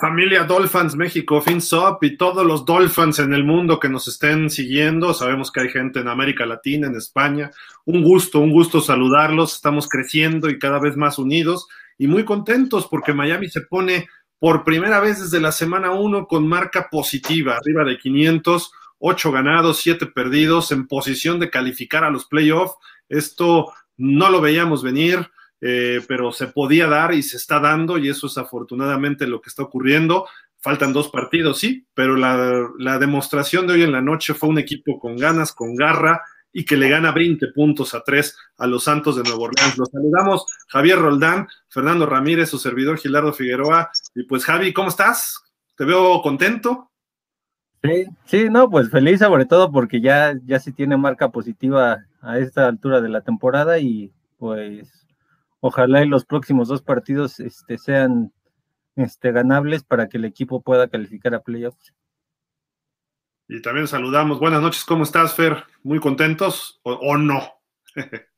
Familia Dolphins México, FinSop y todos los Dolphins en el mundo que nos estén siguiendo. Sabemos que hay gente en América Latina, en España. Un gusto, un gusto saludarlos. Estamos creciendo y cada vez más unidos y muy contentos porque Miami se pone por primera vez desde la semana 1 con marca positiva, arriba de 500, 8 ganados, 7 perdidos, en posición de calificar a los playoffs. Esto no lo veíamos venir eh, pero se podía dar y se está dando y eso es afortunadamente lo que está ocurriendo. Faltan dos partidos, sí, pero la, la demostración de hoy en la noche fue un equipo con ganas, con garra y que le gana 20 puntos a 3 a los Santos de Nuevo Orleans. Los saludamos Javier Roldán, Fernando Ramírez, su servidor Gilardo Figueroa. Y pues Javi, ¿cómo estás? Te veo contento. Sí, sí, no, pues feliz sobre todo porque ya, ya se tiene marca positiva a esta altura de la temporada y pues ojalá y los próximos dos partidos este, sean este, ganables para que el equipo pueda calificar a playoffs. Y también saludamos. Buenas noches, ¿cómo estás, Fer? ¿Muy contentos o, no?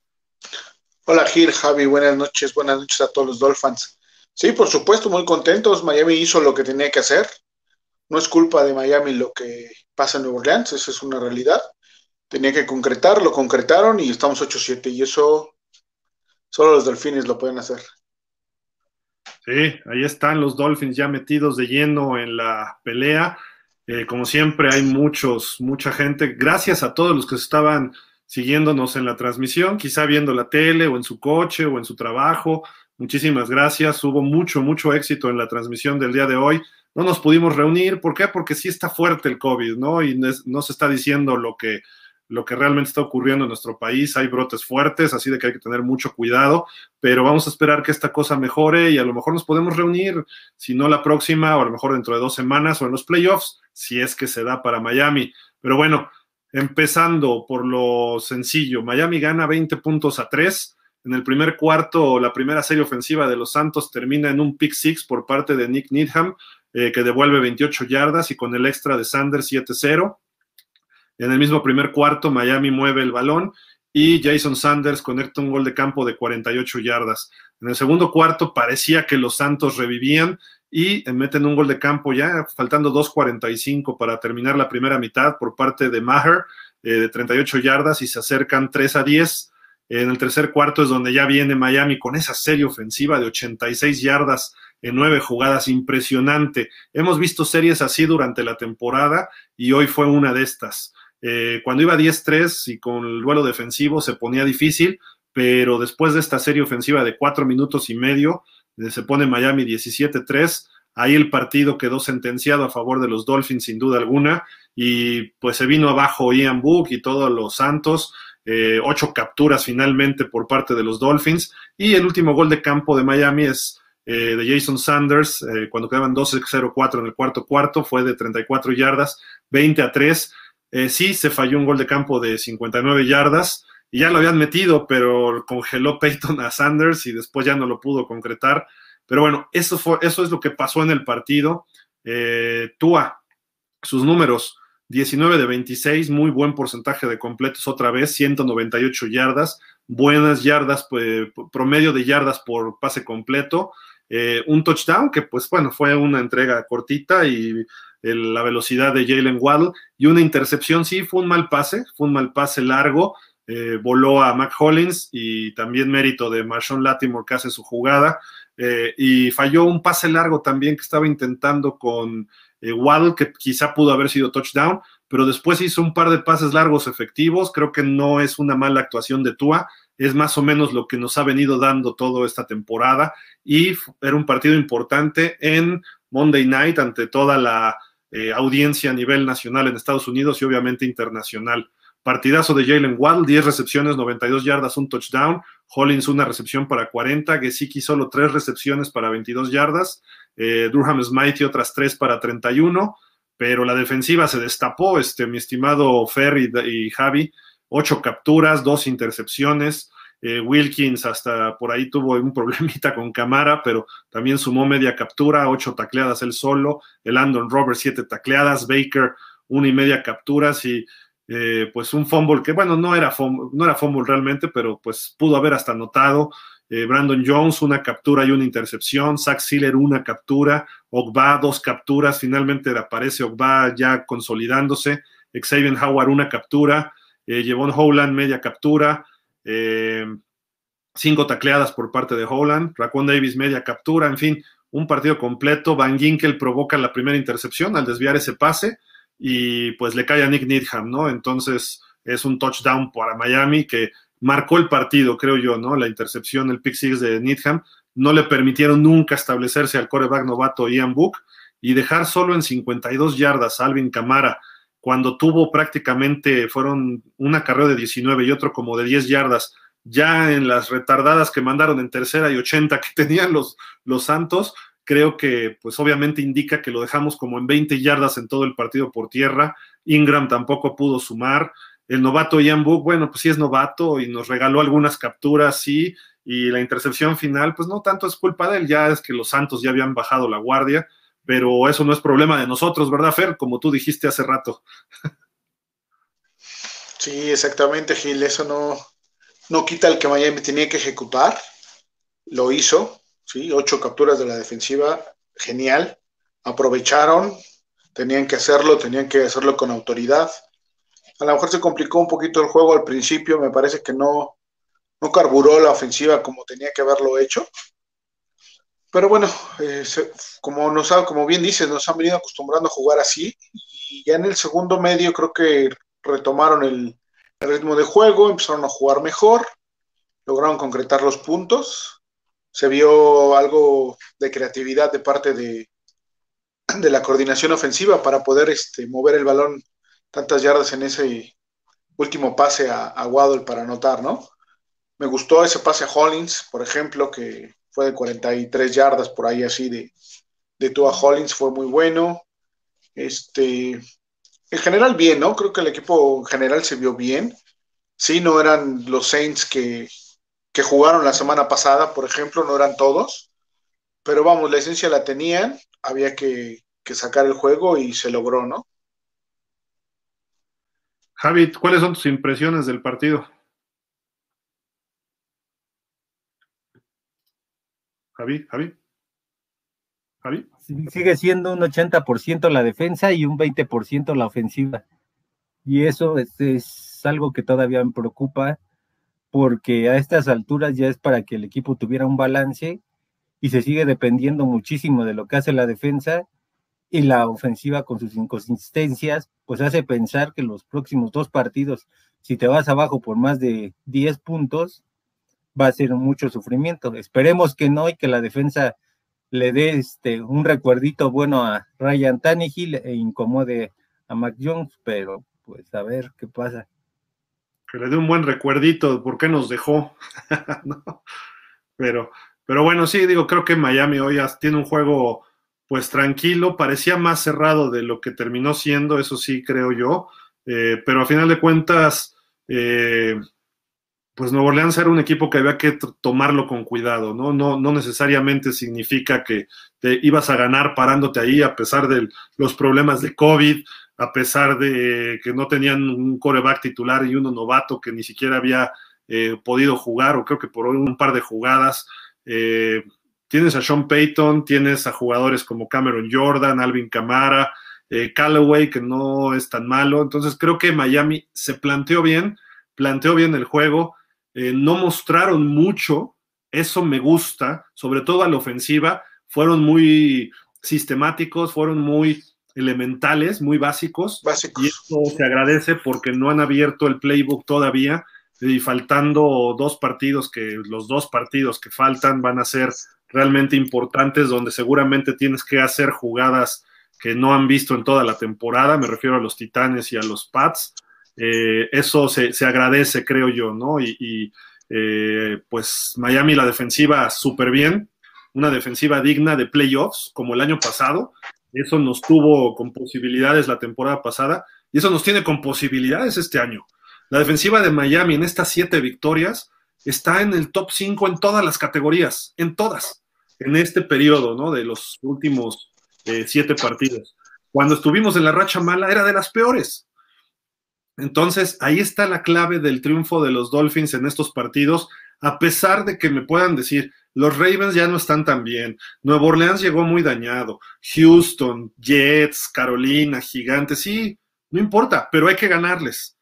Hola, Gil, Javi, buenas noches, buenas noches a todos los Dolphins. Sí, por supuesto, muy contentos. Miami hizo lo que tenía que hacer. No es culpa de Miami lo que pasa en Nueva Orleans, eso es una realidad. Tenía que concretar, lo concretaron y estamos 8-7 y eso Solo los Delfines lo pueden hacer. Sí, ahí están los Dolphins ya metidos de lleno en la pelea. Eh, como siempre, hay muchos, mucha gente. Gracias a todos los que estaban siguiéndonos en la transmisión, quizá viendo la tele o en su coche o en su trabajo. Muchísimas gracias. Hubo mucho, mucho éxito en la transmisión del día de hoy. No nos pudimos reunir. ¿Por qué? Porque sí está fuerte el COVID, ¿no? Y no se está diciendo lo que lo que realmente está ocurriendo en nuestro país. Hay brotes fuertes, así de que hay que tener mucho cuidado, pero vamos a esperar que esta cosa mejore y a lo mejor nos podemos reunir, si no la próxima, o a lo mejor dentro de dos semanas o en los playoffs, si es que se da para Miami. Pero bueno, empezando por lo sencillo, Miami gana 20 puntos a 3. En el primer cuarto, la primera serie ofensiva de los Santos termina en un pick six por parte de Nick Needham, eh, que devuelve 28 yardas y con el extra de Sanders 7-0. En el mismo primer cuarto, Miami mueve el balón y Jason Sanders conecta un gol de campo de 48 yardas. En el segundo cuarto parecía que los Santos revivían y meten un gol de campo ya, faltando 2.45 para terminar la primera mitad por parte de Maher eh, de 38 yardas y se acercan 3 a 10. En el tercer cuarto es donde ya viene Miami con esa serie ofensiva de 86 yardas en nueve jugadas, impresionante. Hemos visto series así durante la temporada y hoy fue una de estas. Eh, cuando iba 10-3 y con el duelo defensivo se ponía difícil, pero después de esta serie ofensiva de cuatro minutos y medio, eh, se pone Miami 17-3. Ahí el partido quedó sentenciado a favor de los Dolphins sin duda alguna y pues se vino abajo Ian Book y todos los Santos, eh, ocho capturas finalmente por parte de los Dolphins y el último gol de campo de Miami es de Jason Sanders cuando quedaban 12-0-4 en el cuarto cuarto, fue de 34 yardas, 20 a 3 eh, sí, se falló un gol de campo de 59 yardas y ya lo habían metido, pero congeló Peyton a Sanders y después ya no lo pudo concretar. Pero bueno, eso, fue, eso es lo que pasó en el partido. Eh, Tua, sus números, 19 de 26, muy buen porcentaje de completos otra vez, 198 yardas, buenas yardas, pues, promedio de yardas por pase completo, eh, un touchdown que pues bueno, fue una entrega cortita y la velocidad de Jalen Waddle y una intercepción, sí, fue un mal pase, fue un mal pase largo, eh, voló a Mac Hollins y también mérito de Marshawn Latimore que hace su jugada eh, y falló un pase largo también que estaba intentando con eh, Waddle que quizá pudo haber sido touchdown, pero después hizo un par de pases largos efectivos, creo que no es una mala actuación de Tua, es más o menos lo que nos ha venido dando toda esta temporada y era un partido importante en Monday Night ante toda la eh, audiencia a nivel nacional en Estados Unidos y obviamente internacional. Partidazo de Jalen Waddle, 10 recepciones, 92 yardas, un touchdown. Hollins una recepción para 40. Gesicki solo 3 recepciones para 22 yardas. Eh, Durham Smythe otras 3 para 31. Pero la defensiva se destapó, este, mi estimado Ferry y, Javi. 8 capturas, 2 intercepciones. Eh, Wilkins hasta por ahí tuvo un problemita con Camara, pero también sumó media captura, ocho tacleadas él solo. El Andon Roberts, siete tacleadas. Baker, una y media capturas y eh, pues un fumble que, bueno, no era, fumble, no era fumble realmente, pero pues pudo haber hasta anotado. eh, Brandon Jones una captura y una intercepción, Zach Sealer una captura, Ogba dos capturas, finalmente aparece Ogba ya consolidándose, Xavier Howard una captura, Jevon Howland media captura, eh, cinco tacleadas por parte de Howland, Raquan Davis media captura, en fin, un partido completo. Van Ginkel provoca la primera intercepción al desviar ese pase y pues le cae a Nick Needham, ¿no? Entonces es un touchdown para Miami que marcó el partido, creo yo, ¿no? La intercepción, el pick six de Needham, no le permitieron nunca establecerse al coreback novato Ian Book y dejar solo en 52 yardas a Alvin Camara cuando tuvo prácticamente, fueron una carrera de 19 y otro como de 10 yardas, ya en las retardadas que mandaron en tercera y 80 que tenían los, los Santos, creo que pues obviamente indica que lo dejamos como en 20 yardas en todo el partido por tierra. Ingram tampoco pudo sumar. El novato Ian Book, bueno, pues sí es novato y nos regaló algunas capturas, sí, y la intercepción final, pues no tanto es culpa de él, ya es que los Santos ya habían bajado la guardia pero eso no es problema de nosotros, ¿verdad, Fer? Como tú dijiste hace rato. Sí, exactamente, Gil. Eso no, no quita el que Miami tenía que ejecutar. Lo hizo, sí, ocho capturas de la defensiva, genial. Aprovecharon, tenían que hacerlo, tenían que hacerlo con autoridad. A lo mejor se complicó un poquito el juego al principio, me parece que no, no carburó la ofensiva como tenía que haberlo hecho. Pero bueno, eh, como, nos como bien dices, nos han venido acostumbrando a jugar así. Y ya en el segundo medio creo que retomaron el, ritmo de juego, empezaron a jugar mejor, lograron concretar los puntos. Se vio algo de creatividad de parte de, de la coordinación ofensiva para poder este, mover el balón tantas yardas en ese último pase a, a Waddle para anotar, ¿no? Me gustó ese pase a Hollins, por ejemplo, que fue de 43 yardas por ahí así de, de Tua Hollins, fue muy bueno. Este, en general bien, ¿no? Creo que el equipo en general se vio bien. Sí, no eran los Saints que, que jugaron la semana pasada, por ejemplo, no eran todos, pero vamos, la esencia la tenían, había que, que sacar el juego y se logró, ¿no? Javi, ¿cuáles son tus impresiones del partido? Javi, Javi. Javi. Sigue siendo un 80% la defensa y un 20% la ofensiva. Y eso es, algo que todavía me preocupa porque a estas alturas ya es para que el equipo tuviera un balance y se sigue dependiendo muchísimo de lo que hace la defensa y la ofensiva con sus inconsistencias, pues hace pensar que los próximos dos partidos, si te vas abajo por más de 10 puntos, va a ser mucho sufrimiento. Esperemos que no y que la defensa le dé este, un recuerdito bueno a Ryan Tannehill e incomode a Mac Jones, pero pues a ver qué pasa. Que le dé un buen recuerdito de por qué nos dejó. Pero, pero bueno, sí, digo, creo que Miami hoy tiene un juego pues tranquilo, parecía más cerrado de lo que terminó siendo, eso sí creo yo, eh, pero a final de cuentas, eh, pues Nuevo Orleans era un equipo que había que tomarlo con cuidado, ¿no? No, no necesariamente significa que te ibas a ganar parándote ahí a pesar de los problemas de COVID, a pesar de que no tenían un coreback titular y uno novato que ni siquiera había eh, podido jugar, o creo que por un par de jugadas. Eh, tienes a Sean Payton, tienes a jugadores como Cameron Jordan, Alvin Kamara, eh, Callaway, que no es tan malo. Entonces creo que Miami se planteó bien, planteó bien el juego eh, no mostraron mucho, eso me gusta, sobre todo a la ofensiva, fueron muy sistemáticos, fueron muy elementales, muy básicos, y eso se agradece porque no han abierto el playbook todavía y faltando dos partidos que los dos partidos que faltan van a ser realmente importantes donde seguramente tienes que hacer jugadas que no han visto en toda la temporada, me refiero a los Titanes y a los Pats, eh, eso se, agradece, creo yo, ¿no? Y, eh, pues Miami la defensiva súper bien, una defensiva digna de playoffs, como el año pasado. Eso nos tuvo con posibilidades la temporada pasada y eso nos tiene con posibilidades este año. La defensiva de Miami en estas siete victorias está en el top 5 en todas las categorías, en todas, en este periodo, ¿no? De los últimos eh, siete partidos. Cuando estuvimos en la racha mala era de las peores. Entonces, ahí está la clave del triunfo de los Dolphins en estos partidos, A pesar de que me puedan decir, los Ravens ya no están tan bien, Nuevo Orleans llegó muy dañado, Houston, Jets, Carolina, Gigantes, sí, no importa, pero hay que ganarles.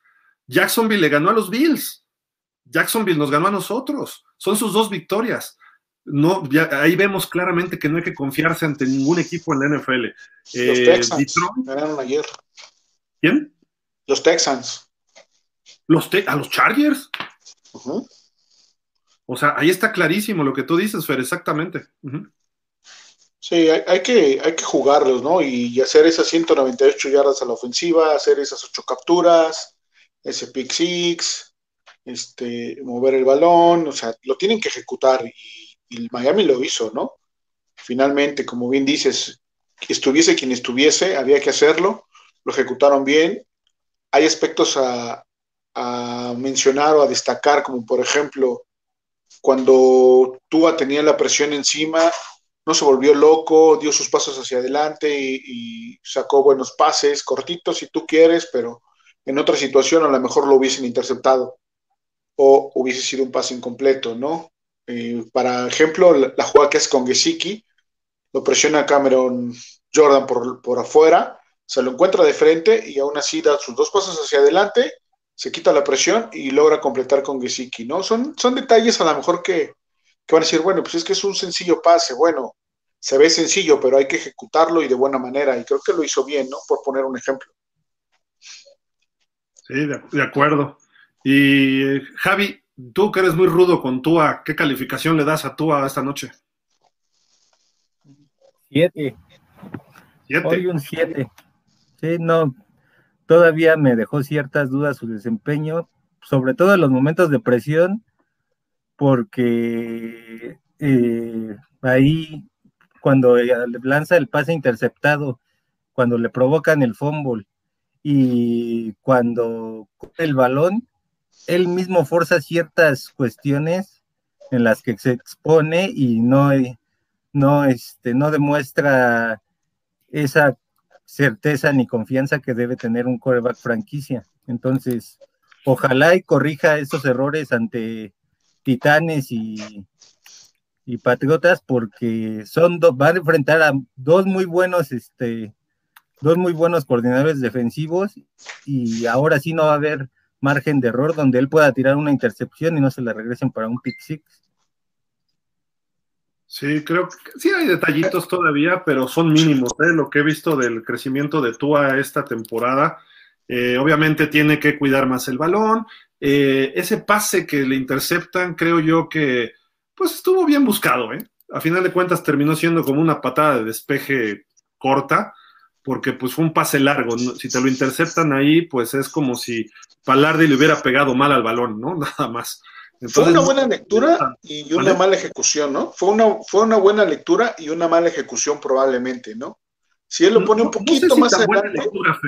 Jacksonville le ganó a los Bills. Jacksonville nos ganó a nosotros. Son sus dos victorias. No, ahí vemos claramente que no hay que confiarse ante ningún equipo en la NFL. Los eh, Texans ganaron ayer. ¿Quién? Los Texans. Los ¿A los Chargers? O sea, ahí está clarísimo lo que tú dices, Fer, exactamente. Sí, hay, que, hay que jugarlos, ¿no? Y, hacer esas 198 yardas a la ofensiva, hacer esas ocho capturas, ese pick six, este, mover el balón, o sea, lo tienen que ejecutar y, y Miami lo hizo, ¿no? Finalmente, como bien dices, estuviese quien estuviese, había que hacerlo, lo ejecutaron bien. Hay aspectos a, mencionar o a destacar, como por ejemplo, cuando Tua tenía la presión encima, no se volvió loco, dio sus pasos hacia adelante y, sacó buenos pases, cortitos si tú quieres, pero en otra situación a lo mejor lo hubiesen interceptado o hubiese sido un pase incompleto, ¿no? Eh, para ejemplo, la, jugada que es con Gesicki, lo presiona Cameron Jordan por, por afuera, se lo encuentra de frente y aún así da sus dos pasos hacia adelante, se quita la presión y logra completar con Gesicki, ¿no? Son, son detalles a lo mejor que, que van a decir, bueno, pues es que es un sencillo pase, bueno, se ve sencillo, pero hay que ejecutarlo y de buena manera, y creo que lo hizo bien, ¿no? Por poner un ejemplo. Sí, de, acuerdo. Y Javi, tú que eres muy rudo con Tua, ¿qué calificación le das a Tua esta noche? Siete. ¿Siete? Hoy un siete. Sí, no, todavía me dejó ciertas dudas su desempeño, sobre todo en los momentos de presión, porque eh, ahí cuando lanza el pase interceptado, cuando le provocan el fumble y cuando el balón, él mismo forza ciertas cuestiones en las que se expone y no, no, este, no demuestra esa certeza ni confianza que debe tener un coreback franquicia. Entonces, ojalá y corrija esos errores ante Titanes y, y Patriotas porque son van a enfrentar a dos muy buenos este dos muy buenos coordinadores defensivos y ahora sí no va a haber margen de error donde él pueda tirar una intercepción y no se le regresen para un pick six. Sí, creo que sí hay detallitos todavía, pero son mínimos. ¿eh? Lo que he visto del crecimiento de Tua esta temporada, eh, obviamente tiene que cuidar más el balón. Eh, ese pase que le interceptan, creo yo que pues estuvo bien buscado, ¿eh? A final de cuentas terminó siendo como una patada de despeje corta, porque pues fue un pase largo. Si te lo interceptan ahí, pues es como si Palardi le hubiera pegado mal al balón, ¿no? Nada más. Fue una buena lectura y una mala ejecución, ¿no? Fue una, fue una buena lectura y una mala ejecución probablemente, ¿no? Si él lo pone un poquito más adelante. Lectura,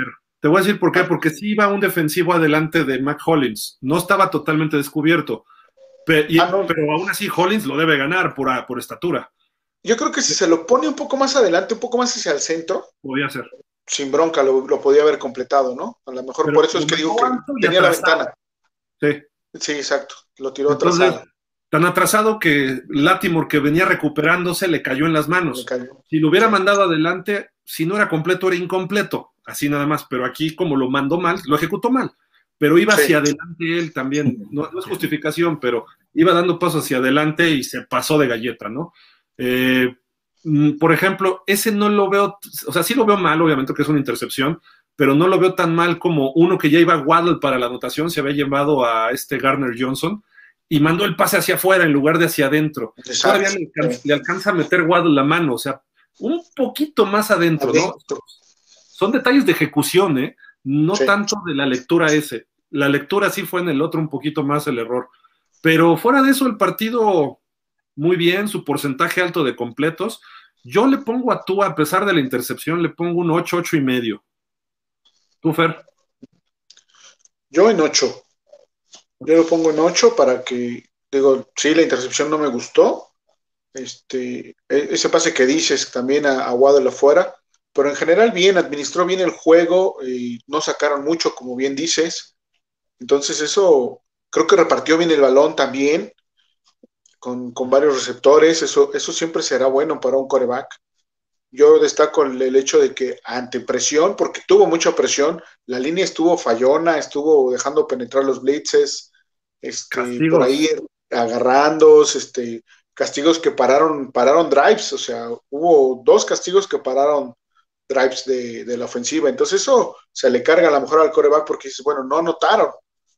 Te voy a decir por qué, porque sí iba un defensivo adelante de Mac Hollins, no estaba totalmente descubierto. Ah, pero, aún así Hollins lo debe ganar por, por estatura. Yo creo que si se lo pone un poco más adelante, un poco más hacia el centro, podía ser. Sin bronca lo, podía haber completado, ¿no? A lo mejor por eso es que digo que tenía la ventana. Sí. Sí, exacto. Lo tiró atrasado. Tan atrasado que Latimore, que venía recuperándose, le cayó en las manos. Si lo hubiera mandado adelante, si no era completo, era incompleto. Así nada más. Pero aquí, como lo mandó mal, lo ejecutó mal pero iba hacia adelante él también, no, es justificación, pero iba dando pasos hacia adelante y se pasó de galleta, ¿no? Eh, mm, por ejemplo, ese no lo veo, o sea, sí lo veo mal, obviamente que es una intercepción, pero no lo veo tan mal como uno que ya iba Waddle para la anotación, se había llevado a este Garner Johnson y mandó el pase hacia afuera en lugar de hacia adentro. Todavía le alcanza, a meter Waddle la mano, o sea, un poquito más adentro, ¿no? Son detalles de ejecución, ¿eh? No tanto de la lectura ese. La lectura sí fue en el otro un poquito más el error. Pero fuera de eso, el partido muy bien, su porcentaje alto de completos. Yo le pongo a tú, a pesar de la intercepción, le pongo un 8, 8 y medio. ¿Tú, Fer? Yo en 8. Yo lo pongo en 8 para que, digo, sí, la intercepción no me gustó. Este, e, ese pase que dices también a, a Waddle afuera, pero en general bien, administró bien el juego y no sacaron mucho, como bien dices. Entonces eso, creo que repartió bien el balón también. con, varios receptores, eso, eso siempre será bueno para un coreback. Yo destaco el, hecho de que ante presión, porque tuvo mucha presión, la línea estuvo fallona, estuvo dejando penetrar los blitzes, este, por ahí agarrando, este, castigos que pararon, pararon drives, o sea, hubo dos castigos que pararon drives de, de, la ofensiva. Entonces eso se le carga a lo mejor al coreback porque dices, bueno, no anotaron,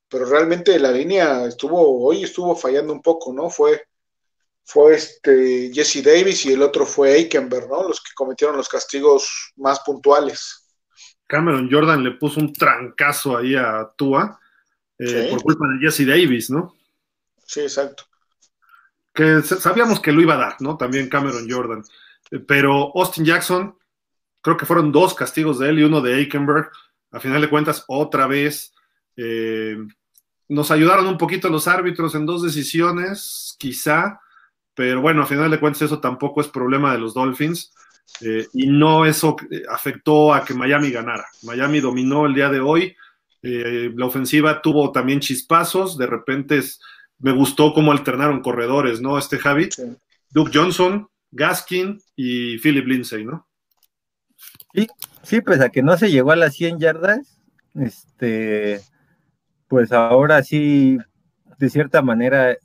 pero realmente la línea estuvo, hoy estuvo fallando un poco, ¿no? Fue, fue este Jesse Davis y el otro fue Aikenberg, ¿no? Los que cometieron los castigos más puntuales. Cameron Jordan le puso un trancazo ahí a Tua eh, por culpa de Jesse Davis, ¿no? Sí, exacto. Que sabíamos que lo iba a dar, ¿no? También Cameron Jordan. Eh, pero Austin Jackson, creo que fueron dos castigos de él y uno de Aikenberg. A final de cuentas, otra vez eh, nos ayudaron un poquito los árbitros en dos decisiones, quizá, pero bueno, a final de cuentas eso tampoco es problema de los Dolphins. Eh, y no eso afectó a que Miami ganara. Miami dominó el día de hoy. Eh, la ofensiva tuvo también chispazos. De repente me gustó cómo alternaron corredores, ¿no? Este Javi. Duke Johnson, Gaskin y Philip Lindsay, ¿no? Sí, sí, pues a que no se llegó a las 100 yardas, este, pues ahora sí, de cierta manera,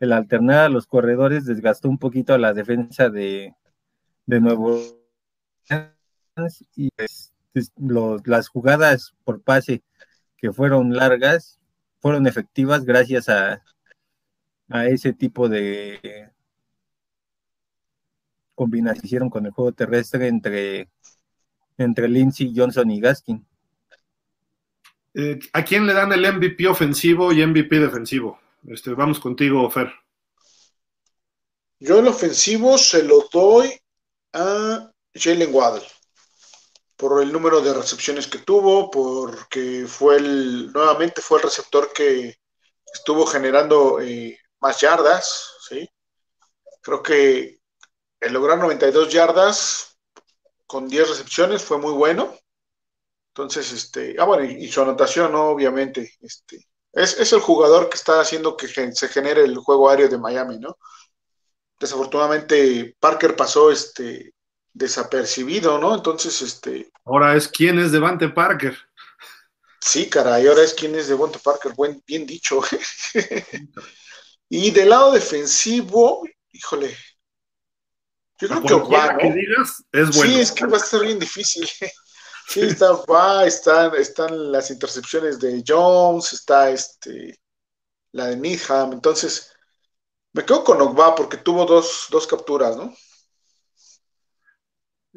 el alternar a los corredores desgastó un poquito a la defensa de, de Nuevo y pues, las jugadas por pase que fueron largas fueron efectivas gracias a, a ese tipo de combinación hicieron con el juego terrestre entre, entre Lindsey, Johnson y Gaskin. Eh, ¿A quién le dan el MVP ofensivo y MVP defensivo? Este, vamos contigo, Fer. Yo el ofensivo se lo doy a Jalen Waddle por el número de recepciones que tuvo, porque fue el, nuevamente fue el receptor que estuvo generando eh, más yardas, ¿sí? Creo que el lograr 92 yardas con 10 recepciones fue muy bueno. Entonces, este, ah, bueno, y, su anotación, ¿no? obviamente, este, es, el jugador que está haciendo que se genere el juego aéreo de Miami, ¿no? Desafortunadamente, Parker pasó este desapercibido, ¿no? Entonces, este. Ahora es quién es Devante Parker. Sí, caray, ahora es quién es Devante Parker, buen, bien dicho. y del lado defensivo, híjole. Yo creo que Ogba, que digas, es bueno. Sí, es que va a estar bien difícil. Sí, está, va, están, están las intercepciones de Jones, está este, la de Needham, entonces me quedo con Ogba porque tuvo dos, dos capturas, ¿no?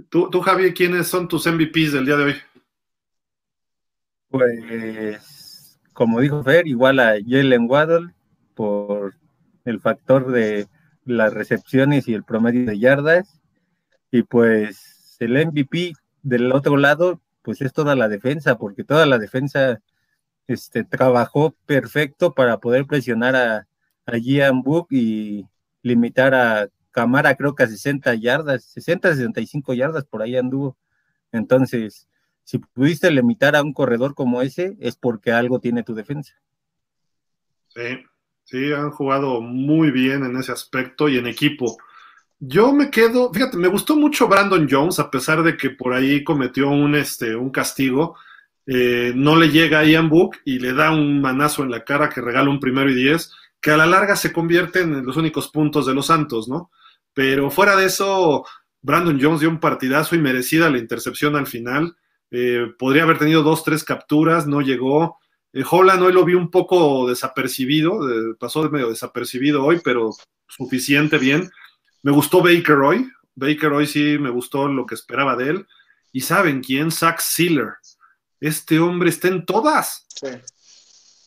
Tú, tú, Javier, ¿quiénes son tus MVPs del día de hoy? Pues, como dijo Fer, igual a Jalen Waddle por el factor de las recepciones y el promedio de yardas. Y pues el MVP del otro lado, pues es toda la defensa, porque toda la defensa este, trabajó perfecto para poder presionar a, a Gian Book y limitar a Camara, creo que a 60 yardas, 60, 65 yardas, por ahí anduvo. Entonces, si pudiste limitar a un corredor como ese, es porque algo tiene tu defensa. Sí, sí, han jugado muy bien en ese aspecto y en equipo. Yo me quedo, fíjate, me gustó mucho Brandon Jones, a pesar de que por ahí cometió un, este, un castigo. Eh, no le llega a Ian Book y le da un manazo en la cara que regala un primero y diez, que a la larga se convierten en los únicos puntos de los Santos, ¿no? Pero fuera de eso, Brandon Jones dio un partidazo y merecida la intercepción al final. Eh, podría haber tenido dos, tres capturas, no llegó. Eh, Holland hoy lo vi un poco desapercibido, pasó medio desapercibido hoy, pero suficiente bien. Me gustó Baker hoy. Baker hoy sí me gustó lo que esperaba de él. ¿Y saben quién? Zach Sealer. Este hombre está en todas.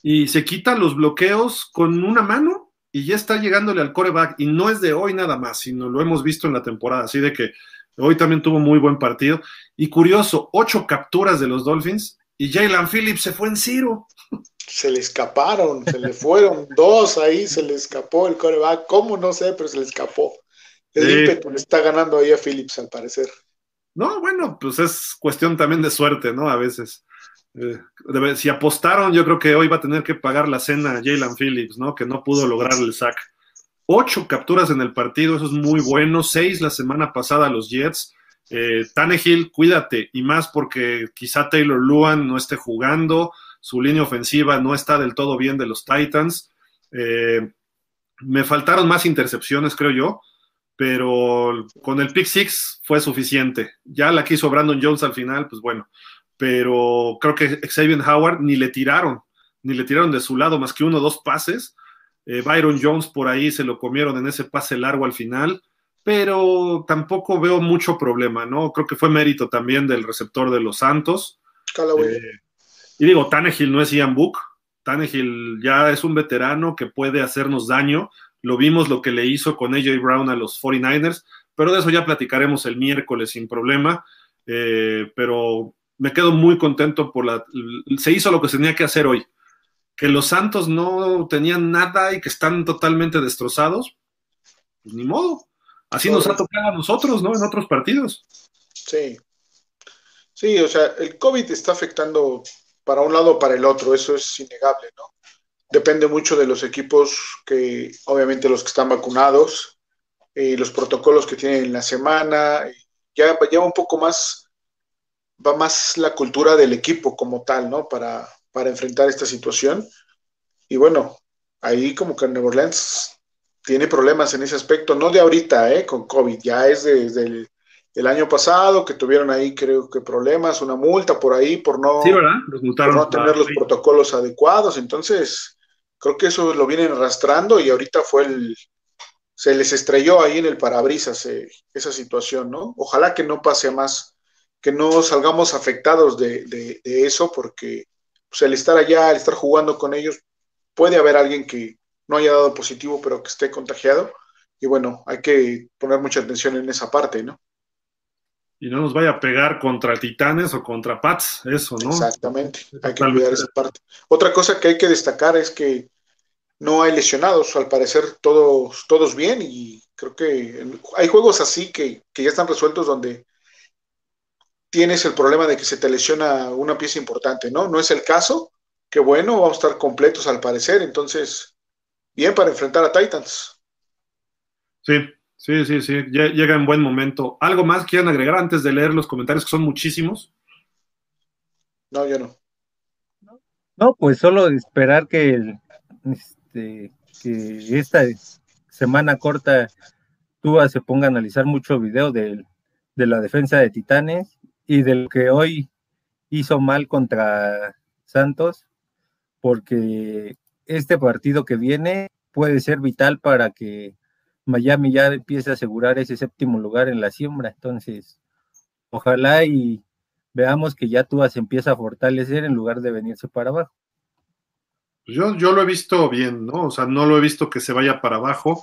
Y se quita los bloqueos con una mano y ya está llegándole al coreback. Y no es de hoy nada más, sino lo hemos visto en la temporada. Así de que hoy también tuvo muy buen partido. Y curioso, ocho capturas de los Dolphins y Jalen Phillips se fue en Ciro. Se le escaparon, se le fueron dos ahí, se le escapó el coreback. ¿Cómo? No sé, pero se le escapó. El ímpetu le está ganando ahí a Phillips, al parecer. No, bueno, pues es cuestión también de suerte, ¿no? A veces. Eh, si apostaron, yo creo que hoy va a tener que pagar la cena a Jalen Phillips, ¿no? Que no pudo lograr el sack. ocho capturas en el partido, eso es muy bueno, seis la semana pasada a los Jets. Eh, Tannehill, cuídate, y más porque quizá Taylor Luan no esté jugando, su línea ofensiva no está del todo bien de los Titans. Eh, me faltaron más intercepciones, creo yo, pero con el pick six fue suficiente. Ya la quiso Brandon Jones al final, pues bueno, pero creo que Xavier Howard ni le tiraron, ni le tiraron de su lado más que uno o dos pases. Eh, Byron Jones por ahí se lo comieron en ese pase largo al final, pero tampoco veo mucho problema, ¿no? Creo que fue mérito también del receptor de los Santos. Eh, y digo, Tannehill no es Ian Book, Tannehill ya es un veterano que puede hacernos daño. Lo vimos lo que le hizo con AJ Brown a los 49ers, pero de eso ya platicaremos el miércoles sin problema. Eh, pero me quedo muy contento por la. Se hizo lo que se tenía que hacer hoy. Que los Santos no tenían nada y que están totalmente destrozados, pues ni modo. Así nos ha tocado a nosotros, ¿no? En otros partidos. Sí. Sí, o sea, el COVID está afectando para un lado o para el otro, eso es innegable, ¿no? Depende mucho de los equipos que, obviamente, los que están vacunados, y los protocolos que tienen en la semana, ya lleva un poco más, va más la cultura del equipo como tal, ¿no? Para, para enfrentar esta situación. Y bueno, ahí como que Nueva Orleans tiene problemas en ese aspecto, no de ahorita, ¿eh? Con COVID, ya es desde el el año pasado, que tuvieron ahí creo que problemas, una multa por ahí por no, no tener los protocolos adecuados. Entonces, creo que eso lo vienen arrastrando y ahorita fue el, se les estrelló ahí en el parabrisas eh, esa situación, ¿no? Ojalá que no pase más, que no salgamos afectados de, eso, porque pues, el estar allá, el estar jugando con ellos, puede haber alguien que no haya dado positivo, pero que esté contagiado. Y bueno, hay que poner mucha atención en esa parte, ¿no? y no nos vaya a pegar contra Titanes o contra Pats, eso, ¿no? Exactamente, hay que cuidar esa parte. Otra cosa que hay que destacar es que no hay lesionados, al parecer todos, todos bien y creo que hay juegos así que, que ya están resueltos donde tienes el problema de que se te lesiona una pieza importante, ¿no? No es el caso, que bueno, vamos a estar completos al parecer, entonces, bien para enfrentar a Titans. Sí, Sí, sí, sí, llega en buen momento. ¿Algo más quieran agregar antes de leer los comentarios, que son muchísimos? No, yo no. No, pues solo esperar que, este, que esta semana corta Túa se ponga a analizar mucho video de, de la defensa de Titanes y del que hoy hizo mal contra Santos, porque este partido que viene puede ser vital para que Miami ya empieza a asegurar ese séptimo lugar en la siembra. Entonces, ojalá y veamos que ya Tua se empieza a fortalecer en lugar de venirse para abajo. Yo, yo lo he visto bien, ¿no? O sea, no lo he visto que se vaya para abajo.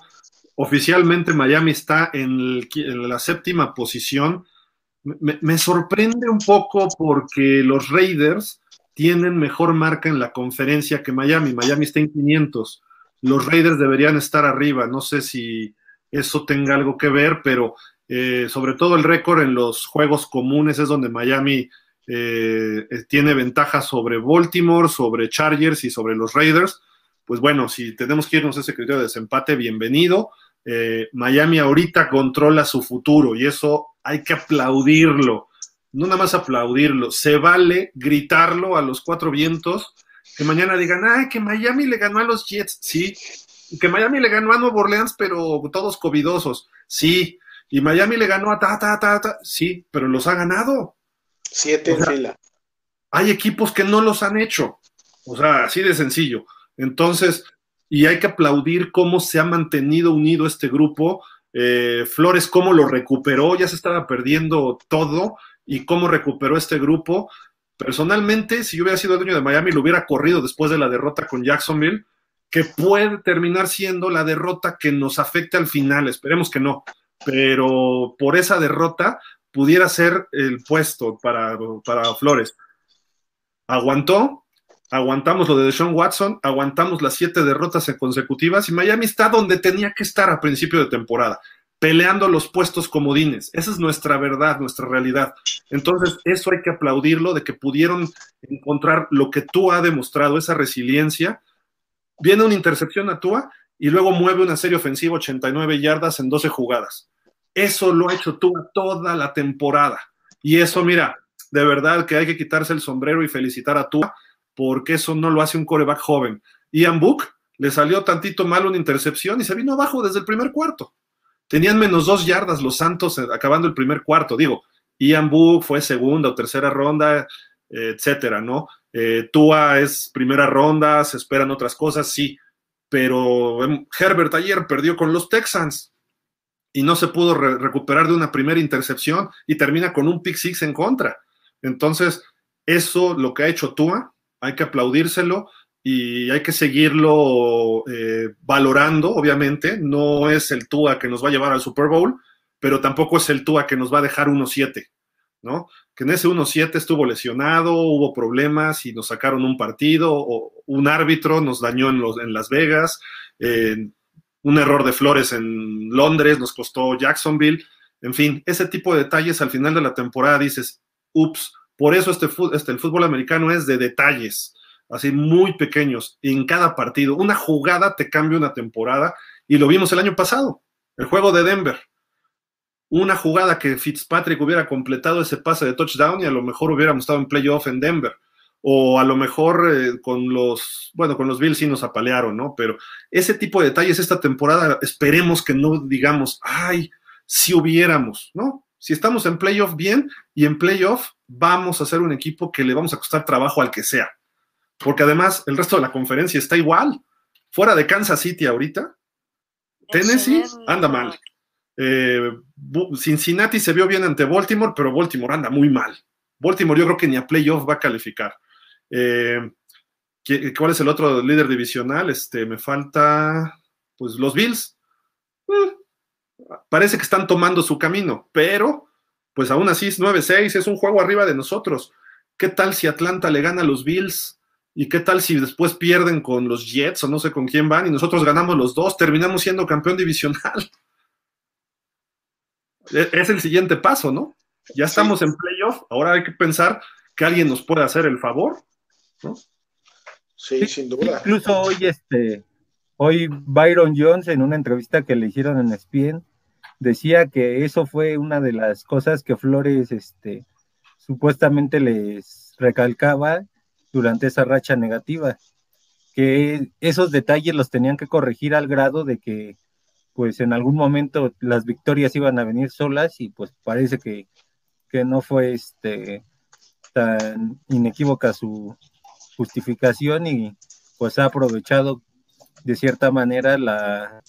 Oficialmente Miami está en, la séptima posición. Me, sorprende un poco porque los Raiders tienen mejor marca en la conferencia que Miami. Miami está en 500 los Raiders deberían estar arriba. No sé si eso tenga algo que ver, pero eh, sobre todo el récord en los juegos comunes es donde Miami eh, eh, tiene ventaja sobre Baltimore, sobre Chargers y sobre los Raiders. Pues bueno, si tenemos que irnos a ese criterio de desempate, bienvenido. Miami ahorita controla su futuro y eso hay que aplaudirlo. No nada más aplaudirlo, se vale gritarlo a los cuatro vientos que mañana digan, ay, que Miami le ganó a los Jets, sí, que Miami le ganó a Nuevo Orleans, pero todos covidosos, sí, y Miami le ganó a ta, ta, ta, ta, sí, pero los ha ganado. Siete en fila. Hay equipos que no los han hecho, o sea, así de sencillo. Entonces, y hay que aplaudir cómo se ha mantenido unido este grupo. Eh, Flores, cómo lo recuperó, ya se estaba perdiendo todo y cómo recuperó este grupo. Personalmente, si yo hubiera sido el dueño de Miami, lo hubiera corrido después de la derrota con Jacksonville, que puede terminar siendo la derrota que nos afecte al final. Esperemos que no, pero por esa derrota pudiera ser el puesto para, para Flores. Aguantó, aguantamos lo de Deshaun Watson, aguantamos las siete derrotas consecutivas y Miami está donde tenía que estar a principio de temporada peleando los puestos comodines. Esa es nuestra verdad, nuestra realidad. Entonces, eso hay que aplaudirlo, de que pudieron encontrar lo que tú ha demostrado, esa resiliencia. Viene una intercepción a Tua y luego mueve una serie ofensiva 89 yardas en 12 jugadas. Eso lo ha hecho Tua toda la temporada. Y eso, mira, de verdad que hay que quitarse el sombrero y felicitar a Tua, porque eso no lo hace un coreback joven. Ian Book le salió tantito mal una intercepción y se vino abajo desde el primer cuarto. Tenían menos dos yardas los Santos eh, acabando el primer cuarto. Digo, Ian Book fue segunda o tercera ronda, etcétera, ¿no? Eh, Tua es primera ronda, se esperan otras cosas, sí, pero em, Herbert ayer perdió con los Texans y no se pudo recuperar de una primera intercepción y termina con un pick six en contra. Entonces, eso lo que ha hecho Tua, hay que aplaudírselo y hay que seguirlo eh, valorando, obviamente. No es el Tua que nos va a llevar al Super Bowl, pero tampoco es el Tua que nos va a dejar 1-7, ¿no? Que en ese 1-7 estuvo lesionado, hubo problemas y nos sacaron un partido, o un árbitro nos dañó en, Las Vegas, un error de Flores en Londres nos costó Jacksonville, en fin, ese tipo de detalles al final de la temporada dices, ups, por eso este, este, el fútbol americano es de detalles, así muy pequeños, en cada partido. Una jugada te cambia una temporada y lo vimos el año pasado, el juego de Denver una jugada que Fitzpatrick hubiera completado ese pase de touchdown y a lo mejor hubiéramos estado en playoff en Denver. O a lo mejor eh, con los, bueno, con los Bills sí nos apalearon, ¿no? Pero ese tipo de detalles esta temporada, esperemos que no digamos, ay, si hubiéramos, ¿no? Si estamos en playoff bien y en playoff vamos a ser un equipo que le vamos a costar trabajo al que sea. Porque además el resto de la conferencia está igual. Fuera de Kansas City ahorita, Tennessee anda mal. Eh, Cincinnati se vio bien ante Baltimore, pero Baltimore anda muy mal. Baltimore yo creo que ni a playoff va a calificar. Eh, ¿Cuál es el otro líder divisional? Este, me falta, pues los Bills. Eh, parece que están tomando su camino, pero pues aún así es 9-6, es un juego arriba de nosotros. ¿Qué tal si Atlanta le gana a los Bills? ¿Y qué tal si después pierden con los Jets o no sé con quién van y nosotros ganamos los dos? Terminamos siendo campeón divisional. E, es el siguiente paso, ¿no? Ya estamos en playoff, ahora hay que pensar que alguien nos puede hacer el favor, ¿no? Sí, sin duda. Incluso hoy, este, hoy Byron Jones en una entrevista que le hicieron en ESPN decía que eso fue una de las cosas que Flores, este, supuestamente les recalcaba durante esa racha negativa, que esos detalles los tenían que corregir al grado de que pues en algún momento las victorias iban a venir solas y pues parece que, no fue este tan inequívoca su justificación y pues ha aprovechado de cierta manera la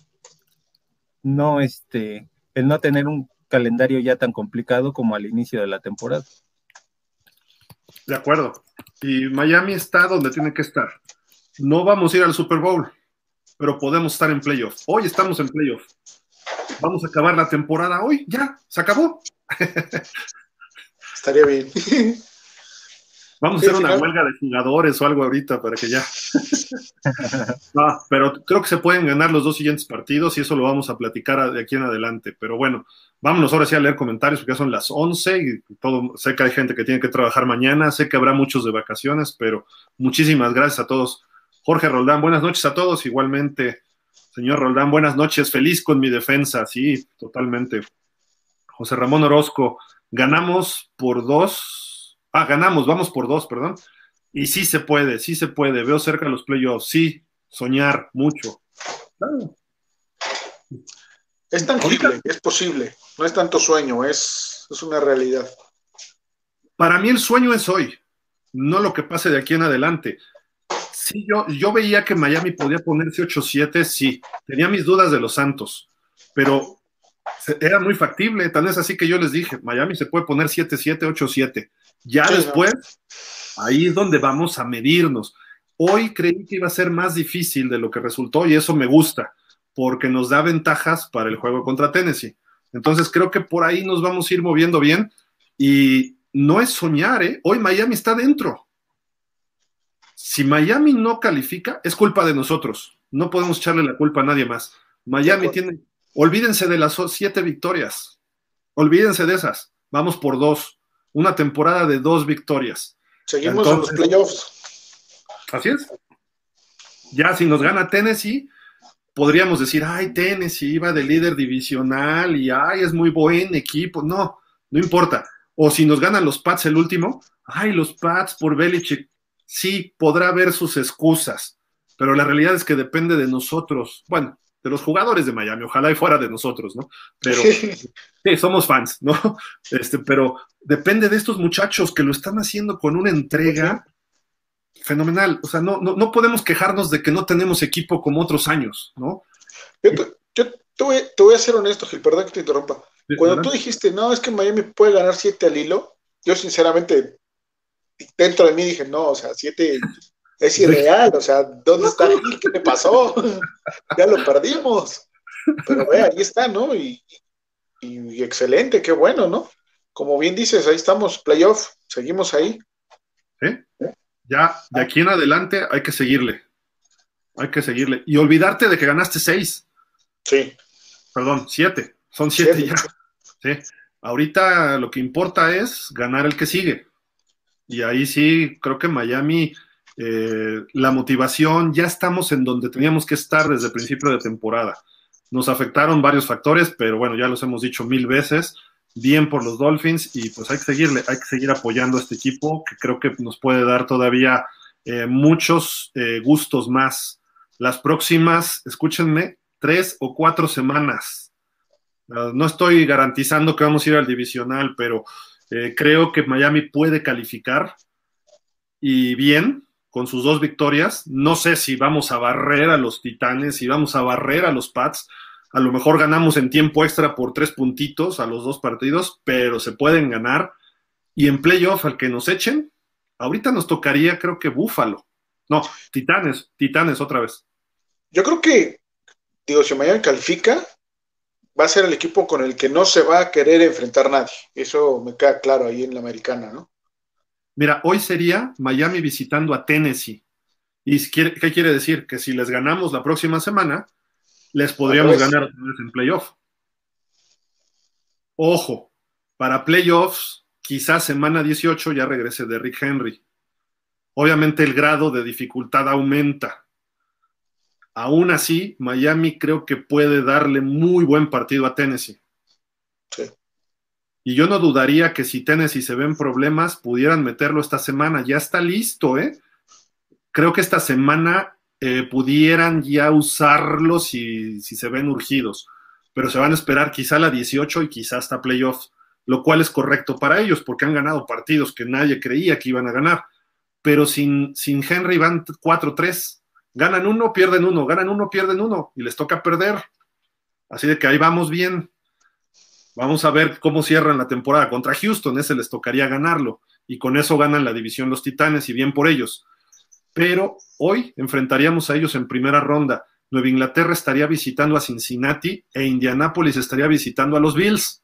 no este el no tener un calendario ya tan complicado como al inicio de la temporada. De acuerdo. Y Miami está donde tiene que estar. No vamos a ir al Super Bowl pero podemos estar en playoff. Hoy estamos en playoff. Vamos a acabar la temporada hoy, ya, se acabó. Estaría bien. Vamos a hacer una huelga de jugadores o algo ahorita para que ya. no, pero creo que se pueden ganar los dos siguientes partidos y eso lo vamos a platicar de aquí en adelante. Pero bueno, vámonos ahora sí a leer comentarios porque ya son las 11 y todo. Sé que hay gente que tiene que trabajar mañana, sé que habrá muchos de vacaciones, pero muchísimas gracias a todos Jorge Roldán, buenas noches a todos. Igualmente, señor Roldán, buenas noches. Feliz con mi defensa, sí, totalmente. José Ramón Orozco, ganamos por dos. Ah, ganamos, vamos por dos, perdón. Y sí se puede, sí se puede. Veo cerca los playoffs. Sí, soñar mucho. Es tangible, es posible. No es tanto sueño, es, es una realidad. Para mí el sueño es hoy, no lo que pase de aquí en adelante. Sí, yo, yo veía que Miami podía ponerse 8-7, sí. Tenía mis dudas de los Santos, pero era muy factible. Tan es así que yo les dije, Miami se puede poner 7-7, 8-7. Ya después, ahí es donde vamos a medirnos. Hoy creí que iba a ser más difícil de lo que resultó y eso me gusta, porque nos da ventajas para el juego contra Tennessee. Entonces creo que por ahí nos vamos a ir moviendo bien y no es soñar, ¿eh? Hoy Miami está dentro si Miami no califica, es culpa de nosotros. No podemos echarle la culpa a nadie más. Miami tiene, olvídense de las siete victorias. Olvídense de esas. Vamos por dos. Una temporada de dos victorias. Seguimos en los playoffs. Así es. Ya si nos gana Tennessee, podríamos decir, ay, Tennessee iba de líder divisional y ay, es muy buen equipo. No, no importa. O si nos ganan los Pats el último, ay, los Pats por Belichick. Sí, podrá haber sus excusas, pero la realidad es que depende de nosotros. Bueno, de los jugadores de Miami, ojalá y fuera de nosotros, ¿no? Pero sí, somos fans, ¿no? Este, pero depende de estos muchachos que lo están haciendo con una entrega fenomenal. O sea, no, no, no podemos quejarnos de que no tenemos equipo como otros años, ¿no? Yo, te, voy, a ser honesto, Gil, perdón que te interrumpa. Cuando tú dijiste, no, es que Miami puede ganar siete al hilo, yo sinceramente, dentro de mí dije, no, o sea, siete es irreal, o sea, ¿dónde está Gil? ¿Qué le pasó? ya lo perdimos. Pero ve, ahí está, ¿no? Y, y, excelente, qué bueno, ¿no? Como bien dices, ahí estamos, playoff, seguimos ahí. ¿Eh? Ya, de aquí en adelante hay que seguirle. Hay que seguirle. Y olvidarte de que ganaste seis. Sí. Perdón, siete. Son siete, ya. Sí. Ahorita lo que importa es ganar el que sigue. Y ahí sí, creo que Miami, eh, la motivación, ya estamos en donde teníamos que estar desde el principio de temporada. Nos afectaron varios factores, pero bueno, ya los hemos dicho mil veces bien por los Dolphins y pues hay que seguirle, hay que seguir apoyando a este equipo que creo que nos puede dar todavía eh, muchos eh, gustos más. Las próximas, escúchenme, tres o cuatro semanas. Uh, no estoy garantizando que vamos a ir al divisional, pero eh, creo que Miami puede calificar y bien con sus dos victorias. No sé si vamos a barrer a los Titanes, si vamos a barrer a los Pats, a lo mejor ganamos en tiempo extra por tres puntitos a los dos partidos, pero se pueden ganar. Y en playoff, al que nos echen, ahorita nos tocaría, creo que Búfalo. No, Titanes, Titanes otra vez. Yo creo que, digo, si mañana califica, va a ser el equipo con el que no se va a querer enfrentar nadie. Eso me queda claro ahí en la americana, ¿no? Mira, hoy sería Miami visitando a Tennessee. ¿Y qué quiere decir? Que si les ganamos la próxima semana, les podríamos ganar en playoff. Ojo, para playoffs, quizás semana 18 ya regrese de Rick Henry. Obviamente el grado de dificultad aumenta. Aún así, Miami creo que puede darle muy buen partido a Tennessee. Y yo no dudaría que si Tennessee se ven problemas, pudieran meterlo esta semana. Ya está listo, ¿eh? Creo que esta semana eh, pudieran ya usarlo si, si, se ven urgidos, pero se van a esperar quizá la 18 y quizá hasta playoffs, lo cual es correcto para ellos porque han ganado partidos que nadie creía que iban a ganar, pero sin, sin Henry van 4-3, ganan uno, pierden uno, ganan uno, pierden uno y les toca perder. Así de que ahí vamos bien. Vamos a ver cómo cierran la temporada contra Houston, ese les tocaría ganarlo y con eso ganan la división los Titanes y bien por ellos pero hoy enfrentaríamos a ellos en primera ronda. Nueva Inglaterra estaría visitando a Cincinnati e Indianápolis estaría visitando a los Bills.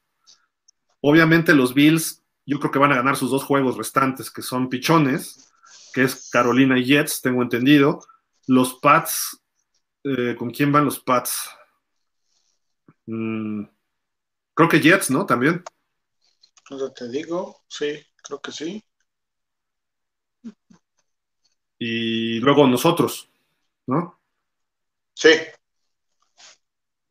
Obviamente los Bills, yo creo que van a ganar sus dos juegos restantes, que son pichones, que es Carolina y Jets, tengo entendido. Los Pats, eh, ¿con quién van los Pats? Mm, creo que Jets, ¿no? También. te digo, sí, creo que sí y luego nosotros, ¿no? Sí.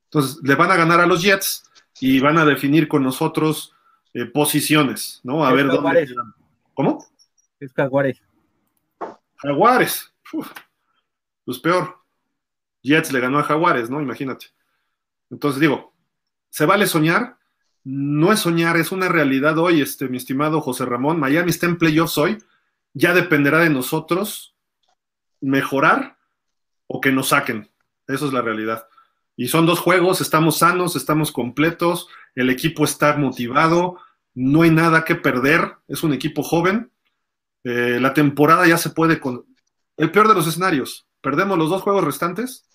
Entonces, le van a ganar a los Jets y van a definir con nosotros eh, posiciones, ¿no? A ver dónde. ¿Cómo? Es Jaguares. Jaguares. pues peor. Jets le ganó a Jaguares, ¿no? Imagínate. Entonces digo, ¿se vale soñar? No es soñar, es una realidad hoy, este, mi estimado José Ramón. Miami está en playoffs hoy. Ya dependerá de nosotros mejorar o que nos saquen. Eso es la realidad. Y son dos juegos, estamos sanos, estamos completos, el equipo está motivado, no hay nada que perder, es un equipo joven. Eh, la temporada ya se puede con... El peor de los escenarios, perdemos los dos juegos restantes.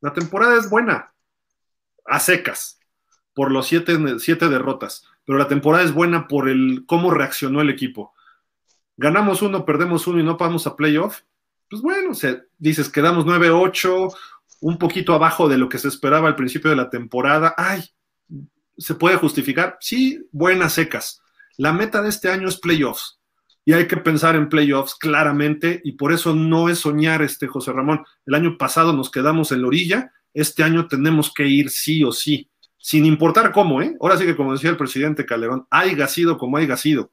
La temporada es buena, a secas, por los siete, siete derrotas, pero la temporada es buena por el cómo reaccionó el equipo. Ganamos uno, perdemos uno y no pasamos a playoff pues bueno, o dices, quedamos 9-8, un poquito abajo de lo que se esperaba al principio de la temporada. Ay, ¿se puede justificar? Sí, buenas secas. La meta de este año es playoffs. Y hay que pensar en playoffs claramente, y por eso no es soñar este José Ramón. El año pasado nos quedamos en la orilla este año tenemos que ir sí o sí, sin importar cómo, ¿eh? Ahora sí que como decía el presidente Calderón, haya sido como haya sido,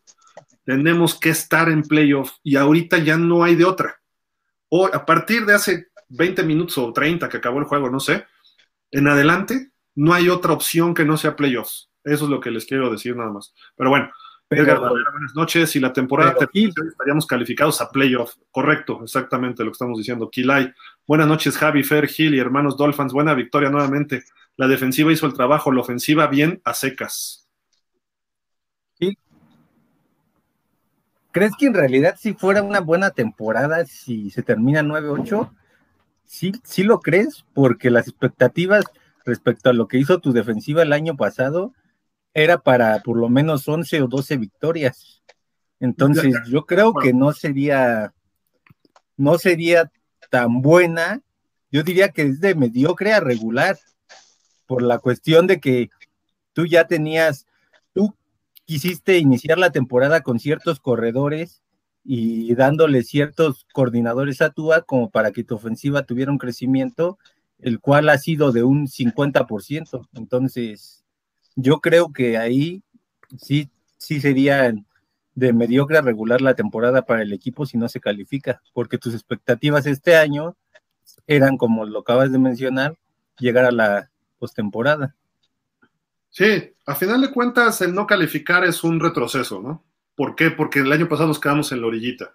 tenemos que estar en playoff y ahorita ya no hay de otra. O a partir de hace 20 minutos o 30 que acabó el juego, no sé, en adelante no hay otra opción que no sea playoffs. Eso es lo que les quiero decir nada más. Pero bueno, Edgar buenas noches. Si la temporada termina, estaríamos calificados a playoff. Correcto, exactamente lo que estamos diciendo. Kilay. Buenas noches, Javi, Fer, Gil y hermanos Dolphins. Buena victoria nuevamente. La defensiva hizo el trabajo, la ofensiva bien a secas. ¿Crees que en realidad si fuera una buena temporada, si se termina 9-8? ¿Sí, ¿Sí lo crees? Porque las expectativas respecto a lo que hizo tu defensiva el año pasado era para por lo menos 11 o 12 victorias. Entonces, yo creo que no sería, no sería tan buena. Yo diría que es de mediocre a regular, por la cuestión de que tú ya tenías, tú quisiste iniciar la temporada con ciertos corredores y dándole ciertos coordinadores a Tua como para que tu ofensiva tuviera un crecimiento, el cual ha sido de un 50%. Entonces, yo creo que ahí sí, sí sería de mediocre regular la temporada para el equipo si no se califica, porque tus expectativas este año eran, como lo acabas de mencionar, llegar a la postemporada. Sí, a final de cuentas el no calificar es un retroceso, ¿no? ¿Por qué? Porque el año pasado nos quedamos en la orillita.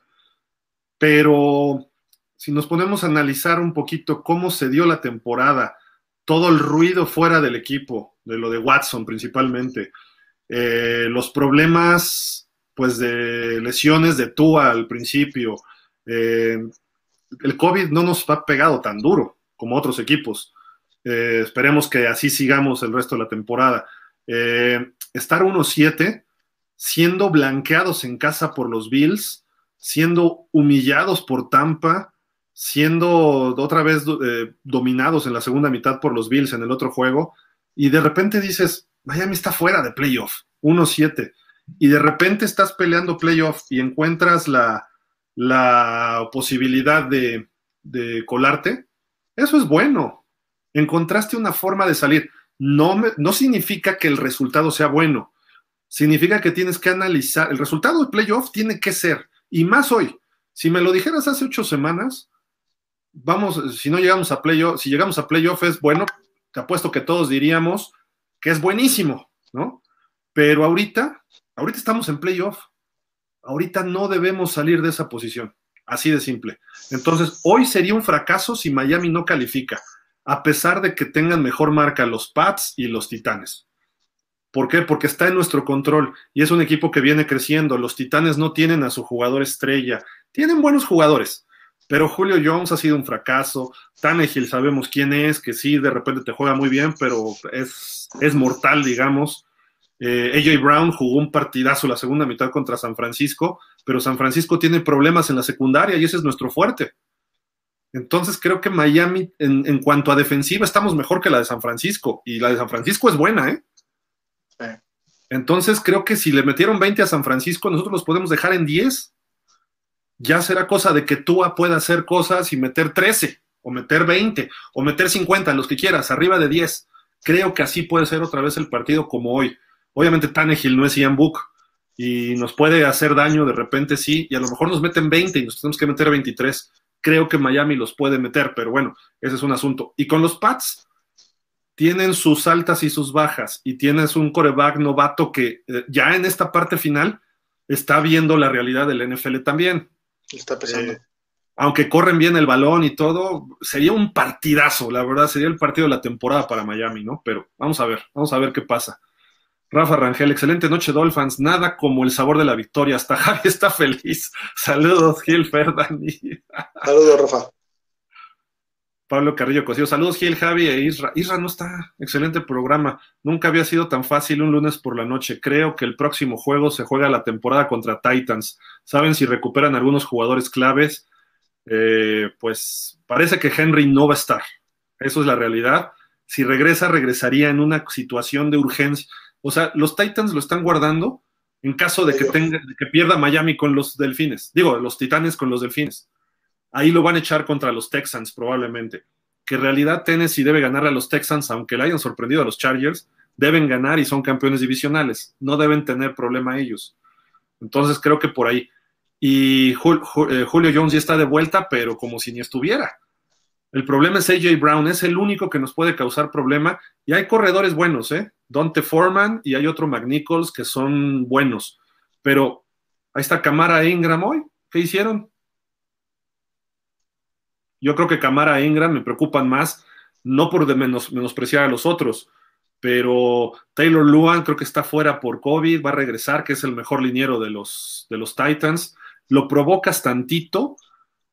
Pero si nos ponemos a analizar un poquito cómo se dio la temporada, todo el ruido fuera del equipo, de lo de Watson principalmente, eh, los problemas pues de lesiones de Tua al principio, eh, el COVID no nos ha pegado tan duro como otros equipos. Eh, esperemos que así sigamos el resto de la temporada. estar 1-7, siendo blanqueados en casa por los Bills, siendo humillados por Tampa, siendo otra vez eh, dominados en la segunda mitad por los Bills en el otro juego, y de repente dices, Miami está fuera de playoff, 1-7, y de repente estás peleando playoff y encuentras la, la posibilidad de, de, colarte, eso es bueno. Encontraste una forma de salir. No, no significa que el resultado sea bueno, significa que tienes que analizar, el resultado de playoff tiene que ser, y más hoy, si me lo dijeras hace ocho semanas, vamos, si no llegamos a playoff, si llegamos a playoff es bueno, te apuesto que todos diríamos que es buenísimo, ¿no? Pero ahorita, ahorita estamos en playoff. Ahorita no debemos salir de esa posición. Así de simple. Entonces, hoy sería un fracaso si Miami no califica, a pesar de que tengan mejor marca los Pats y los Titanes. ¿Por qué? Porque está en nuestro control y es un equipo que viene creciendo. Los Titanes no tienen a su jugador estrella. Tienen buenos jugadores, pero Julio Jones ha sido un fracaso. Tannehill sabemos quién es, que sí, de repente te juega muy bien, pero es, es mortal, digamos. Eh, AJ Brown jugó un partidazo la segunda mitad contra San Francisco, pero San Francisco tiene problemas en la secundaria y ese es nuestro fuerte. Entonces creo que Miami, en, en, cuanto a defensiva, estamos mejor que la de San Francisco. Y la de San Francisco es buena, ¿eh? Entonces creo que si le metieron 20 a San Francisco, nosotros los podemos dejar en 10 ya será cosa de que tú pueda hacer cosas y meter 13, o meter 20, o meter 50, los que quieras, arriba de 10. Creo que así puede ser otra vez el partido como hoy. Obviamente Tannehill no es Ian Book y nos puede hacer daño de repente, sí, y a lo mejor nos meten 20 y nos tenemos que meter 23. Creo que Miami los puede meter, pero bueno, ese es un asunto. Y con los Pats, tienen sus altas y sus bajas, y tienes un coreback novato que eh, ya en esta parte final está viendo la realidad del NFL también. Está pesando. Eh, aunque corren bien el balón y todo, sería un partidazo, la verdad, sería el partido de la temporada para Miami, ¿no? Pero vamos a ver, vamos a ver qué pasa. Rafa Rangel, excelente noche, Dolphins. Nada como el sabor de la victoria. Hasta Javi está feliz. Saludos, Gil Ferdani. Saludos, Rafa. Pablo Carrillo Cosío. Saludos, Gil, Javi e Isra. Isra no está. Excelente programa. Nunca había sido tan fácil un lunes por la noche. Creo que el próximo juego se juega la temporada contra Titans. ¿Saben si recuperan algunos jugadores claves? Eh, pues parece que Henry no va a estar. Eso es la realidad. Si regresa, regresaría en una situación de urgencia. O sea, los Titans lo están guardando en caso de que, tenga, de que pierda Miami con los Delfines. Digo, los Titanes con los Delfines ahí lo van a echar contra los Texans probablemente. que en realidad Tennessee debe ganarle a los Texans, aunque le hayan sorprendido a los Chargers, deben ganar y son campeones divisionales, no deben tener problema ellos. Entonces creo que por ahí. Y eh, Julio Jones ya está de vuelta, pero como si ni estuviera. El problema es AJ Brown, es el único que nos puede causar problema. Y hay corredores buenos, ¿eh? Dante Foreman y hay otro McNichols que son buenos. Pero ahí está Camara e Ingram hoy. ¿Qué hicieron? Yo creo que Camara e Ingram me preocupan más, no por de menos, menospreciar a los otros, pero Taylor Luan creo que está fuera por COVID, va a regresar, que es el mejor liniero de los, de los Titans. Lo provocas tantito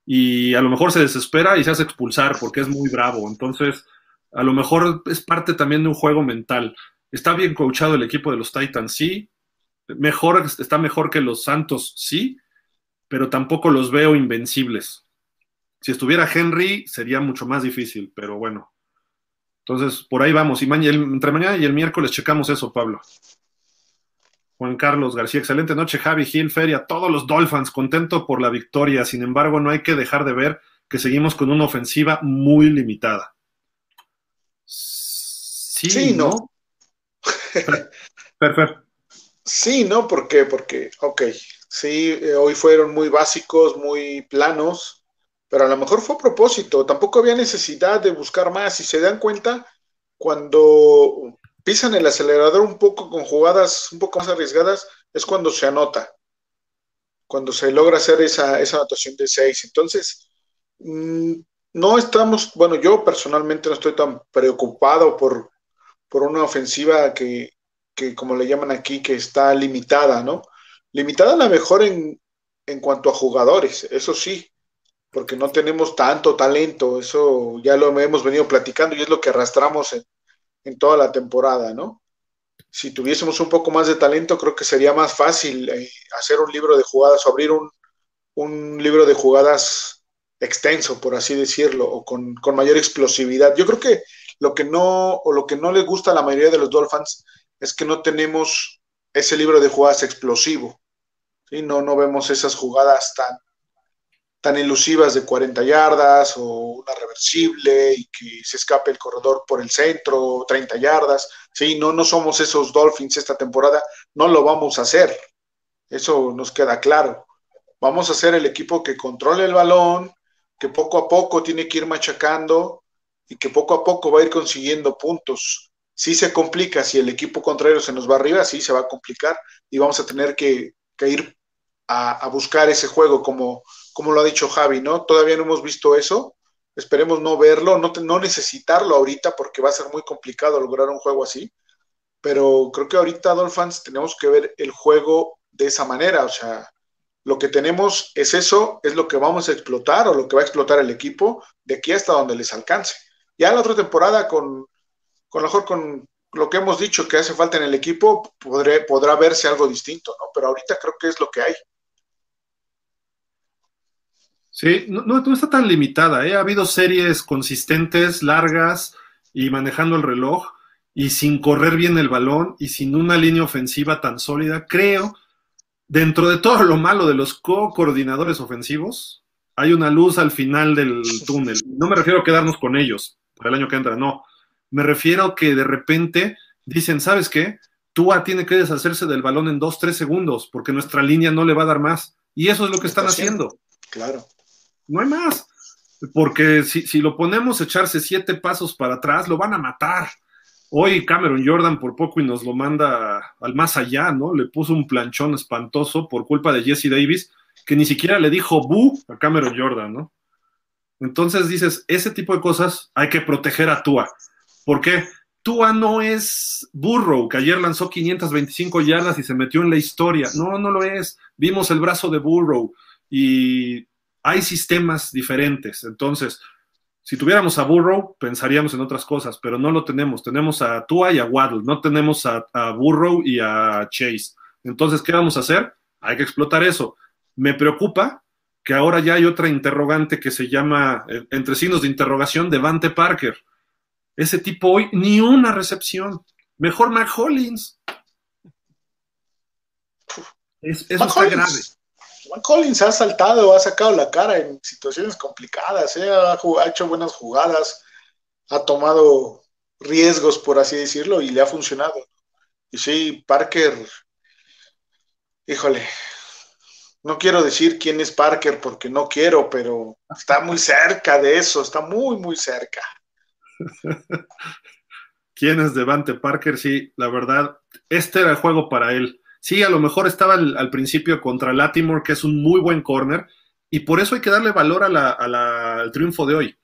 y a lo mejor se desespera y se hace expulsar porque es muy bravo. Entonces, a lo mejor es parte también de un juego mental. Está bien coachado el equipo de los Titans, sí. Mejor, está mejor que los Santos, sí, pero tampoco los veo invencibles. Si estuviera Henry, sería mucho más difícil, pero bueno. Entonces, por ahí vamos. Y entre mañana y el miércoles checamos eso, Pablo. Juan Carlos García, excelente noche, Javi Gil, Feria, todos los Dolphins, contento por la victoria. Sin embargo, no hay que dejar de ver que seguimos con una ofensiva muy limitada. Sí, ¿no? Perfecto. Sí, ¿no? ¿Por qué? Porque, ok, sí, eh, hoy fueron muy básicos, muy planos pero a lo mejor fue a propósito, tampoco había necesidad de buscar más. Si se dan cuenta, cuando pisan el acelerador un poco con jugadas un poco más arriesgadas, es cuando se anota, cuando se logra hacer esa, esa anotación de seis. Entonces, mm, no estamos, bueno, yo personalmente no estoy tan preocupado por, por una ofensiva que, que, como le llaman aquí, que está limitada, ¿no? Limitada a lo mejor en, en cuanto a jugadores, eso sí, porque no tenemos tanto talento, eso ya lo hemos venido platicando y es lo que arrastramos en, toda la temporada, ¿no? Si tuviésemos un poco más de talento, creo que sería más fácil eh, hacer un libro de jugadas o abrir un, libro de jugadas extenso, por así decirlo, o con, mayor explosividad. Yo creo que lo que no, o lo que no le gusta a la mayoría de los Dolphins es que no tenemos ese libro de jugadas explosivo. ¿sí? No, no vemos esas jugadas tan, tan elusivas de 40 yardas o una reversible y que se escape el corredor por el centro, 30 yardas. Sí, no, no somos esos Dolphins esta temporada, no lo vamos a hacer. Eso nos queda claro. Vamos a ser el equipo que controle el balón, que poco a poco tiene que ir machacando y que poco a poco va a ir consiguiendo puntos. Si se complica, si el equipo contrario se nos va arriba, sí se va a complicar y vamos a tener que, ir a buscar ese juego como, como lo ha dicho Javi, ¿no? Todavía no hemos visto eso. Esperemos no verlo, no, necesitarlo ahorita porque va a ser muy complicado lograr un juego así. Pero creo que ahorita, Dolphins, tenemos que ver el juego de esa manera. O sea, lo que tenemos es eso, es lo que vamos a explotar o lo que va a explotar el equipo de aquí hasta donde les alcance. Ya la otra temporada, con, con lo mejor con lo que hemos dicho que hace falta en el equipo, podrá verse algo distinto, ¿no? Pero ahorita creo que es lo que hay. Sí, no, no, está tan limitada. ¿eh? Ha habido series consistentes, largas y manejando el reloj y sin correr bien el balón y sin una línea ofensiva tan sólida. Creo, dentro de todo lo malo de los co-coordinadores ofensivos, hay una luz al final del túnel. No me refiero a quedarnos con ellos para el año que entra, no. Me refiero a que de repente dicen, ¿sabes qué? Tua tiene que deshacerse del balón en dos, tres segundos porque nuestra línea no le va a dar más. Y eso es lo que están haciendo. Claro. No hay más. Porque si, lo ponemos a echarse siete pasos para atrás, lo van a matar. Hoy Cameron Jordan por poco y nos lo manda al más allá, ¿no? Le puso un planchón espantoso por culpa de Jesse Davis, que ni siquiera le dijo bu a Cameron Jordan, ¿no? Entonces dices, ese tipo de cosas hay que proteger a Tua. ¿Por qué? Tua no es Burrow, que ayer lanzó 525 yardas y se metió en la historia. No, no lo es. Vimos el brazo de Burrow y hay sistemas diferentes. Entonces, si tuviéramos a Burrow, pensaríamos en otras cosas, pero no lo tenemos. Tenemos a Tua y a Waddle, no tenemos a, Burrow y a Chase. Entonces, ¿qué vamos a hacer? Hay que explotar eso. Me preocupa que ahora ya hay otra interrogante que se llama, eh, entre signos de interrogación, Devante Parker. Ese tipo hoy ni una recepción. Mejor Mac Hollins. eso está grave. Collins ha saltado, ha sacado la cara en situaciones complicadas, ¿eh? ha, hecho buenas jugadas, ha tomado riesgos, por así decirlo, y le ha funcionado. Y sí, Parker, híjole, no quiero decir quién es Parker porque no quiero, pero está muy cerca de eso, está muy, muy cerca. ¿Quién es Devante Parker? Sí, la verdad, este era el juego para él. Sí, a lo mejor estaba al, principio contra Latimore, que es un muy buen corner, y por eso hay que darle valor al triunfo de hoy.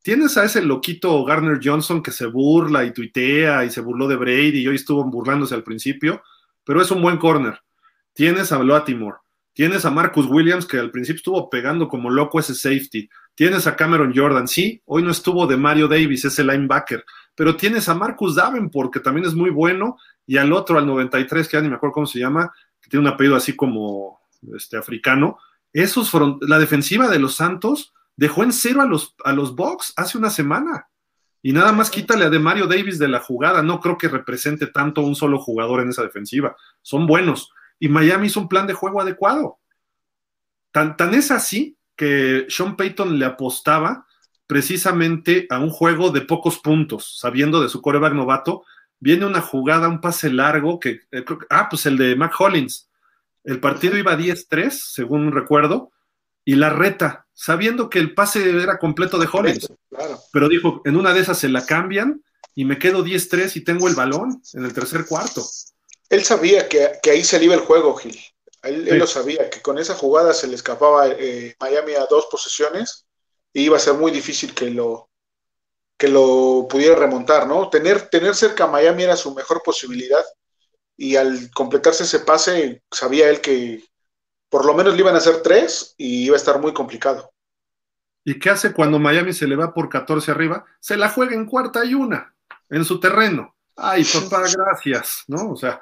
Tienes a ese loquito Garner Johnson que se burla y tuitea y se burló de Brady y hoy estuvo burlándose al principio, pero es un buen corner. Tienes a Latimore Tienes a Marcus Williams, que al principio estuvo pegando como loco ese safety. Tienes a Cameron Jordan. Sí, hoy no estuvo de Mario Davis, ese linebacker. Pero tienes a Marcus Davenport, que también es muy bueno. Y al otro, al 93, que ya ni me acuerdo cómo se llama, que tiene un apellido así como este, africano. Esos fueron, la defensiva de los Santos dejó en cero a los, a los Bucks hace una semana. Y nada más quítale a de Mario Davis de la jugada. No creo que represente tanto un solo jugador en esa defensiva. Son buenos y Miami hizo un plan de juego adecuado. Tan, tan es así que Sean Payton le apostaba precisamente a un juego de pocos puntos, sabiendo de su coreback novato, viene una jugada, un pase largo, que, eh, ah, pues el de Mac Hollins. El partido iba 10-3, según recuerdo, y la reta, sabiendo que el pase era completo de Hollins. Pero dijo, en una de esas se la cambian y me quedo 10-3 y tengo el balón en el tercer cuarto. Él sabía que, ahí se iba el juego, Gil. Él, lo sabía, que con esa jugada se le escapaba eh, Miami a dos posesiones y iba a ser muy difícil que lo, que lo pudiera remontar, ¿no? Tener, tener cerca a Miami era su mejor posibilidad y al completarse ese pase sabía él que por lo menos le iban a hacer tres y iba a estar muy complicado. ¿Y qué hace cuando Miami se le va por 14 arriba? Se la juega en cuarta y una, en su terreno. Ay, papá, gracias, ¿no? O sea,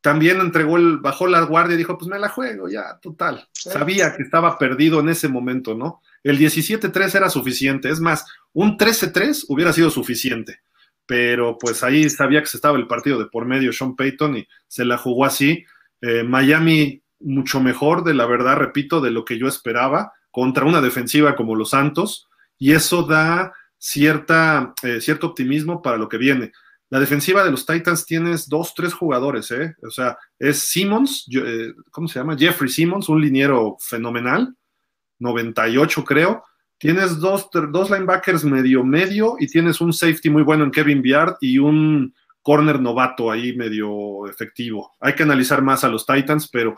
también entregó el, bajó la guardia y dijo, pues me la juego, ya, total. Sabía que estaba perdido en ese momento, ¿no? El 17-3 era suficiente, es más, un 13-3 hubiera sido suficiente, pero pues ahí sabía que se estaba el partido de por medio Sean Payton y se la jugó así. Eh, Miami mucho mejor, de la verdad, repito, de lo que yo esperaba, contra una defensiva como los Santos, y eso da cierta, eh, cierto optimismo para lo que viene. La defensiva de los Titans tienes dos, tres jugadores, ¿eh? O sea, es Simmons, eh, ¿cómo se llama? Jeffrey Simmons, un liniero fenomenal, 98 creo. Tienes dos, dos linebackers medio medio y tienes un safety muy bueno en Kevin Biard y un corner novato ahí medio efectivo. Hay que analizar más a los Titans, pero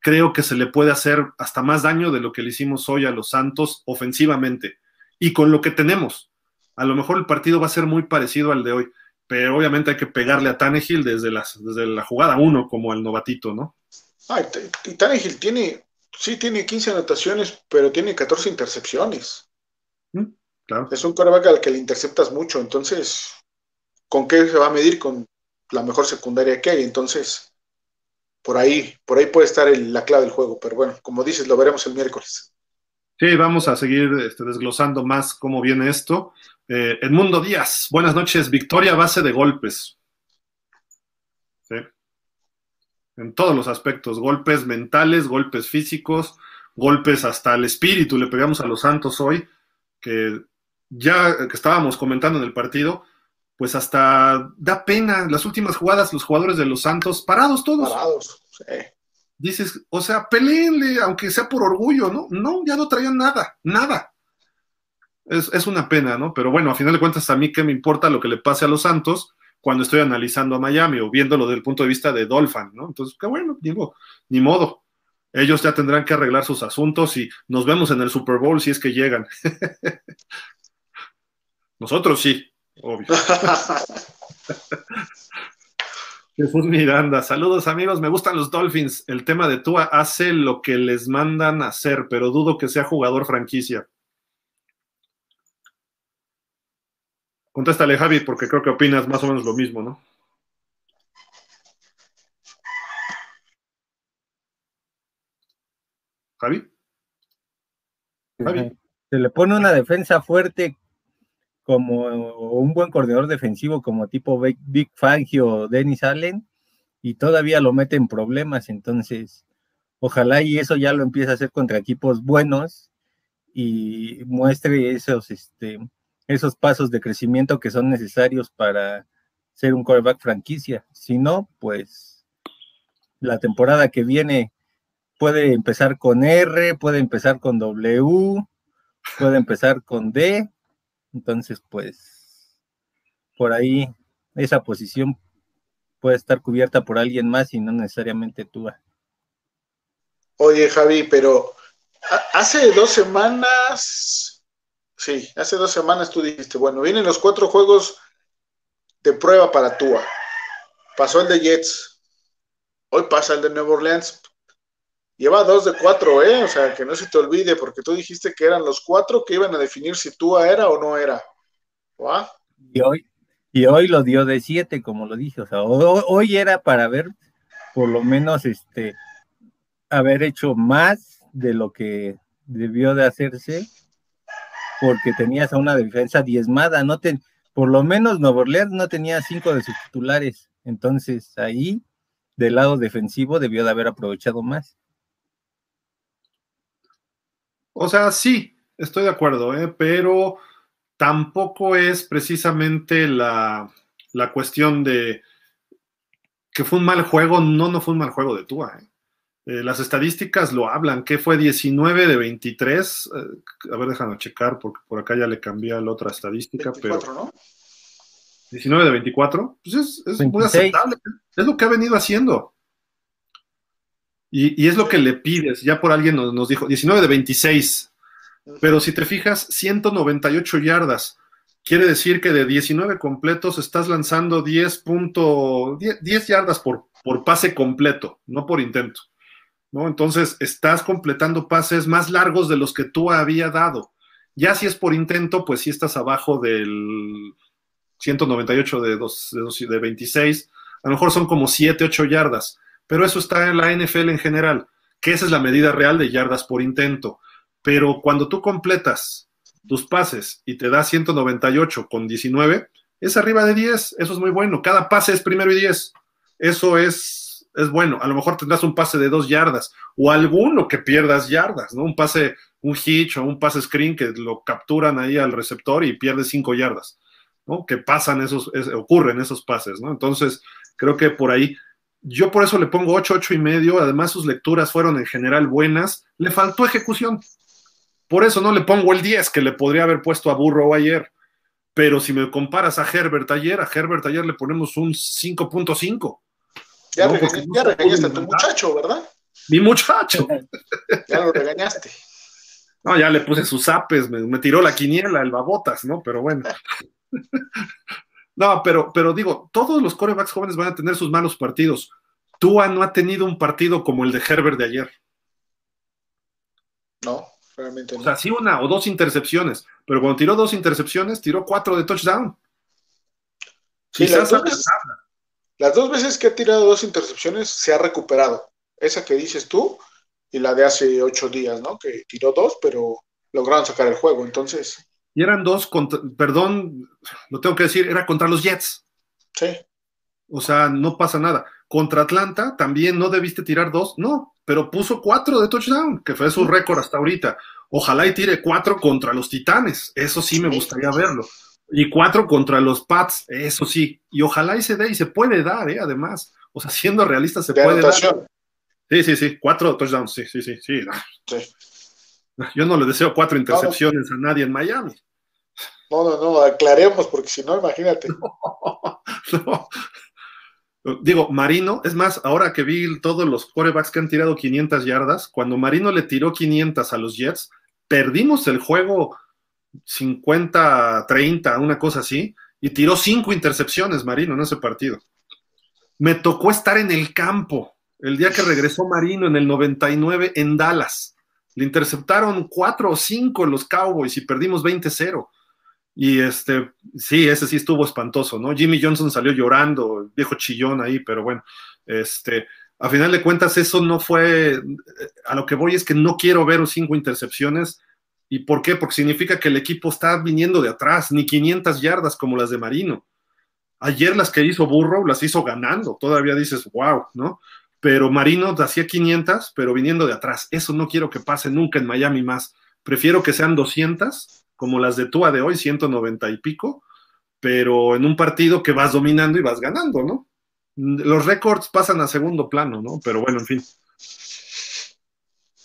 creo que se le puede hacer hasta más daño de lo que le hicimos hoy a los Santos ofensivamente. Y con lo que tenemos, a lo mejor el partido va a ser muy parecido al de hoy pero obviamente hay que pegarle a Tannehill desde, desde la jugada uno como el novatito, ¿no? Ah, y Tannehill tiene, sí tiene 15 anotaciones, pero tiene 14 intercepciones. Mm, claro. Es un coreback al que le interceptas mucho, entonces, ¿con qué se va a medir? Con la mejor secundaria que hay, entonces, por ahí, por ahí puede estar la clave del juego, pero bueno, como dices, lo veremos el miércoles. Sí, vamos a seguir este, desglosando más cómo viene esto. Eh, Edmundo Díaz, buenas noches. Victoria a base de golpes. Sí. En todos los aspectos, golpes mentales, golpes físicos, golpes hasta el espíritu. Le pegamos a los Santos hoy, que ya que estábamos comentando en el partido, pues hasta da pena. Las últimas jugadas, los jugadores de los Santos, parados todos. Parados, sí. Dices, o sea, peleenle, aunque sea por orgullo, ¿no? No, ya no traían nada, nada es, una pena, ¿no? Pero bueno, a final de cuentas, a mí qué me importa lo que le pase a los Santos cuando estoy analizando a Miami o viéndolo desde el punto de vista de Dolphin, ¿no? Entonces, qué bueno, digo, ni modo. Ellos ya tendrán que arreglar sus asuntos y nos vemos en el Super Bowl si es que llegan. Nosotros sí, obvio. Jesús Miranda, saludos amigos, me gustan los Dolphins. El tema de Tua hace lo que les mandan hacer, pero dudo que sea jugador franquicia. Contéstale, Javi, porque creo que opinas más o menos lo mismo, ¿no? Javi. Javi. Se le pone una defensa fuerte como un buen coordinador defensivo como tipo Big Fangio o Dennis Allen y todavía lo mete en problemas, entonces ojalá y eso ya lo empiece a hacer contra equipos buenos y muestre esos este esos pasos de crecimiento que son necesarios para ser un quarterback franquicia. Si no, pues la temporada que viene puede empezar con R, puede empezar con W, puede empezar con D. Entonces, pues, por ahí esa posición puede estar cubierta por alguien más y no necesariamente tú. Oye, Javi, pero hace dos semanas, sí, hace dos semanas tú dijiste, bueno, vienen los cuatro juegos de prueba para Tua. Pasó el de Jets, hoy pasa el de Nueva Orleans. Lleva dos de cuatro, ¿eh? O sea, que no se te olvide, porque tú dijiste que eran los cuatro que iban a definir si Tua era o no era. Y hoy, y hoy lo dio de siete, como lo dije. O sea, hoy, era para ver, por lo menos, este, haber hecho más de lo que debió de hacerse, porque tenías a una defensa diezmada, no te, por lo menos Nuevo Orleans no tenía cinco de sus titulares, entonces ahí del lado defensivo debió de haber aprovechado más. O sea, sí, estoy de acuerdo, ¿eh? pero tampoco es precisamente la, cuestión de que fue un mal juego, no, no fue un mal juego de Tua. ¿eh? Eh, las estadísticas lo hablan, que fue 19 de 23. a ver, déjame checar, porque por acá ya le cambié a la otra estadística. 24, pero... ¿no? 19 de 24, pues es, muy aceptable. Es lo que ha venido haciendo. Y, es lo que le pides. Ya por alguien nos, nos, dijo, 19 de 26. Pero si te fijas, 198 yardas. Quiere decir que de 19 completos estás lanzando 10, 10, yardas por, por pase completo, no por intento. ¿No? Entonces, estás completando pases más largos de los que tú había dado. Ya si es por intento, pues si estás abajo del 198 de, de, de 26. A lo mejor son como 7, 8 yardas. Pero eso está en la NFL en general, que esa es la medida real de yardas por intento. Pero cuando tú completas tus pases y te da 198 con 19, es arriba de 10. Eso es muy bueno. Cada pase es primero y 10. Eso es, es bueno. A lo mejor tendrás un pase de dos yardas o alguno que pierdas yardas, ¿no? Un pase, un hitch o un pase screen que lo capturan ahí al receptor y pierdes 5 yardas, ¿no? Que pasan esos, ocurren esos pases, ¿no? Entonces, creo que por ahí yo por eso le pongo 8, 8 y medio. Además, sus lecturas fueron en general buenas. Le faltó ejecución. Por eso no le pongo el 10 que le podría haber puesto a Burrow ayer. Pero si me comparas a Herbert ayer, a Herbert ayer le ponemos un 5.5. Ya, regañaste a tu muchacho, ¿verdad? Mi muchacho. ya lo regañaste. No, ya le puse sus apes, me, tiró la quiniela, el babotas, ¿no? Pero bueno. no, pero, pero digo, todos los corebacks jóvenes van a tener sus malos partidos. Tua no ha tenido un partido como el de Herbert de ayer. No. O sea, sí una o dos intercepciones, pero cuando tiró dos intercepciones, tiró cuatro de touchdown. Sí, las dos, veces, las dos veces que ha tirado dos intercepciones se ha recuperado. Esa que dices tú y la de hace ocho días, ¿no? Que tiró dos, pero lograron sacar el juego, entonces. Y eran dos, contra, perdón, lo tengo que decir, era contra los Jets. Sí. O sea, no pasa nada. Contra Atlanta también no debiste tirar dos, no, pero puso cuatro de touchdown, que fue su récord hasta ahorita. Ojalá y tire cuatro contra los Titanes, eso sí me gustaría verlo. Y cuatro contra los Pats, eso sí. Y ojalá y se dé, y se puede dar, ¿eh? además. O sea, siendo realista, se puede dar. Sí, sí, sí, cuatro touchdowns, sí, sí, sí, sí. Yo no le deseo cuatro intercepciones a nadie en Miami. No, no, no, aclaremos, porque si no, imagínate. no. Digo, Marino, es más, ahora que vi todos los corebacks que han tirado 500 yardas, cuando Marino le tiró 500 a los Jets, perdimos el juego 50-30, una cosa así, y tiró cinco intercepciones Marino en ese partido. Me tocó estar en el campo el día que regresó Marino en el 99 en Dallas. Le interceptaron cuatro o cinco los Cowboys y perdimos 20-0. Y este, sí, ese sí estuvo espantoso, ¿no? Jimmy Johnson salió llorando, viejo chillón ahí, pero bueno, este, a final de cuentas eso no fue, a lo que voy es que no quiero ver cinco intercepciones. ¿Y por qué? Porque significa que el equipo está viniendo de atrás, ni 500 yardas como las de Marino. Ayer las que hizo Burrow las hizo ganando, todavía dices, wow, ¿no? Pero Marino hacía 500, pero viniendo de atrás. Eso no quiero que pase nunca en Miami más. Prefiero que sean 200 como las de Tua de hoy, 190 y pico, pero en un partido que vas dominando y vas ganando, ¿no? Los récords pasan a segundo plano, ¿no? Pero bueno, en fin.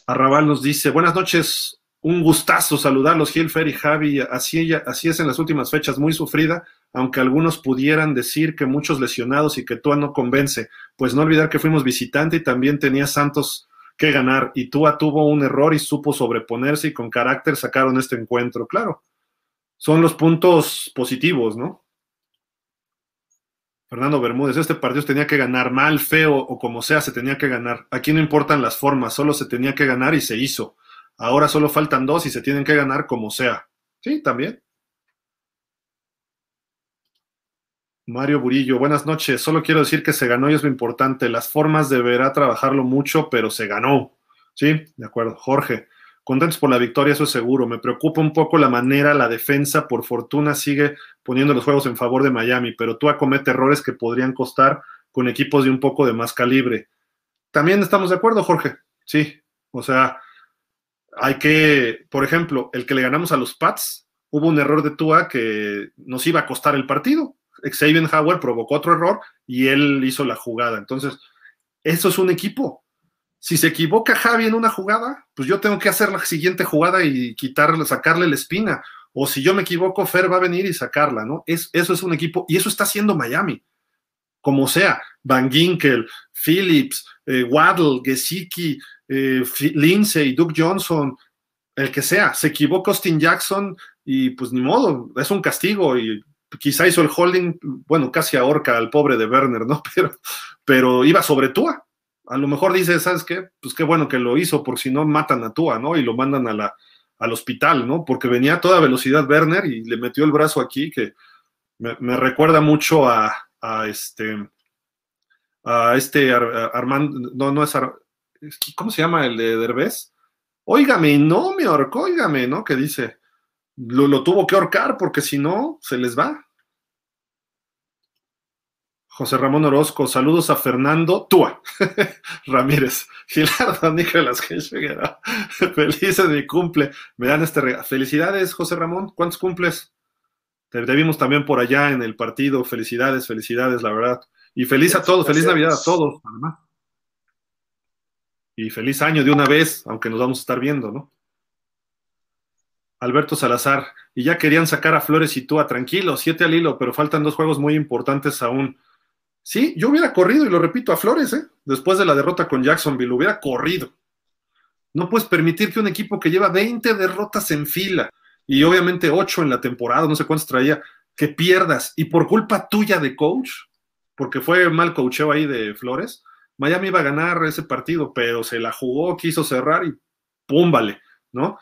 Arrabal nos dice, buenas noches, un gustazo saludarlos, Gilfer y Javi. Así, así es en las últimas fechas, muy sufrida, aunque algunos pudieran decir que muchos lesionados y que Tua no convence. Pues no olvidar que fuimos visitante y también tenía Santos que ganar. Y Tua tuvo un error y supo sobreponerse y con carácter sacaron este encuentro. Claro, son los puntos positivos, ¿no? Fernando Bermúdez, este partido tenía que ganar mal, feo o como sea, se tenía que ganar. Aquí no importan las formas, solo se tenía que ganar y se hizo. Ahora solo faltan dos y se tienen que ganar como sea. Sí, también. Mario Burillo, buenas noches. Solo quiero decir que se ganó y es lo importante. Las formas deberá trabajarlo mucho, pero se ganó. Sí, de acuerdo. Jorge, contentos por la victoria, eso es seguro. Me preocupa un poco la manera, la defensa, por fortuna sigue poniendo los juegos en favor de Miami, pero tú acomete errores que podrían costar con equipos de un poco de más calibre. También estamos de acuerdo, Jorge. Sí, o sea, hay que, por ejemplo, el que le ganamos a los Pats, hubo un error de Tua que nos iba a costar el partido. Xavier Howard provocó otro error y él hizo la jugada. Entonces, eso es un equipo. Si se equivoca Javi en una jugada, pues yo tengo que hacer la siguiente jugada y quitarle, sacarle la espina. O si yo me equivoco, Fer va a venir y sacarla, ¿no? Es, eso es un equipo y eso está haciendo Miami. Como sea, Van Ginkel, Phillips, eh, Waddle, Gesicki, eh, Lindsay, Duke Johnson, el que sea, se equivocó Austin Jackson y pues ni modo, es un castigo y quizá hizo el holding, bueno, casi ahorca al pobre de Werner, ¿no? Pero, pero iba sobre Tua. A lo mejor dice, ¿sabes qué? Pues qué bueno que lo hizo, porque si no matan a Tua, ¿no? Y lo mandan a la, al hospital, ¿no? Porque venía a toda velocidad Werner y le metió el brazo aquí, que me, recuerda mucho a, a, este, a este Armando, no, no es, ¿cómo se llama el de Derbez? Óigame, no me ahorcó, óigame, ¿no? Que dice, lo, tuvo que ahorcar porque si no, se les va. José Ramón Orozco, saludos a Fernando Túa Ramírez, Gilardo Nicolás Figueroa. Felices de mi cumple. Me dan este regalo. Felicidades, José Ramón. ¿Cuántos cumples? Te, vimos también por allá en el partido. Felicidades, felicidades, la verdad. Y feliz a todos, feliz Navidad a todos, además. Y feliz año de una vez, aunque nos vamos a estar viendo, ¿no? Alberto Salazar, y ya querían sacar a Flores y tú a tranquilo, siete al hilo, pero faltan dos juegos muy importantes aún. Sí, yo hubiera corrido, y lo repito, a Flores, ¿eh? después de la derrota con Jacksonville, hubiera corrido. No puedes permitir que un equipo que lleva 20 derrotas en fila, y obviamente 8 en la temporada, no sé cuántos traía, que pierdas, y por culpa tuya de coach, porque fue mal coacheo ahí de Flores, Miami iba a ganar ese partido, pero se la jugó, quiso cerrar y pum, vale, ¿no?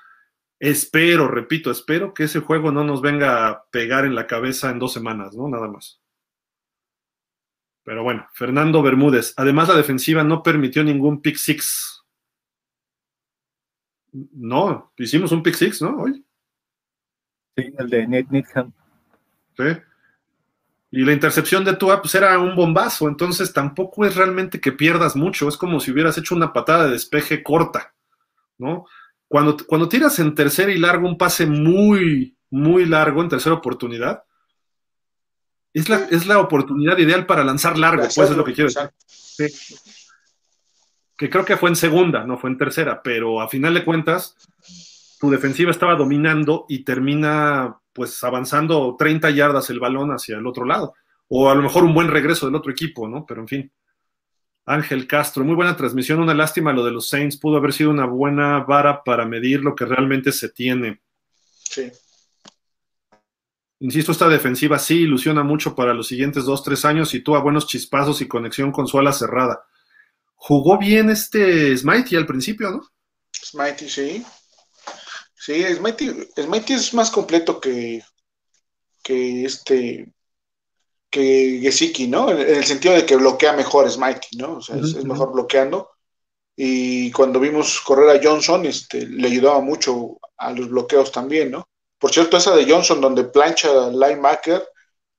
Espero, repito, espero que ese juego no nos venga a pegar en la cabeza en dos semanas, ¿no? Nada más. Pero bueno, Fernando Bermúdez. Además, la defensiva no permitió ningún pick six. No, hicimos un pick six, ¿no? Hoy. Sí, el de Nate Needham. Sí. Y la intercepción de Tua pues era un bombazo, entonces tampoco es realmente que pierdas mucho, es como si hubieras hecho una patada de despeje corta, ¿no? Cuando, cuando tiras en tercer y largo un pase muy, muy largo en tercera oportunidad, es la, es la oportunidad ideal para lanzar largo, pues es lo que quiero decir. Que creo que fue en segunda, no fue en tercera, pero a final de cuentas, tu defensiva estaba dominando y termina pues avanzando 30 yardas el balón hacia el otro lado. O a lo mejor un buen regreso del otro equipo, ¿no? Pero en fin. Ángel Castro, muy buena transmisión, una lástima lo de los Saints, pudo haber sido una buena vara para medir lo que realmente se tiene. Sí. Insisto, esta defensiva sí ilusiona mucho para los siguientes dos, tres años y tuvo buenos chispazos y conexión con su ala cerrada. Jugó bien este Smitey al principio, ¿no? Smitey, sí. Sí, Smitey, Smitey es más completo que, que este que Gesicki, ¿no? En, el sentido de que bloquea mejor Smitey, ¿no? O sea, es, mejor bloqueando. Y cuando vimos correr a Johnson, este, le ayudaba mucho a los bloqueos también, ¿no? Por cierto, esa de Johnson, donde plancha al linebacker,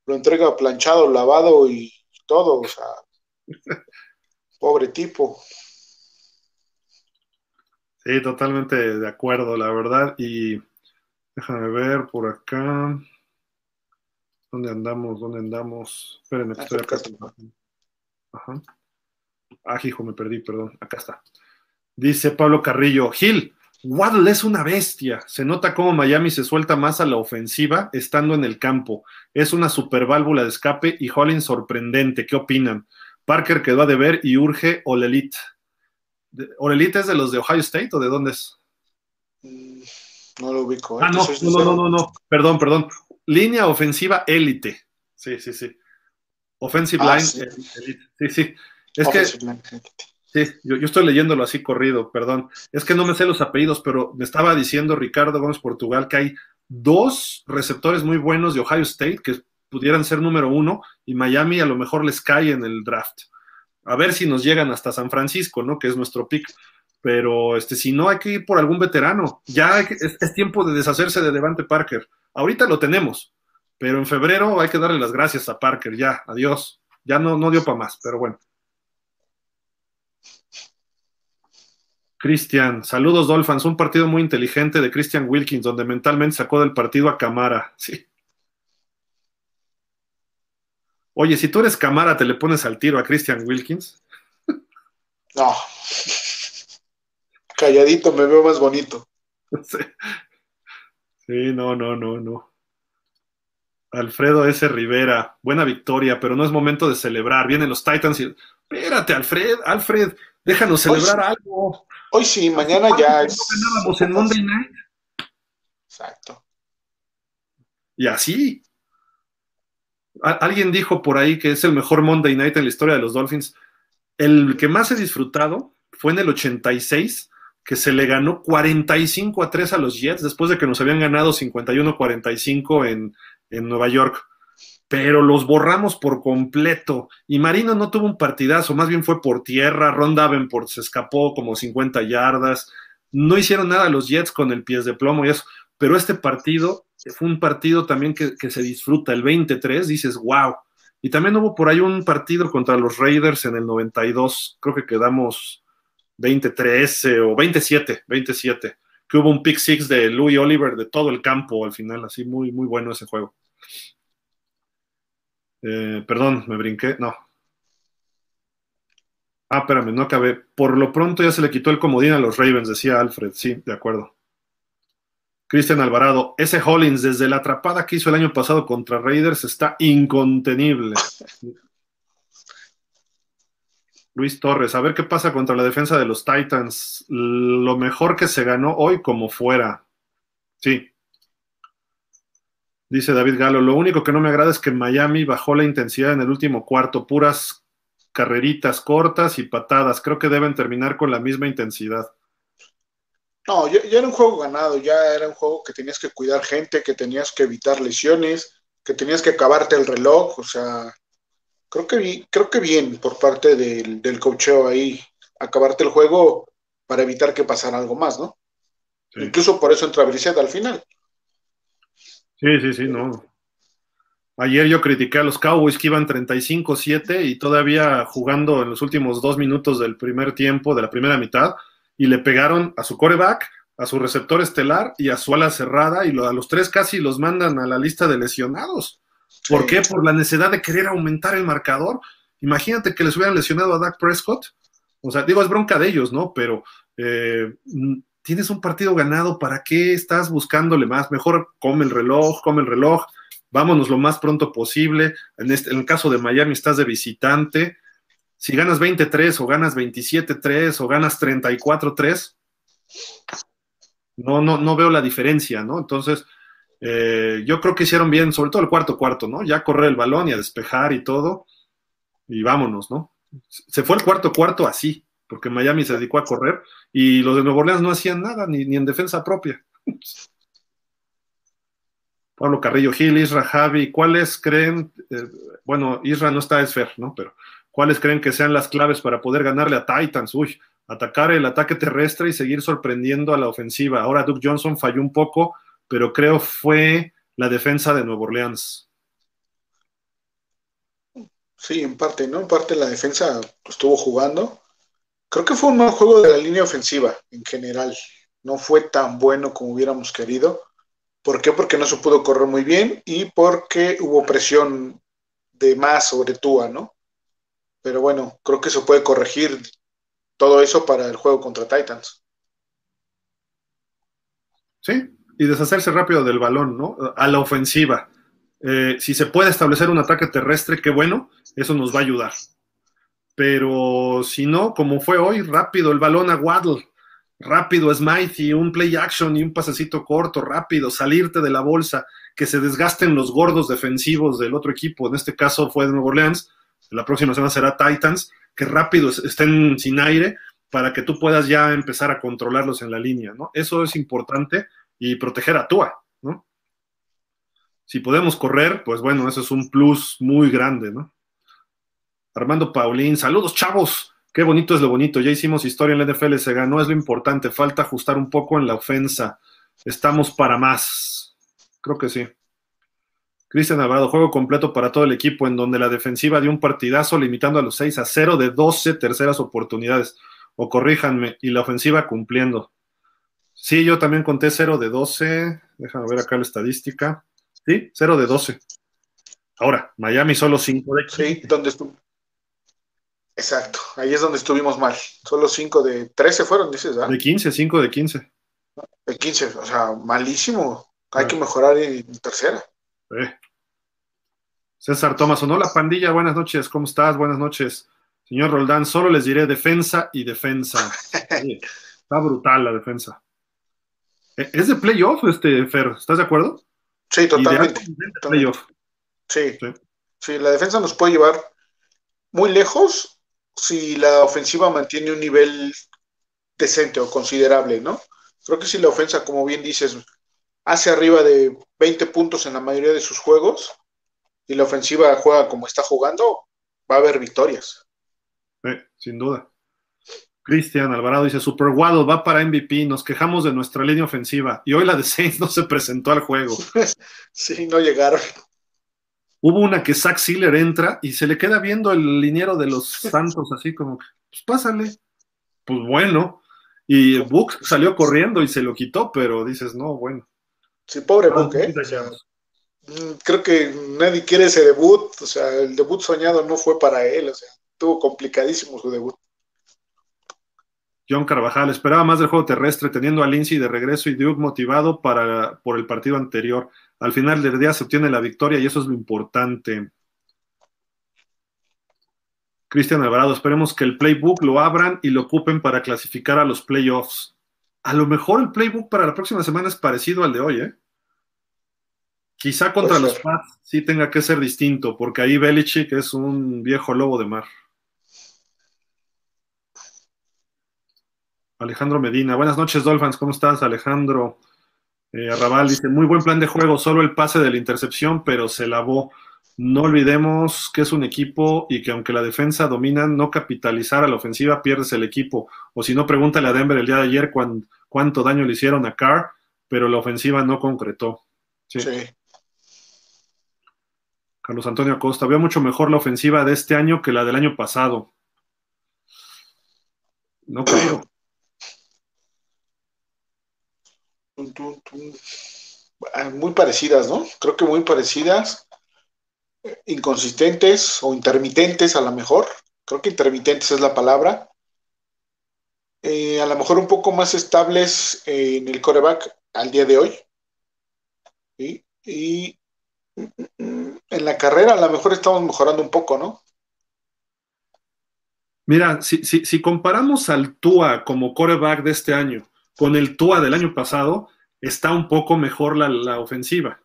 lo entrega planchado, lavado y todo, o sea, pobre tipo. Sí, totalmente de acuerdo, la verdad. Y Déjame ver por acá. ¿Dónde andamos? ¿Dónde andamos? Espérenme, estoy acá. Ajá. Ah, hijo, me perdí, perdón. Acá está. Dice Pablo Carrillo, Gil, Waddle es una bestia. Se nota cómo Miami se suelta más a la ofensiva estando en el campo. Es una super válvula de escape y Hollins sorprendente. ¿Qué opinan? Parker quedó a deber y urge Olelit. ¿Olelit es de los de Ohio State o de dónde es? Mm, no lo ubico. ¿eh? Ah, no, no, no, no, no, perdón, perdón. Línea ofensiva élite. Sí, sí, sí. Offensive ah, line sí. elite. Sí, sí. Es que. Sí, yo, yo, estoy leyéndolo así corrido, perdón. Es que no me sé los apellidos, pero me estaba diciendo Ricardo Gómez Portugal que hay dos receptores muy buenos de Ohio State que pudieran ser número uno y Miami a lo mejor les cae en el draft. A ver si nos llegan hasta San Francisco, ¿no? Que es nuestro pick. Pero este, si no, hay que ir por algún veterano. Ya es, tiempo de deshacerse de Devante Parker. Ahorita lo tenemos, pero en febrero hay que darle las gracias a Parker. Ya, adiós. Ya no, no dio para más, pero bueno. Cristian, saludos Dolphins, un partido muy inteligente de Christian Wilkins, donde mentalmente sacó del partido a Camara. Sí. Oye, si tú eres Camara, ¿te le pones al tiro a Christian Wilkins? No. Calladito me veo más bonito. Sí. sí, no, no, no, no. Alfredo S. Rivera, buena victoria, pero no es momento de celebrar. Vienen los Titans y. Espérate, Alfred, Alfred, déjanos celebrar algo. Hoy sí, mañana ya es. ganábamos en Monday Night? Exacto. Y así. Alguien dijo por ahí que es el mejor Monday Night en la historia de los Dolphins. El que más he disfrutado fue en el 86, que se le ganó 45 a 3 a los Jets después de que nos habían ganado 51 45 en, en Nueva York pero los borramos por completo. Y Marino no tuvo un partidazo, más bien fue por tierra. Ron Davenport se escapó como 50 yardas. No hicieron nada los Jets con el pies de plomo y eso. Pero este partido fue un partido también que, se disfruta. El 23, dices, wow. Y también hubo por ahí un partido contra los Raiders en el 92. Creo que quedamos 20-13 o 27, 27. Que hubo un pick six de Louis Oliver de todo el campo al final. Así muy, muy bueno ese juego. Eh, perdón, me brinqué. No. Ah, espérame, no acabé. Por lo pronto ya se le quitó el comodín a los Ravens, decía Alfred. Sí, de acuerdo. Cristian Alvarado, ese Hollins desde la atrapada que hizo el año pasado contra Raiders está incontenible. Luis Torres, a ver qué pasa contra la defensa de los Titans. Lo mejor que se ganó hoy como fuera. Sí, Dice David Galo, lo único que no me agrada es que Miami bajó la intensidad en el último cuarto, puras carreritas cortas y patadas. Creo que deben terminar con la misma intensidad. No, ya, era un juego ganado, ya era un juego que tenías que cuidar gente, que tenías que evitar lesiones, que tenías que acabarte el reloj, o sea, creo que, creo que bien por parte del, del cocheo ahí, acabarte el juego para evitar que pasara algo más, ¿no? Incluso por eso entra Brissett al final. Sí, sí, sí, no. Ayer yo critiqué a los Cowboys que iban 35-7 y todavía jugando en los últimos dos minutos del primer tiempo, de la primera mitad, y le pegaron a su coreback, a su receptor estelar y a su ala cerrada, y a los tres casi los mandan a la lista de lesionados. ¿Por qué? Por la necesidad de querer aumentar el marcador. Imagínate que les hubieran lesionado a Dak Prescott. O sea, digo, es bronca de ellos, ¿no? Pero eh, tienes un partido ganado, ¿para qué estás buscándole más? Mejor come el reloj, come el reloj, vámonos lo más pronto posible. En, este, en el caso de Miami estás de visitante. Si ganas 23 o ganas 27-3 o ganas 34-3, no, no, no veo la diferencia, ¿no? Entonces, eh, yo creo que hicieron bien, sobre todo el cuarto cuarto, ¿no? Ya correr el balón y a despejar y todo, y vámonos, ¿no? Se fue el cuarto cuarto así, porque Miami se dedicó a correr y los de Nuevo Orleans no hacían nada, ni, en defensa propia. Pablo Carrillo Gil, Isra Javi, ¿cuáles creen, eh, bueno, Isra no está Esfer, ¿no? Pero ¿cuáles creen que sean las claves para poder ganarle a Titans? Uy, atacar el ataque terrestre y seguir sorprendiendo a la ofensiva. Ahora Duke Johnson falló un poco, pero creo fue la defensa de Nuevo Orleans. Sí, en parte, ¿no? En parte la defensa estuvo jugando Creo que fue un mal juego de la línea ofensiva en general. No fue tan bueno como hubiéramos querido. ¿Por qué? Porque no se pudo correr muy bien y porque hubo presión de más sobre Tua, ¿no? Pero bueno, creo que se puede corregir todo eso para el juego contra Titans. Sí, y deshacerse rápido del balón, ¿no? A la ofensiva. Eh, si se puede establecer un ataque terrestre, qué bueno, eso nos va a ayudar. Pero si no, como fue hoy, rápido el balón a Waddle, rápido Smythe y un play action y un pasecito corto, rápido, salirte de la bolsa, que se desgasten los gordos defensivos del otro equipo, en este caso fue de Nueva Orleans, la próxima semana será Titans, que rápido estén sin aire para que tú puedas ya empezar a controlarlos en la línea, ¿no? Eso es importante y proteger a Tua, ¿no? Si podemos correr, pues bueno, eso es un plus muy grande, ¿no? Armando Paulín, saludos chavos, qué bonito es lo bonito, ya hicimos historia en la NFL, se ganó, es lo importante, falta ajustar un poco en la ofensa, estamos para más, creo que sí. Cristian Alvarado, juego completo para todo el equipo, en donde la defensiva dio un partidazo limitando a los 6 a 0 de 12 terceras oportunidades, o corríjanme, y la ofensiva cumpliendo. Sí, yo también conté 0 de 12, déjame ver acá la estadística. Sí, 0 de 12. Ahora, Miami solo 5 de 15. Sí, donde estuvo. Exacto, ahí es donde estuvimos mal. Solo 5 de 13 fueron, dices, ¿verdad? De 15, 5 de 15. De 15, o sea, malísimo. Hay que mejorar en tercera. César Tomás, no la pandilla, buenas noches, ¿cómo estás? Buenas noches. Señor Roldán, solo les diré defensa y defensa. está brutal la defensa. ¿E-, ¿Es de playoff este Fer? ¿Estás de acuerdo? Sí, totalmente. Playoff. Sí, sí. la defensa nos puede llevar muy lejos si la ofensiva mantiene un nivel decente o considerable, ¿no? Creo que si la ofensa, como bien dices, hace arriba de 20 puntos en la mayoría de sus juegos y la ofensiva juega como está jugando, va a haber victorias. sin duda. Cristian Alvarado dice, Super Waddle va para MVP, nos quejamos de nuestra línea ofensiva y hoy la de Saints no se presentó al juego. sí, no llegaron. Hubo una que Zach Sealer entra y se le queda viendo el liniero de los Santos así como, pues pásale. Pues bueno. Y Book salió corriendo y se lo quitó, pero dices, no, bueno. Sí, pobre Book, ¿eh? Mm, creo que nadie quiere ese debut, o sea, el debut soñado no fue para él, o sea, tuvo complicadísimo su debut. John Carvajal, esperaba más del juego terrestre, teniendo a Lindsay de regreso y Duke motivado para, por el partido anterior. Al final del día se obtiene la victoria y eso es lo importante. Cristian Alvarado, esperemos que el playbook lo abran y lo ocupen para clasificar a los playoffs. A lo mejor el playbook para la próxima semana es parecido al de hoy, ¿eh? Quizá contra los Pats sí tenga que ser distinto, porque ahí Belichick es un viejo lobo de mar. Alejandro Medina, buenas noches, Dolphins, ¿cómo estás, Alejandro? Eh, Arrabal dice, muy buen plan de juego, solo el pase de la intercepción, pero se lavó. No olvidemos que es un equipo y que aunque la defensa domina, no capitalizar a la ofensiva, pierdes el equipo. O si no, pregúntale a Denver el día de ayer cuánto daño le hicieron a Carr, pero la ofensiva no concretó. Sí. Carlos Antonio Acosta, veo mucho mejor la ofensiva de este año que la del año pasado. No creo. Ah, muy parecidas, ¿no? Creo que muy parecidas, inconsistentes o intermitentes a lo mejor. Creo que intermitentes es la palabra. Eh, a lo mejor un poco más estables en el coreback al día de hoy. Y en la carrera a lo mejor estamos mejorando un poco, ¿no? Mira, si, si comparamos al Tua como coreback de este año con el Tua del año pasado, está un poco mejor la, ofensiva.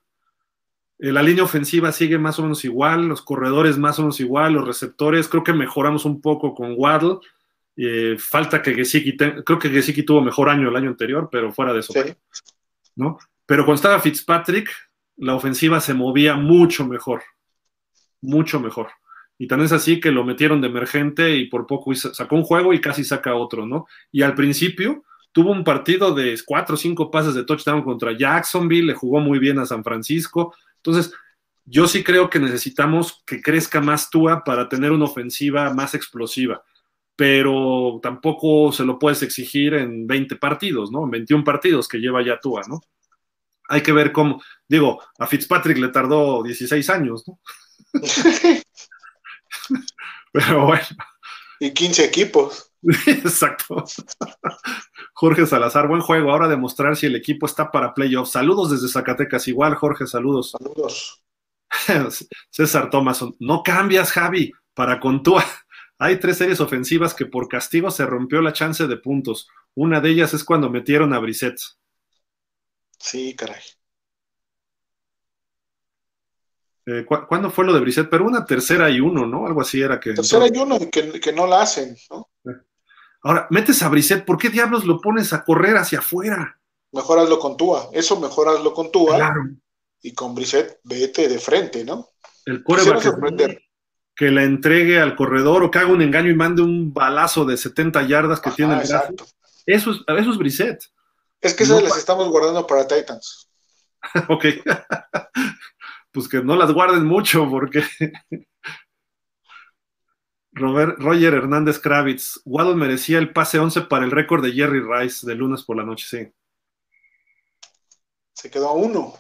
Eh, la línea ofensiva sigue más o menos igual, los corredores más o menos igual, los receptores, creo que mejoramos un poco con Waddle. Eh, falta que Gesicki, creo que Gesicki tuvo mejor año el año anterior, pero fuera de eso. ¿no? Pero cuando estaba Fitzpatrick, la ofensiva se movía mucho mejor, mucho mejor. Y tan es así que lo metieron de emergente y por poco sacó un juego y casi saca otro, ¿no? Y al principio tuvo un partido de cuatro o cinco pases de touchdown contra Jacksonville, le jugó muy bien a San Francisco. Entonces, yo sí creo que necesitamos que crezca más Tua para tener una ofensiva más explosiva, pero tampoco se lo puedes exigir en 20 partidos, ¿no? En 21 partidos que lleva ya Tua, ¿no? Hay que ver cómo, digo, a Fitzpatrick le tardó 16 años, ¿no? Pero bueno. Y 15 equipos. Exacto. Jorge Salazar, buen juego. Ahora demostrar si el equipo está para playoffs. Saludos desde Zacatecas. Igual, Jorge, saludos. Saludos. César Thomason, no cambias, Javi, para Contúa. Hay tres series ofensivas que por castigo se rompió la chance de puntos. Una de ellas es cuando metieron a Brissett. Sí, caray. Eh, ¿Cuándo fue lo de Brissett? Pero una tercera y uno, ¿no? Algo así era que. Tercera y uno, que, que no la hacen, ¿no? Ahora, metes a Brissett, ¿por qué diablos lo pones a correr hacia afuera? Mejor hazlo con Tua, eso mejor hazlo con Tua. Claro. Y con Brissett, vete de frente, ¿no? El coreback que, que la entregue al corredor o que haga un engaño y mande un balazo de 70 yardas que tiene el exacto. Eso es, eso es Brissett. Es que esas las estamos guardando para Titans. ok. pues que no las guarden mucho porque Robert, Roger Hernández Kravitz, Waddle merecía el pase 11 para el récord de Jerry Rice de lunes por la noche, sí. Se quedó a uno.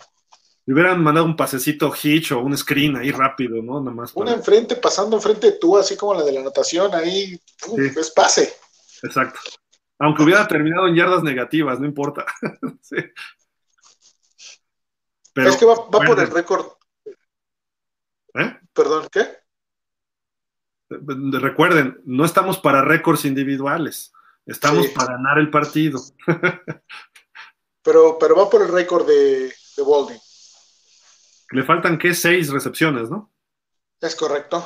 Le hubieran mandado un pasecito hitch o un screen ahí rápido, ¿no? Nada más Una enfrente, pasando enfrente de tú, así como la de la anotación, ahí, es pase. Exacto. Aunque hubiera terminado en yardas negativas, no importa. sí. Pero, es que va, por el récord. ¿Eh? Perdón, ¿qué? Recuerden, no estamos para récords individuales, estamos para ganar el partido. pero, pero va por el récord de, de. Le faltan, ¿qué? Seis recepciones, ¿no? Es correcto.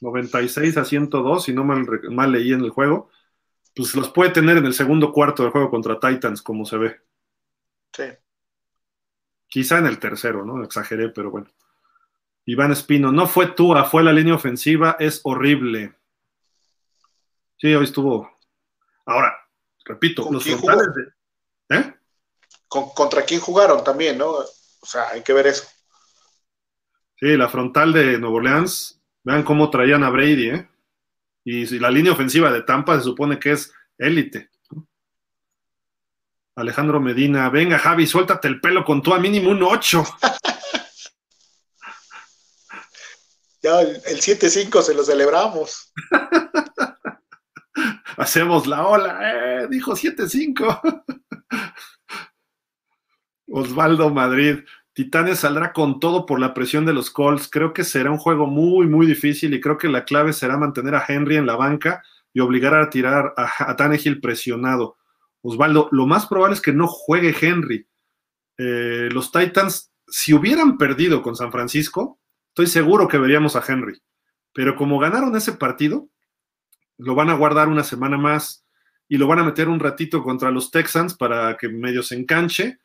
96 a 102, si no mal, mal leí en el juego. Pues los puede tener en el segundo cuarto del juego contra Titans, como se ve. Sí. Quizá en el tercero, ¿no? Exageré, pero bueno. Iván Espino, no fue Tua, fue la línea ofensiva, es horrible. Sí, hoy estuvo. Ahora, repito, los frontales de. ¿Eh? ¿Contra quién jugaron también, no? O sea, hay que ver eso. Sí, la frontal de Nuevo Orleans, vean cómo traían a Brady, ¿eh? Y si la línea ofensiva de Tampa se supone que es élite. Alejandro Medina, venga Javi, suéltate el pelo con tu a mínimo un 8. Ya el, 7-5 se lo celebramos. Hacemos la ola, eh, dijo 7-5. Osvaldo Madrid, Titanes saldrá con todo por la presión de los Colts. Creo que será un juego muy, muy difícil y creo que la clave será mantener a Henry en la banca y obligar a tirar a, a Tannehill presionado. Osvaldo, lo más probable es que no juegue Henry. Eh, los Titans, si hubieran perdido con San Francisco, estoy seguro que veríamos a Henry. Pero como ganaron ese partido, lo van a guardar una semana más y lo van a meter un ratito contra los Texans para que medio se enganche.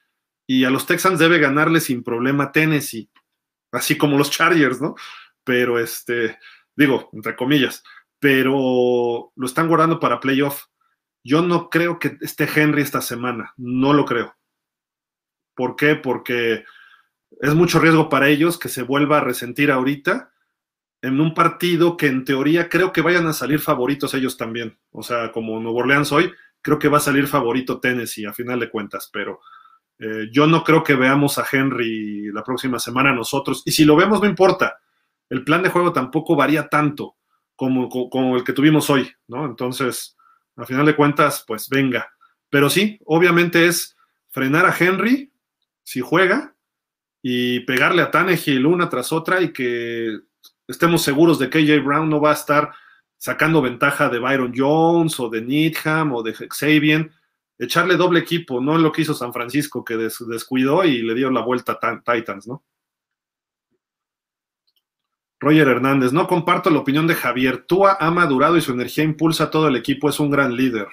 Y a los Texans debe ganarle sin problema Tennessee, así como los Chargers, ¿no? Pero este, digo, entre comillas, pero lo están guardando para playoff. Yo no creo que esté Henry esta semana, no lo creo. ¿Por qué? Porque es mucho riesgo para ellos que se vuelva a resentir ahorita en un partido que en teoría creo que vayan a salir favoritos ellos también. O sea, como Nuevo Orleans hoy, creo que va a salir favorito Tennessee a final de cuentas, pero eh, yo no creo que veamos a Henry la próxima semana nosotros. Y si lo vemos, no importa. El plan de juego tampoco varía tanto como, como el que tuvimos hoy, ¿no? Entonces, a final de cuentas, pues venga. Pero sí, obviamente es frenar a Henry si juega y pegarle a Tannehill una tras otra y que estemos seguros de que AJ Brown no va a estar sacando ventaja de Byron Jones o de Needham o de Xavier, echarle doble equipo, no en lo que hizo San Francisco, que descuidó y le dio la vuelta a Titans, ¿no? Roger Hernández, no comparto la opinión de Javier. Tua ha madurado y su energía impulsa a todo el equipo, es un gran líder.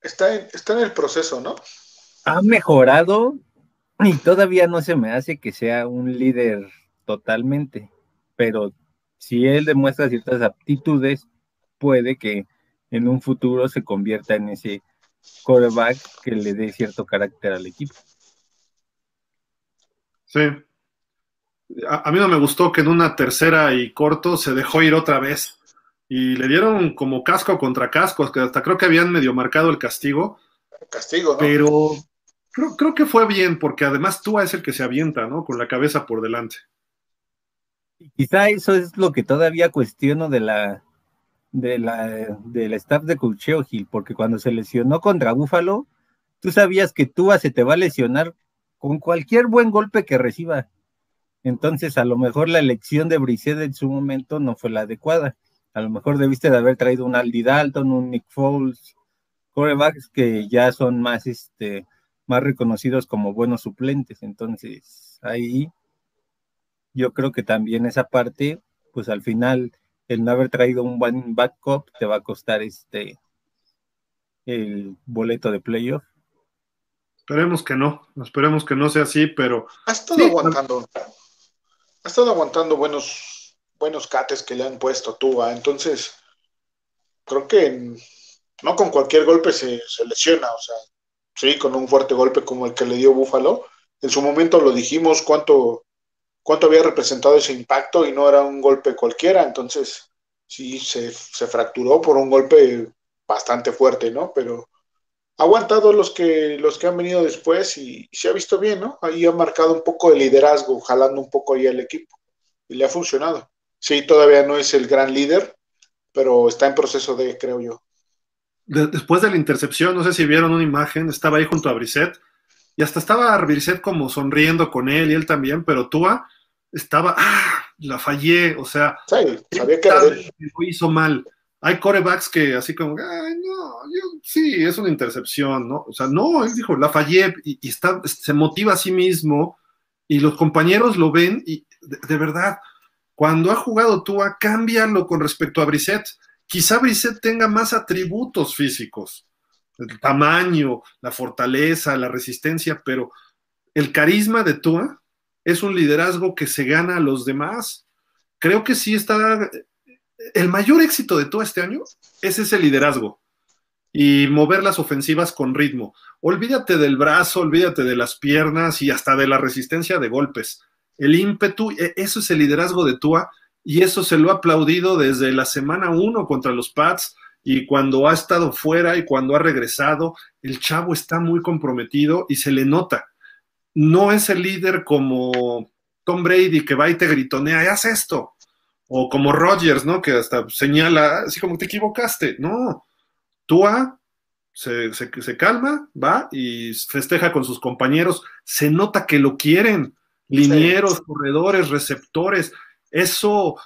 Está en, está en el proceso, ¿no? Ha mejorado y todavía no se me hace que sea un líder totalmente, pero si él demuestra ciertas aptitudes, puede que en un futuro se convierta en ese quarterback que le dé cierto carácter al equipo. Sí. A, a, mí no me gustó que en una tercera y corto se dejó ir otra vez y le dieron como casco contra casco, que hasta creo que habían medio marcado el castigo. Castigo, ¿no? Pero creo, creo que fue bien, porque además Tua es el que se avienta, ¿no? Con la cabeza por delante. Quizá eso es lo que todavía cuestiono de la de la del staff de Coacheo Gil, porque cuando se lesionó contra Búfalo, tú sabías que Tua se te va a lesionar con cualquier buen golpe que reciba. Entonces, a lo mejor la elección de Brissett en su momento no fue la adecuada. A lo mejor debiste de haber traído un Aldi Dalton, un Nick Foles, corebacks que ya son más, este, más reconocidos como buenos suplentes. Entonces, ahí yo creo que también esa parte, pues al final, el no haber traído un buen backup te va a costar este el boleto de playoff. Esperemos que no, esperemos que no sea así, pero. Ha estado aguantando. Ha estado aguantando buenos, buenos cates que le han puesto Tuba. Entonces, creo que no con cualquier golpe se, se, lesiona. O sea, sí, con un fuerte golpe como el que le dio Búfalo. En su momento lo dijimos cuánto, cuánto había representado ese impacto y no era un golpe cualquiera. Entonces, sí, se, fracturó por un golpe bastante fuerte, ¿no? Pero ha aguantado los que, los que han venido después y, se ha visto bien, ¿no? Ahí ha marcado un poco de liderazgo, jalando un poco ahí al equipo y le ha funcionado. Sí, todavía no es el gran líder, pero está en proceso de, creo yo. después de la intercepción, no sé si vieron una imagen, estaba ahí junto a Brisset y hasta estaba Brisset como sonriendo con él y él también, pero Tua estaba, ah, la fallé, o sea, sí, sabía que lo hizo mal hay corebacks que así como, ay, no, sí, es una intercepción, ¿no? O sea, no, él dijo, la fallé y, está, se motiva a sí mismo y los compañeros lo ven y de, verdad, cuando ha jugado Tua, cámbialo con respecto a Brissett. Quizá Brissett tenga más atributos físicos, el tamaño, la fortaleza, la resistencia, pero el carisma de Tua es un liderazgo que se gana a los demás. Creo que sí está el mayor éxito de todo este año es ese liderazgo y mover las ofensivas con ritmo. Olvídate del brazo, olvídate de las piernas y hasta de la resistencia de golpes. El ímpetu, e, eso es el liderazgo de Tua y eso se lo ha aplaudido desde la semana uno contra los Pats y cuando ha estado fuera y cuando ha regresado, el chavo está muy comprometido y se le nota. No es el líder como Tom Brady que va y te gritonea, haz esto, o como Rogers, ¿no? Que hasta señala, así como te equivocaste. No, Tua se, se, calma, va y festeja con sus compañeros. Se nota que lo quieren. Linieros, corredores, receptores. Eso,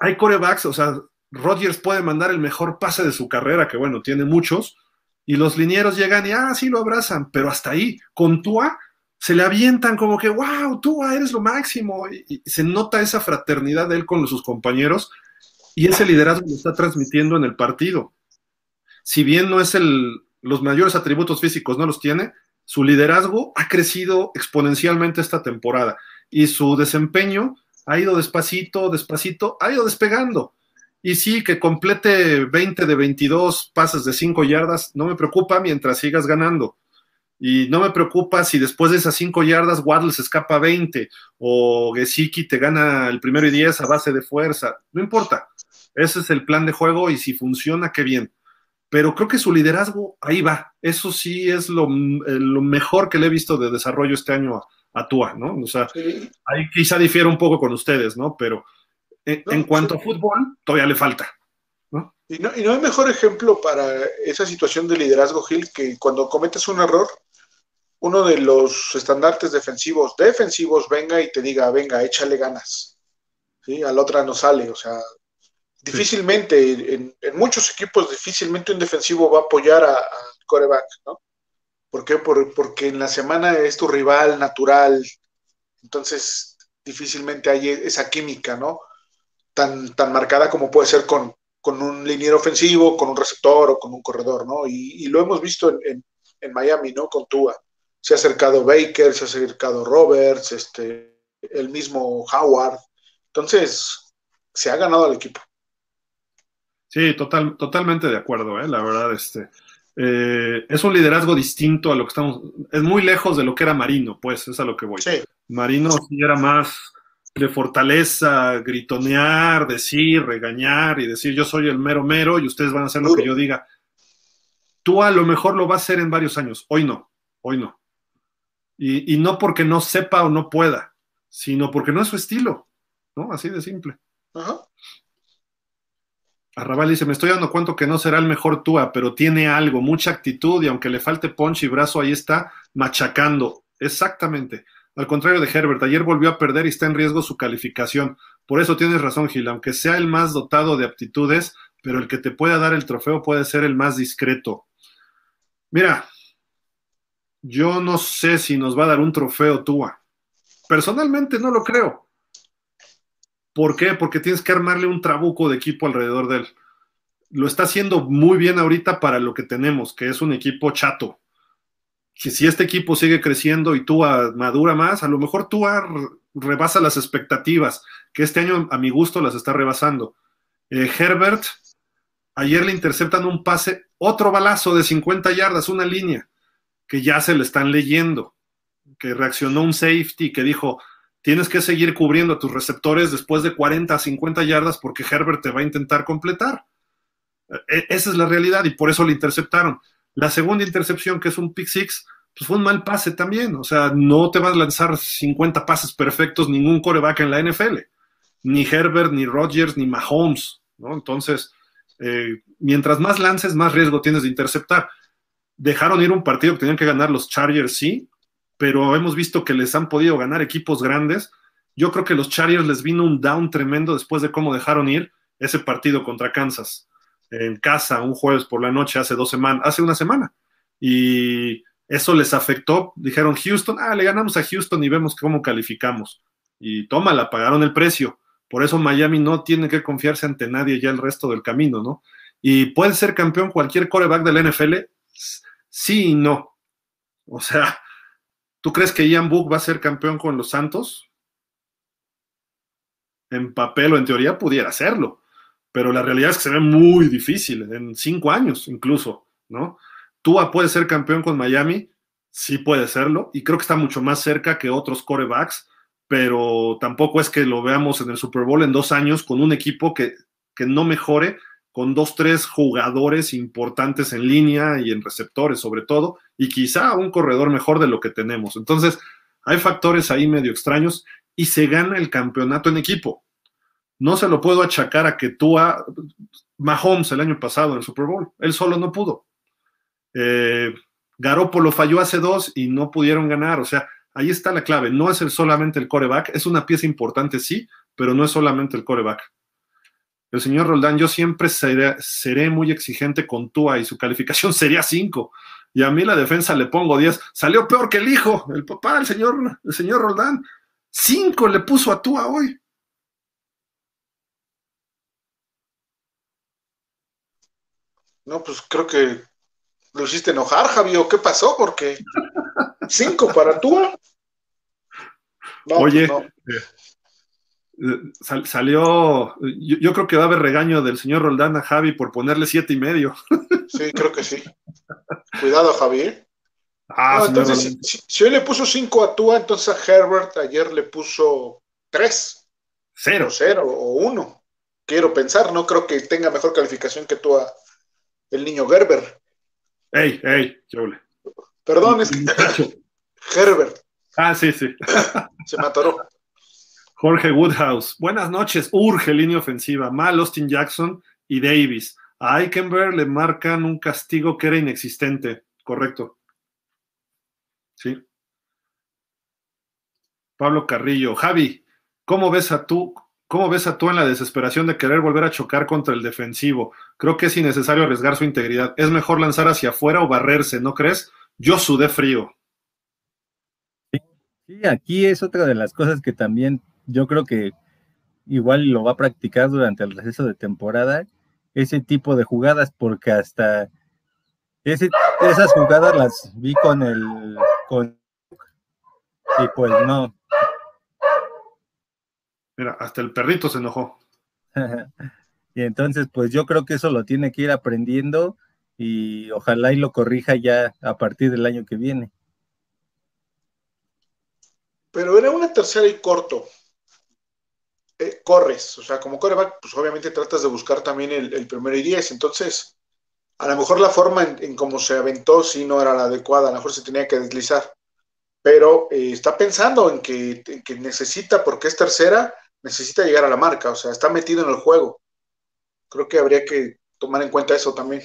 hay corebacks, o sea, Rogers puede mandar el mejor pase de su carrera, que bueno, tiene muchos, y los linieros llegan y, ah, sí lo abrazan, pero hasta ahí, con Tua, se le avientan como que, wow, tú eres lo máximo. Y, se nota esa fraternidad de él con sus compañeros y ese liderazgo lo está transmitiendo en el partido. Si bien no es el, los mayores atributos físicos, no los tiene, su liderazgo ha crecido exponencialmente esta temporada y su desempeño ha ido despacito, despacito, ha ido despegando. Y sí, que complete 20 de 22 pases de 5 yardas, no me preocupa mientras sigas ganando y no me preocupa si después de esas cinco yardas Waddle se escapa 20 o Gesicki te gana el primero y 10 a base de fuerza. No importa. Ese es el plan de juego y si funciona, qué bien. Pero creo que su liderazgo ahí va. Eso sí es lo, eh, mejor que le he visto de desarrollo este año a, Tua, ¿no? O sea, ahí quizá difiere un poco con ustedes, ¿no? Pero en, cuanto a fútbol, todavía le falta. Y no, y no hay mejor ejemplo para esa situación de liderazgo, Gil, que cuando cometes un error, uno de los estandartes defensivos, defensivos, venga y te diga, venga, échale ganas. ¿Sí? A la otra no sale, o sea, difícilmente, en, muchos equipos, difícilmente un defensivo va a apoyar al coreback, ¿no? ¿Por qué? porque en la semana es tu rival natural, entonces difícilmente hay esa química, ¿no? Tan, tan marcada como puede ser con, con un liniero ofensivo, con un receptor o con un corredor, ¿no? Y, lo hemos visto en, en Miami, ¿no? Con Tua se ha acercado Baker, se ha acercado Roberts, este, el mismo Howard. Entonces, se ha ganado al equipo. Sí, total, totalmente de acuerdo, ¿eh? la verdad, este. Eh, es un liderazgo distinto a lo que estamos. Es muy lejos de lo que era Marino, pues, es a lo que voy. Sí. Marino sí era más de fortaleza, gritonear, decir, regañar y decir yo soy el mero mero y ustedes van a hacer lo que yo diga. Tú a lo mejor lo vas a hacer en varios años, hoy no, hoy no. Y, y no porque no sepa o no pueda, sino porque no es su estilo, ¿no? Así de simple. Ajá. Arrabal dice, me estoy dando cuenta que no será el mejor Tua, pero tiene algo, mucha actitud y aunque le falte punch y brazo, ahí está machacando. Exactamente. Al contrario de Herbert, ayer volvió a perder y está en riesgo su calificación. Por eso tienes razón, Gil, aunque sea el más dotado de aptitudes, pero el que te pueda dar el trofeo puede ser el más discreto. Mira, yo no sé si nos va a dar un trofeo Tua. Personalmente no lo creo. ¿Por qué? Porque tienes que armarle un trabuco de equipo alrededor de él. Lo está haciendo muy bien ahorita para lo que tenemos, que es un equipo chato. Que si este equipo sigue creciendo y tú madura más, a lo mejor tú rebasa las expectativas, que este año a mi gusto las está rebasando. Eh, Herbert, ayer le interceptan un pase, otro balazo de 50 yardas, una línea, que ya se le están leyendo, que reaccionó un safety que dijo, tienes que seguir cubriendo a tus receptores después de 40 a 50 yardas porque Herbert te va a intentar completar. E, esa es la realidad y por eso le interceptaron. La segunda intercepción, que es un pick six, pues fue un mal pase también. O sea, no te vas a lanzar 50 pases perfectos ningún coreback en la NFL. Ni Herbert, ni Rodgers, ni Mahomes. ¿no? Entonces, eh, mientras más lances, más riesgo tienes de interceptar. Dejaron ir un partido que tenían que ganar los Chargers, sí, pero hemos visto que les han podido ganar equipos grandes. Yo creo que los Chargers les vino un down tremendo después de cómo dejaron ir ese partido contra Kansas en casa un jueves por la noche hace dos semanas, hace una semana. Y eso les afectó. Dijeron Houston, ah, le ganamos a Houston y vemos cómo calificamos. Y tómala, pagaron el precio. Por eso Miami no tiene que confiarse ante nadie ya el resto del camino, ¿no? Y puede ser campeón cualquier coreback del NFL, sí y no. O sea, ¿Tú crees que Ian Book va a ser campeón con los Santos? En papel o en teoría pudiera serlo, pero la realidad es que se ve muy difícil, en cinco años incluso, ¿no? Tua puede ser campeón con Miami, sí puede serlo, y creo que está mucho más cerca que otros corebacks, pero tampoco es que lo veamos en el Super Bowl en dos años con un equipo que, que no mejore con dos, tres jugadores importantes en línea y en receptores sobre todo, y quizá un corredor mejor de lo que tenemos. Entonces, hay factores ahí medio extraños y se gana el campeonato en equipo. No se lo puedo achacar a que tú a Mahomes el año pasado en el Super Bowl, él solo no pudo. Eh, Garópolo falló hace dos y no pudieron ganar, o sea, ahí está la clave, no es solamente el coreback, es una pieza importante, sí, pero no es solamente el coreback. El señor Roldán, yo siempre seré, muy exigente con Tua y su calificación sería 5. Y a mí la defensa le pongo 10. Salió peor que el hijo, el papá, el señor, el señor Roldán. 5 le puso a Tua hoy. No, pues creo que lo hiciste enojar, Javier. ¿Qué pasó? Porque 5 para Tua. Oye, pues salió, yo, creo que va a haber regaño del señor Roldán a Javi por ponerle siete y medio. Sí, creo que sí. Cuidado, Javi. Ah, entonces, si, hoy le puso cinco a Tua, entonces a Herbert ayer le puso tres. Cero. cero o uno. Quiero pensar, no creo que tenga mejor calificación que Tua el niño Gerber. Ey, ey, chole. Perdón, es que Herbert. Ah, sí, sí. Se me atoró. Jorge Woodhouse, buenas noches. Urge línea ofensiva. Mal Austin Jackson y Davis. A Eichenberg le marcan un castigo que era inexistente. Correcto. Sí. Pablo Carrillo. Javi, ¿cómo ves a tú? ¿Cómo ves a tú en la desesperación de querer volver a chocar contra el defensivo? Creo que es innecesario arriesgar su integridad. Es mejor lanzar hacia afuera o barrerse, ¿no crees? Yo sudé frío. Sí, aquí es otra de las cosas que también yo creo que igual lo va a practicar durante el receso de temporada, ese tipo de jugadas, porque hasta esas jugadas las vi con el y pues no. Mira, hasta el perrito se enojó. y entonces, pues yo creo que eso lo tiene que ir aprendiendo y ojalá y lo corrija ya a partir del año que viene. Pero era una tercera y corto. eh, corres, o sea, como coreback, pues obviamente tratas de buscar también el, el primero y diez, entonces a lo mejor la forma en, cómo se aventó sí no era la adecuada, a lo mejor se tenía que deslizar, pero eh, está pensando en que, que, necesita, porque es tercera, necesita llegar a la marca, o sea, está metido en el juego. Creo que habría que tomar en cuenta eso también.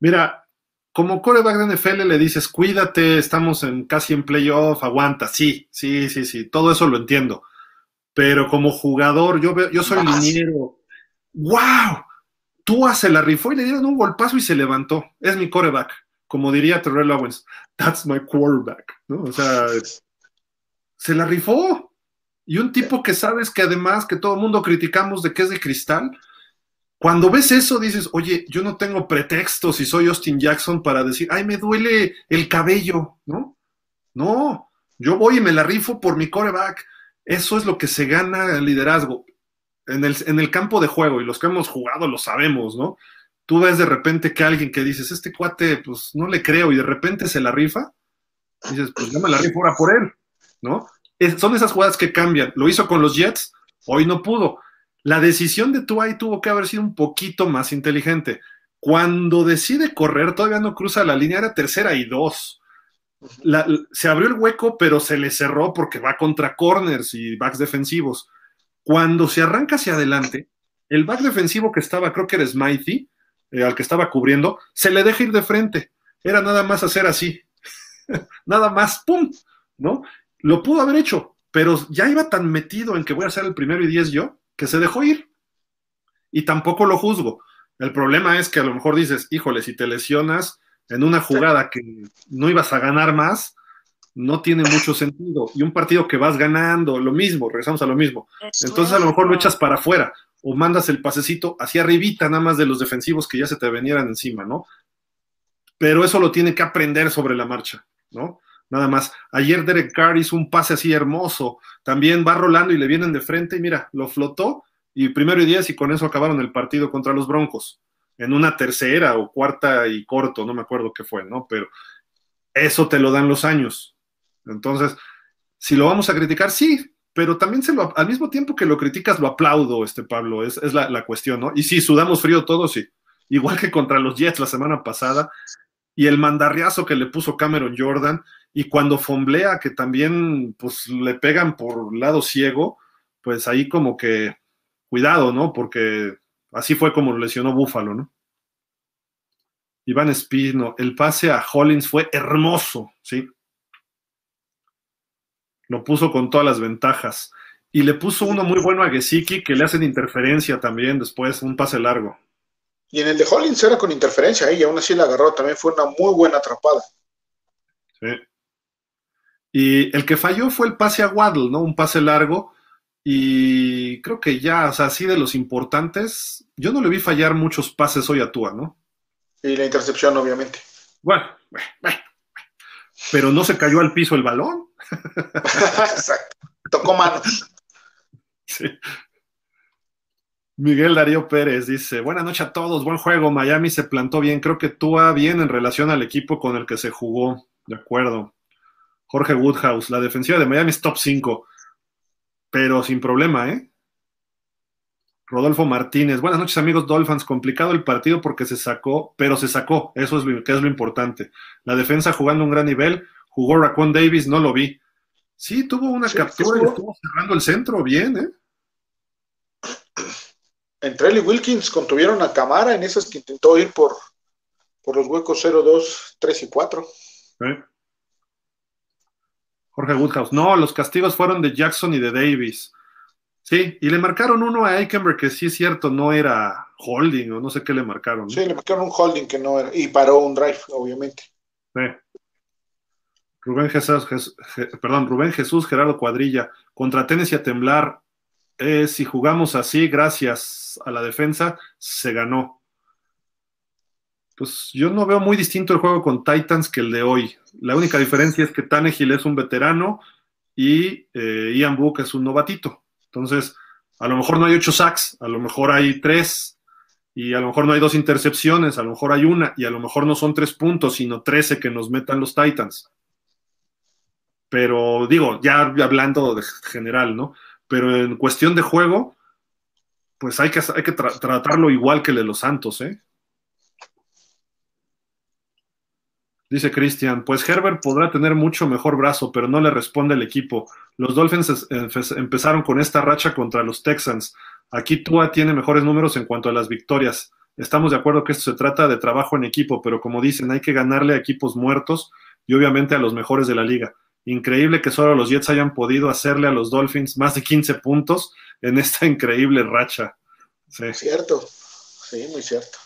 Mira, como coreback de NFL le dices, cuídate, estamos en, casi en playoff, aguanta, sí, sí, sí, sí, todo eso lo entiendo. Pero como jugador, yo, veo, yo soy liniero. ¡Wow! Tú se la rifó y le dieron un golpazo y se levantó. Es mi coreback. Como diría Terrell Owens, that's my quarterback. ¿no? O sea, se la rifó. Y un tipo que sabes que además que todo el mundo criticamos de que es de cristal, cuando ves eso, dices, oye, yo no tengo pretextos si soy Austin Jackson para decir, ay, me duele el cabello, ¿no? No, yo voy y me la rifo por mi coreback. Eso es lo que se gana el liderazgo en el, en el campo de juego, y los que hemos jugado lo sabemos, ¿no? Tú ves de repente que alguien que dices, este cuate, pues no le creo, y de repente se la rifa, dices, pues yo me la rifo ahora por él, ¿no? Son esas jugadas que cambian. Lo hizo con los Jets, hoy no pudo la decisión de Tuay tuvo que haber sido un poquito más inteligente. Cuando decide correr, todavía no cruza la línea, era tercera y dos. se abrió el hueco, pero se le cerró porque va contra corners y backs defensivos. Cuando se arranca hacia adelante, el back defensivo que estaba, creo que era Smithy, eh, al que estaba cubriendo, se le deja ir de frente. Era nada más hacer así. nada más, ¡pum! ¿No? Lo pudo haber hecho, pero ya iba tan metido en que voy a ser el primero y diez yo, que se dejó ir. Y tampoco lo juzgo. El problema es que a lo mejor dices, híjole, si te lesionas en una jugada que no ibas a ganar más, no tiene mucho sentido. Y un partido que vas ganando, lo mismo, regresamos a lo mismo. Entonces a lo mejor lo echas para afuera o mandas el pasecito hacia arribita nada más de los defensivos que ya se te venieran encima, ¿no? Pero eso lo tiene que aprender sobre la marcha, ¿no? Nada más. Ayer Derek Carr hizo un pase así hermoso. También va rolando y le vienen de frente y mira, lo flotó y primero y diez y con eso acabaron el partido contra los Broncos. En una tercera o cuarta y corto, no me acuerdo qué fue, ¿no? Pero eso te lo dan los años. Entonces, si lo vamos a criticar, sí, pero también se lo, al mismo tiempo que lo criticas, lo aplaudo, este Pablo, es, es la, la, cuestión, ¿no? Y sí, sudamos frío todos, sí. Igual que contra los Jets la semana pasada, y el mandarriazo que le puso Cameron Jordan, y cuando fomblea, que también pues le pegan por lado ciego, pues ahí como que cuidado, ¿no? Porque así fue como lo lesionó Búfalo, ¿no? Iván Espino, el pase a Hollins fue hermoso, ¿sí? Lo puso con todas las ventajas. Y le puso uno muy bueno a Gesicki que le hacen interferencia también después, un pase largo. Y en el de Hollins era con interferencia, ¿eh? y aún así la agarró, también fue una muy buena atrapada. Sí. Y el que falló fue el pase a Waddle, ¿no? Un pase largo. Y creo que ya, o sea, así de los importantes, yo no le vi fallar muchos pases hoy a Tua, ¿no? Y la intercepción, obviamente. Bueno, pero no se cayó al piso el balón. Exacto. Tocó manos. Sí. Miguel Darío Pérez dice, buenas noches a todos, buen juego, Miami se plantó bien, creo que Tua bien en relación al equipo con el que se jugó, de acuerdo. Jorge Woodhouse, la defensiva de Miami es top 5, pero sin problema, ¿eh? Rodolfo Martínez, buenas noches amigos Dolphins, complicado el partido porque se sacó, pero se sacó, eso es lo, que es lo importante. La defensa jugando un gran nivel, jugó Raquan Davis, no lo vi. Sí, tuvo una captura y estuvo cerrando el centro bien, ¿eh? Entre él y Wilkins contuvieron a Camara en esas que intentó ir por, por los huecos 0, 2, 3 y 4. ¿Eh? Jorge Woodhouse. No, los castigos fueron de Jackson y de Davis. Sí, y le marcaron uno a Eikenberg que sí es cierto, no era holding o no sé qué le marcaron. Sí, le marcaron un holding que no era, y paró un drive, obviamente. Sí. Rubén Jesús, perdón, Rubén Jesús Gerardo Cuadrilla, contra Tennessee a temblar. Eh, si jugamos así, gracias a la defensa, se ganó pues yo no veo muy distinto el juego con Titans que el de hoy. La única diferencia es que Tannehill es un veterano y eh, Ian Book es un novatito. Entonces, a lo mejor no hay ocho sacks, a lo mejor hay tres, y a lo mejor no hay dos intercepciones, a lo mejor hay una, y a lo mejor no son tres puntos, sino trece que nos metan los Titans. Pero digo, ya hablando de general, ¿no? Pero en cuestión de juego, pues hay que, hay que tratarlo igual que el de los Santos, ¿eh? Dice Cristian, pues Herbert podrá tener mucho mejor brazo, pero no le responde el equipo. Los Dolphins empezaron con esta racha contra los Texans. Aquí Tua tiene mejores números en cuanto a las victorias. Estamos de acuerdo que esto se trata de trabajo en equipo, pero como dicen, hay que ganarle a equipos muertos y obviamente a los mejores de la liga. Increíble que solo los Jets hayan podido hacerle a los Dolphins más de 15 puntos en esta increíble racha. Sí. Cierto, sí, muy cierto.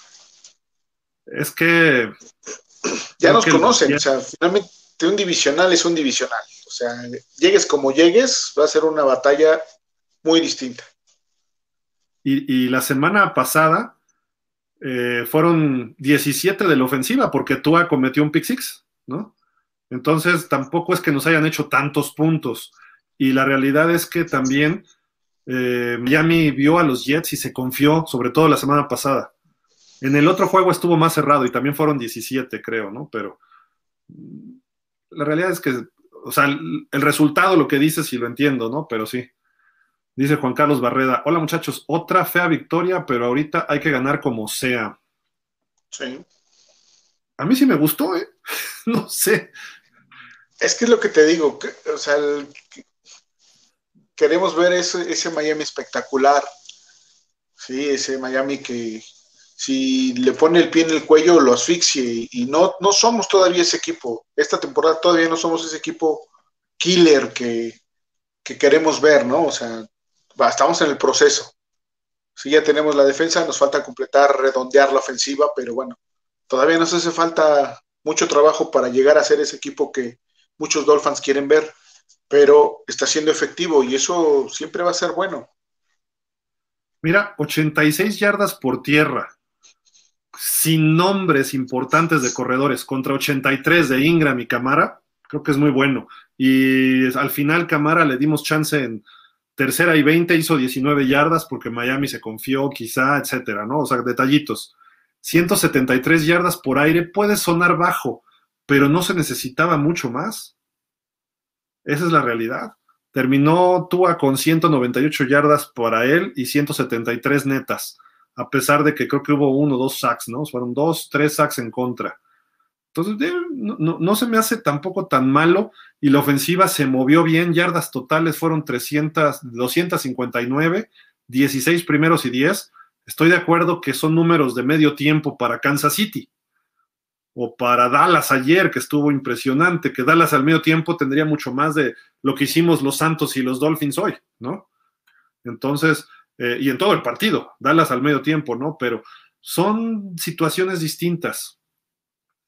Es que ya nos conocen, o sea, finalmente un divisional es un divisional. O sea, llegues como llegues, va a ser una batalla muy distinta. Y, la semana pasada eh, fueron 17 de la ofensiva porque Tua cometió un pick six, ¿no? Entonces tampoco es que nos hayan hecho tantos puntos. Y la realidad es que también eh, Miami vio a los Jets y se confió, sobre todo la semana pasada. En el otro juego estuvo más cerrado y también fueron 17, creo, ¿no? Pero mm, la realidad es que, o sea, el, resultado, lo que dice, sí lo entiendo, ¿no? Pero sí. Dice Juan Carlos Barreda, hola muchachos, otra fea victoria, pero ahorita hay que ganar como sea. Sí. A mí sí me gustó, ¿eh? no sé. Es que es lo que te digo, o sea, queremos ver ese, ese Miami espectacular, sí, ese Miami que, si le pone el pie en el cuello, lo asfixie. Y no, no somos todavía ese equipo. Esta temporada todavía no somos ese equipo killer que, queremos ver, ¿no? O sea, estamos en el proceso. Si ya tenemos la defensa, nos falta completar, redondear la ofensiva, pero bueno, todavía nos hace falta mucho trabajo para llegar a ser ese equipo que muchos Dolphins quieren ver, pero está siendo efectivo y eso siempre va a ser bueno. Mira, 86 yardas por tierra, sin nombres importantes de corredores contra 83 de Ingram y Camara, creo que es muy bueno. Y al final Camara le dimos chance en tercera y 20, hizo 19 yardas porque Miami se confió, quizá, etcétera, ¿no? O sea, detallitos. 173 yardas por aire puede sonar bajo, pero no se necesitaba mucho más. Esa es la realidad. Terminó Tua con 198 yardas para él y 173 netas a pesar de que creo que hubo uno o dos sacks, ¿no? Fueron dos, tres sacks en contra. Entonces, no, se me hace tampoco tan malo y la ofensiva se movió bien, yardas totales fueron 300, 259, 16 primeros y 10. Estoy de acuerdo que son números de medio tiempo para Kansas City o para Dallas ayer, que estuvo impresionante, que Dallas al medio tiempo tendría mucho más de lo que hicimos los Santos y los Dolphins hoy, ¿no? Entonces, eh, y en todo el partido, Dallas al medio tiempo, ¿no? Pero son situaciones distintas.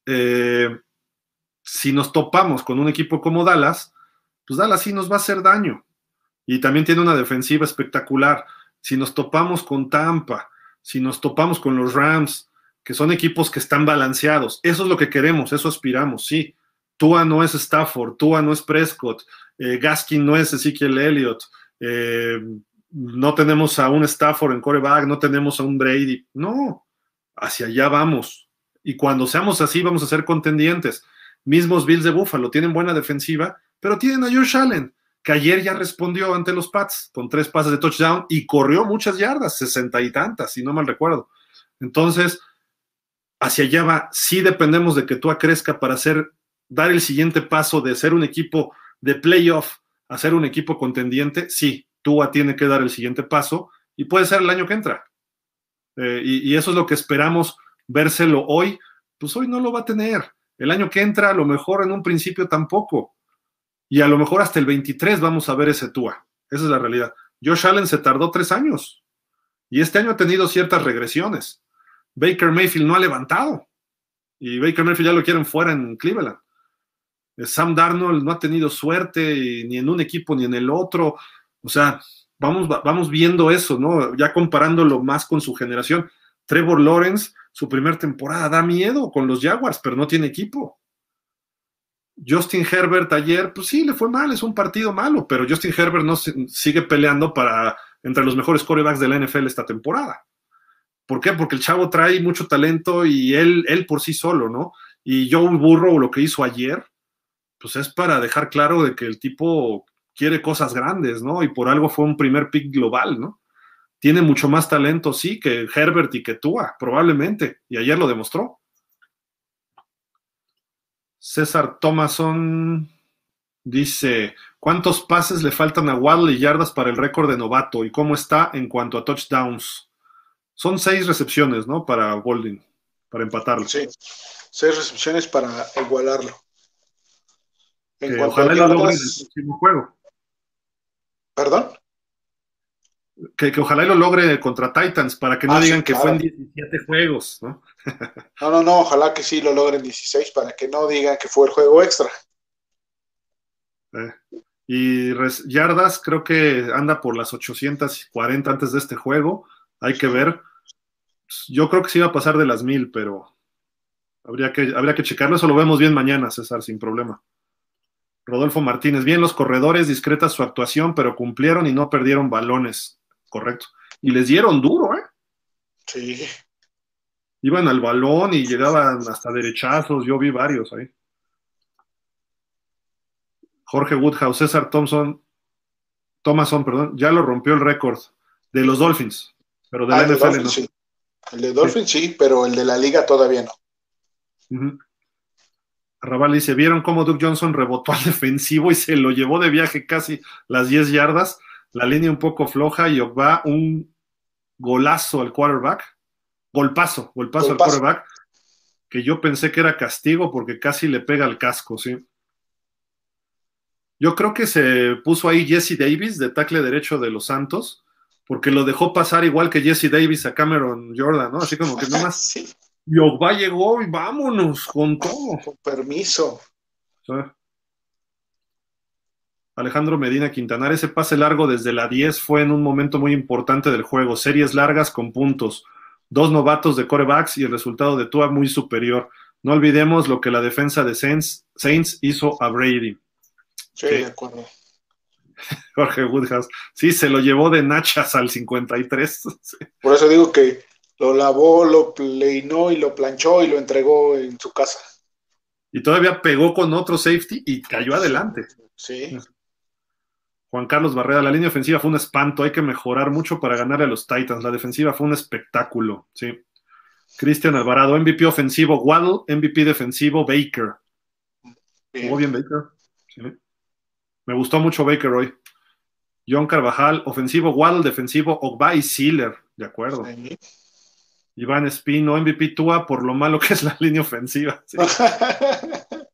Eh, si nos topamos con un equipo como Dallas, pues Dallas sí nos va a hacer daño. Y también tiene una defensiva espectacular. Si nos topamos con Tampa, si nos topamos con los Rams, que son equipos que están balanceados, eso es lo que queremos, eso aspiramos, sí. Tua no es Stafford, Tua no es Prescott, eh, Gaskin no es Ezekiel Elliott, eh, no tenemos a un Stafford en coreback, no tenemos a un Brady. No, hacia allá vamos. Y cuando seamos así, vamos a ser contendientes. Mismos Bills de Buffalo tienen buena defensiva, pero tienen a Josh Allen, que ayer ya respondió ante los Pats con tres pases de touchdown y corrió muchas yardas, sesenta y tantas, si no mal recuerdo. Entonces, hacia allá va. Sí dependemos de que tú crezca para hacer, dar el siguiente paso de ser un equipo de playoff a ser un equipo contendiente, sí, Tua tiene que dar el siguiente paso y puede ser el año que entra. Eh, y, eso es lo que esperamos vérselo hoy. Pues hoy no lo va a tener. El año que entra, a lo mejor en un principio tampoco. Y a lo mejor hasta el 23 vamos a ver ese Tua. Esa es la realidad. Josh Allen se tardó tres años. Y este año ha tenido ciertas regresiones. Baker Mayfield no ha levantado. Y Baker Mayfield ya lo quieren fuera en Cleveland. Eh, Sam Darnold no ha tenido suerte ni en un equipo ni en el otro. O sea, vamos, vamos viendo eso, ¿no? Ya comparándolo más con su generación. Trevor Lawrence, su primera temporada da miedo con los Jaguars, pero no tiene equipo. Justin Herbert ayer, pues sí, le fue mal, es un partido malo, pero Justin Herbert no sigue peleando para entre los mejores corebacks de la NFL esta temporada. ¿Por qué? Porque el chavo trae mucho talento y él, él por sí solo, ¿no? Y Joe Burrow lo que hizo ayer, pues es para dejar claro de que el tipo quiere cosas grandes, ¿no? Y por algo fue un primer pick global, ¿no? tiene mucho más talento, sí, que Herbert y que Tua, probablemente, y ayer lo demostró. César Thomason dice, ¿cuántos pases le faltan a Waddle y yardas para el récord de novato? ¿Y cómo está en cuanto a touchdowns? Son seis recepciones, ¿no? Para Golding, para empatarlo. Sí, seis recepciones para igualarlo. En ojalá lo logre en el próximo juego. ¿Perdón? Que, ojalá lo logre contra Titans para que no ah, digan que fue en 17 juegos, ¿no? no, no, no, ojalá que sí lo logren 16 para que no digan que fue el juego extra. Eh, y yardas creo que anda por las 840 antes de este juego. Hay que ver. Yo creo que sí va a pasar de las mil, pero habría que, habría que checarlo. Eso lo vemos bien mañana, César, sin problema. Rodolfo Martínez, bien los corredores, discreta su actuación, pero cumplieron y no perdieron balones. Correcto. Y les dieron duro, ¿eh? Sí. Iban al balón y llegaban hasta derechazos, yo vi varios ahí. Jorge Woodhouse, César Thompson, Thomason, perdón, ya lo rompió el récord de los Dolphins, pero de la NFL ah, no. Sí. El de Dolphins sí. pero el de la liga todavía no. Arrabal dice, ¿vieron cómo Duke Johnson rebotó al defensivo y se lo llevó de viaje casi las 10 yardas? La línea un poco floja y va un golazo al quarterback. Golpazo, golpazo, al quarterback. Que yo pensé que era castigo porque casi le pega el casco, sí. Yo creo que se puso ahí Jesse Davis de tackle derecho de los Santos, porque lo dejó pasar igual que Jesse Davis a Cameron Jordan, ¿no? Así como que nomás. sí. Y Ogba llegó y vámonos con todo. Con permiso. Alejandro Medina Quintanar, ese pase largo desde la 10 fue en un momento muy importante del juego. Series largas con puntos. Dos novatos de corebacks y el resultado de Tua muy superior. No olvidemos lo que la defensa de Saints, Saints hizo a Brady. Sí, de acuerdo. Jorge Woodhouse. Sí, se lo llevó de nachas al 53. Por eso digo que lo lavó, lo pleinó y lo planchó y lo entregó en su casa. Y todavía pegó con otro safety y cayó adelante. Sí. Juan Carlos Barrera, la línea ofensiva fue un espanto, hay que mejorar mucho para ganarle a los Titans. La defensiva fue un espectáculo, sí. Cristian Alvarado, MVP ofensivo Waddle, MVP defensivo Baker. Muy bien Baker. Sí. Me gustó mucho Baker hoy. John Carvajal, ofensivo Waddle, defensivo Ogba y Sealer. De acuerdo. Iván Espino, MVP Tua por lo malo que es la línea ofensiva.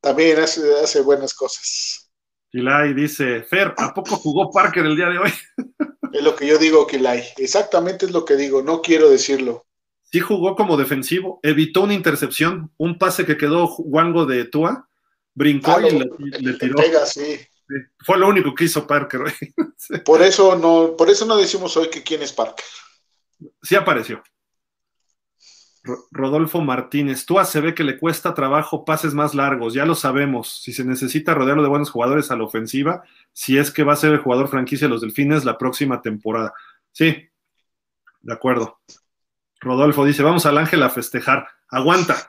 También hace, buenas cosas. Kilay dice, Fer, ¿a poco jugó Parker el día de hoy? es lo que yo digo, Kilay. Exactamente es lo que digo, no quiero decirlo. Sí jugó como defensivo, evitó una intercepción, un pase que quedó Wango de Tua, brincó ah, y le, tiró. Fue lo único que hizo Parker hoy. por eso no, por eso no decimos hoy que quién es Parker sí apareció. Rodolfo Martínez, Tua se ve que le cuesta trabajo pases más largos, ya lo sabemos. Si se necesita rodearlo de buenos jugadores a la ofensiva, si es que va a ser el jugador franquicia de los Delfines la próxima temporada. Sí, de acuerdo. Rodolfo dice: Vamos al Ángel a festejar. Aguanta.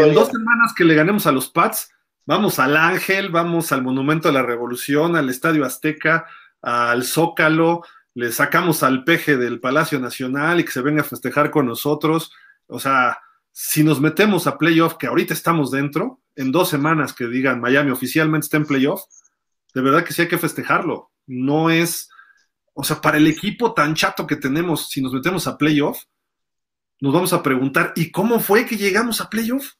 en dos semanas que le ganemos a los Pats, vamos al Ángel, vamos al Monumento de la Revolución, al Estadio Azteca, al Zócalo, le sacamos al peje del Palacio Nacional y que se venga a festejar con nosotros. O sea, si nos metemos a playoff, que ahorita estamos dentro, en dos semanas que digan Miami oficialmente está en playoff, de verdad que sí hay que festejarlo. No es, o sea, para el equipo tan chato que tenemos, si nos metemos a playoff, nos vamos a preguntar, ¿y cómo fue que llegamos a playoff?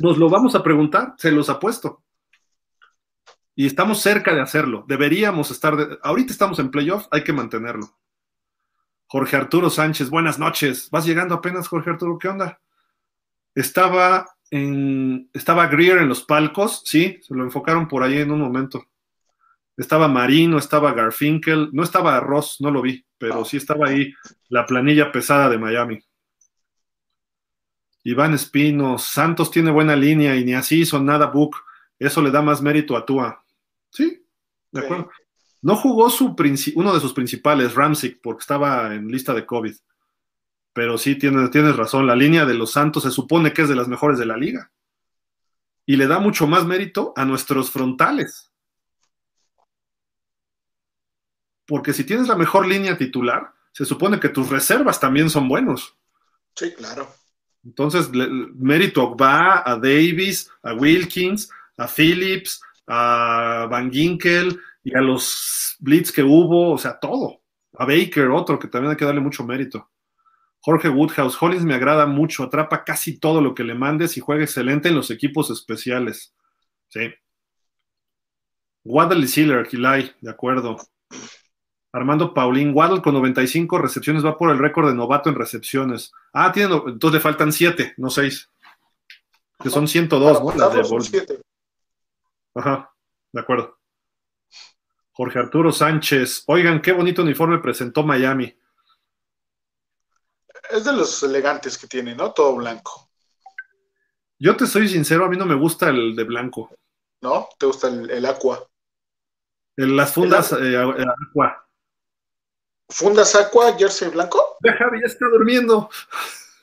Nos lo vamos a preguntar, se los apuesto y estamos cerca de hacerlo. Deberíamos estar, ahorita estamos en playoff, hay que mantenerlo. Jorge Arturo Sánchez, buenas noches. ¿Vas llegando apenas, Jorge Arturo? ¿Qué onda? Estaba en, estaba Greer en los palcos, sí, se lo enfocaron por ahí en un momento. Estaba Marino, estaba Garfinkel, no estaba Ross, no lo vi, pero sí estaba ahí la planilla pesada de Miami. Iván Espino, Santos tiene buena línea y ni así hizo nada Book. Eso le da más mérito a Tua. Sí, de acuerdo. No jugó su uno de sus principales, Ramsick, porque estaba en lista de COVID. Pero sí, tienes, tienes razón, la línea de los Santos se supone que es de las mejores de la liga. Y le da mucho más mérito a nuestros frontales. porque si tienes la mejor línea titular, se supone que tus reservas también son buenos. Sí, claro. Entonces, mérito va a Davis, a Wilkins, a Phillips, a Van Ginkel y a los Blitz que hubo, o sea, todo. A Baker, otro que también hay que darle mucho mérito. Jorge Woodhouse, Hollins me agrada mucho, atrapa casi todo lo que le mandes y juega excelente en los equipos especiales. Sí. Waddle y Sealer, Kilay, de acuerdo. Armando Paulín, Waddle con 95 recepciones va por el récord de novato en recepciones. Ah, tiene, entonces le faltan 7, no 6. Que son 102, ¿no? Las de Ajá, de acuerdo. Jorge Arturo Sánchez, oigan, qué bonito uniforme presentó Miami. Es de los elegantes que tiene, ¿no? Todo blanco. Yo te soy sincero, a mí no me gusta el de blanco. ¿No? ¿Te gusta el, el aqua? las fundas eh, aqua. ¿Fundas aqua, jersey blanco? Ya Javi ya está durmiendo.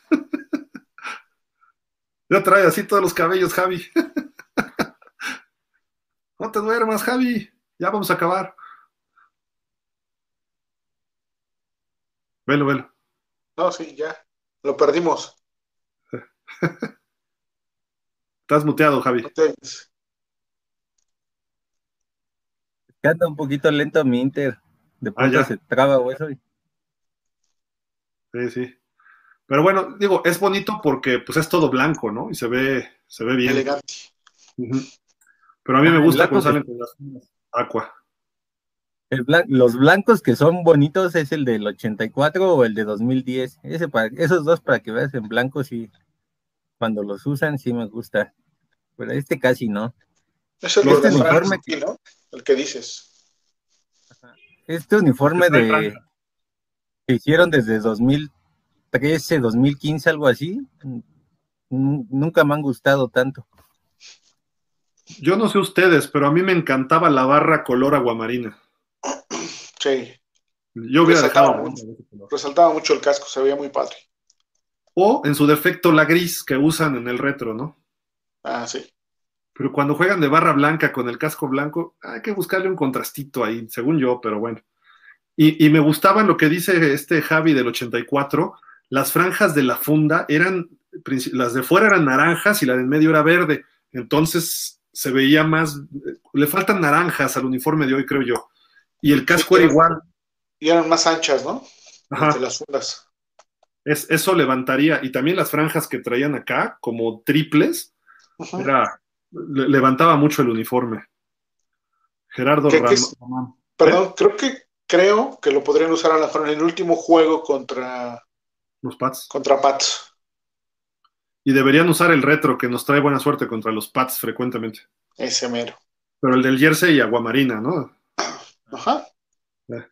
ya trae así todos los cabellos, Javi. no te duermas, Javi. Ya vamos a acabar. Velo, velo. No, sí, ya. Lo perdimos. Estás muteado, Javi. Anda un poquito lento mi Inter. De ah, pronto se traba o eso. Sí, sí. Pero bueno, digo, es bonito porque pues es todo blanco, ¿no? Y se ve, se ve bien. Elegante. Pero a mí me gusta cuando salen con las aqua. los blancos que son bonitos es el del 84 o el de 2010. Ese para, esos dos para que veas en blanco sí, cuando los usan sí me gusta. Pero este casi no. Es el este uniforme que, ¿no? El que dices. Este uniforme de que hicieron desde 2013, 2015, algo así, nunca me han gustado tanto. Yo no sé ustedes, pero a mí me encantaba la barra color aguamarina. Sí. Yo hubiera resaltaba, mucho, resaltaba mucho el casco, se veía muy padre. O en su defecto la gris que usan en el retro, ¿no? Ah, sí. Pero cuando juegan de barra blanca con el casco blanco, hay que buscarle un contrastito ahí, según yo, pero bueno. Y, me gustaba lo que dice este Javi del 84, las franjas de la funda eran, las de fuera eran naranjas y la del medio era verde, entonces se veía más, le faltan naranjas al uniforme de hoy, creo yo. Y el casco era igual. Y eran más anchas, ¿no? Ajá. De las fundas. Es, eso levantaría, y también las franjas que traían acá, como triples, era, levantaba mucho el uniforme. Gerardo Ramón. Perdón, creo que creo que lo podrían usar a lo mejor en el último juego contra los Pats. Contra Pats. Y deberían usar el retro que nos trae buena suerte contra los Pats frecuentemente. Ese mero. Pero el del Jersey y Aguamarina, ¿no? Ajá. Eh,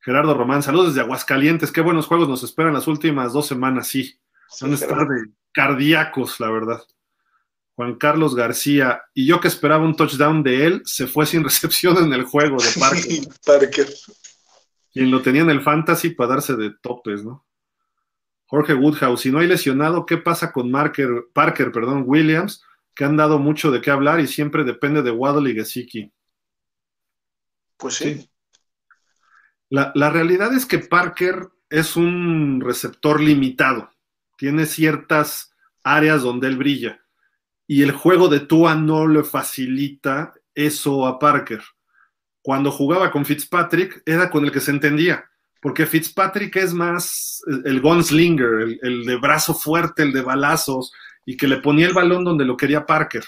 Gerardo Román, saludos desde Aguascalientes. Qué buenos juegos nos esperan las últimas dos semanas, sí. Van a estar de cardíacos, la verdad. Juan Carlos García, y yo que esperaba un touchdown de él, se fue sin recepción en el juego de Parker. Parker. Quien lo tenía en el fantasy para darse de topes, ¿no? Jorge Woodhouse, si no hay lesionado, ¿qué pasa con Marker, Parker perdón, Williams? Que han dado mucho de qué hablar y siempre depende de Waddle y Gesicki. Pues sí. La, la realidad es que Parker es un receptor limitado. Tiene ciertas áreas donde él brilla y el juego de Tua no le facilita eso a Parker. Cuando jugaba con Fitzpatrick era con el que se entendía, porque Fitzpatrick es más el gunslinger, el, de brazo fuerte, el de balazos, y que le ponía el balón donde lo quería Parker.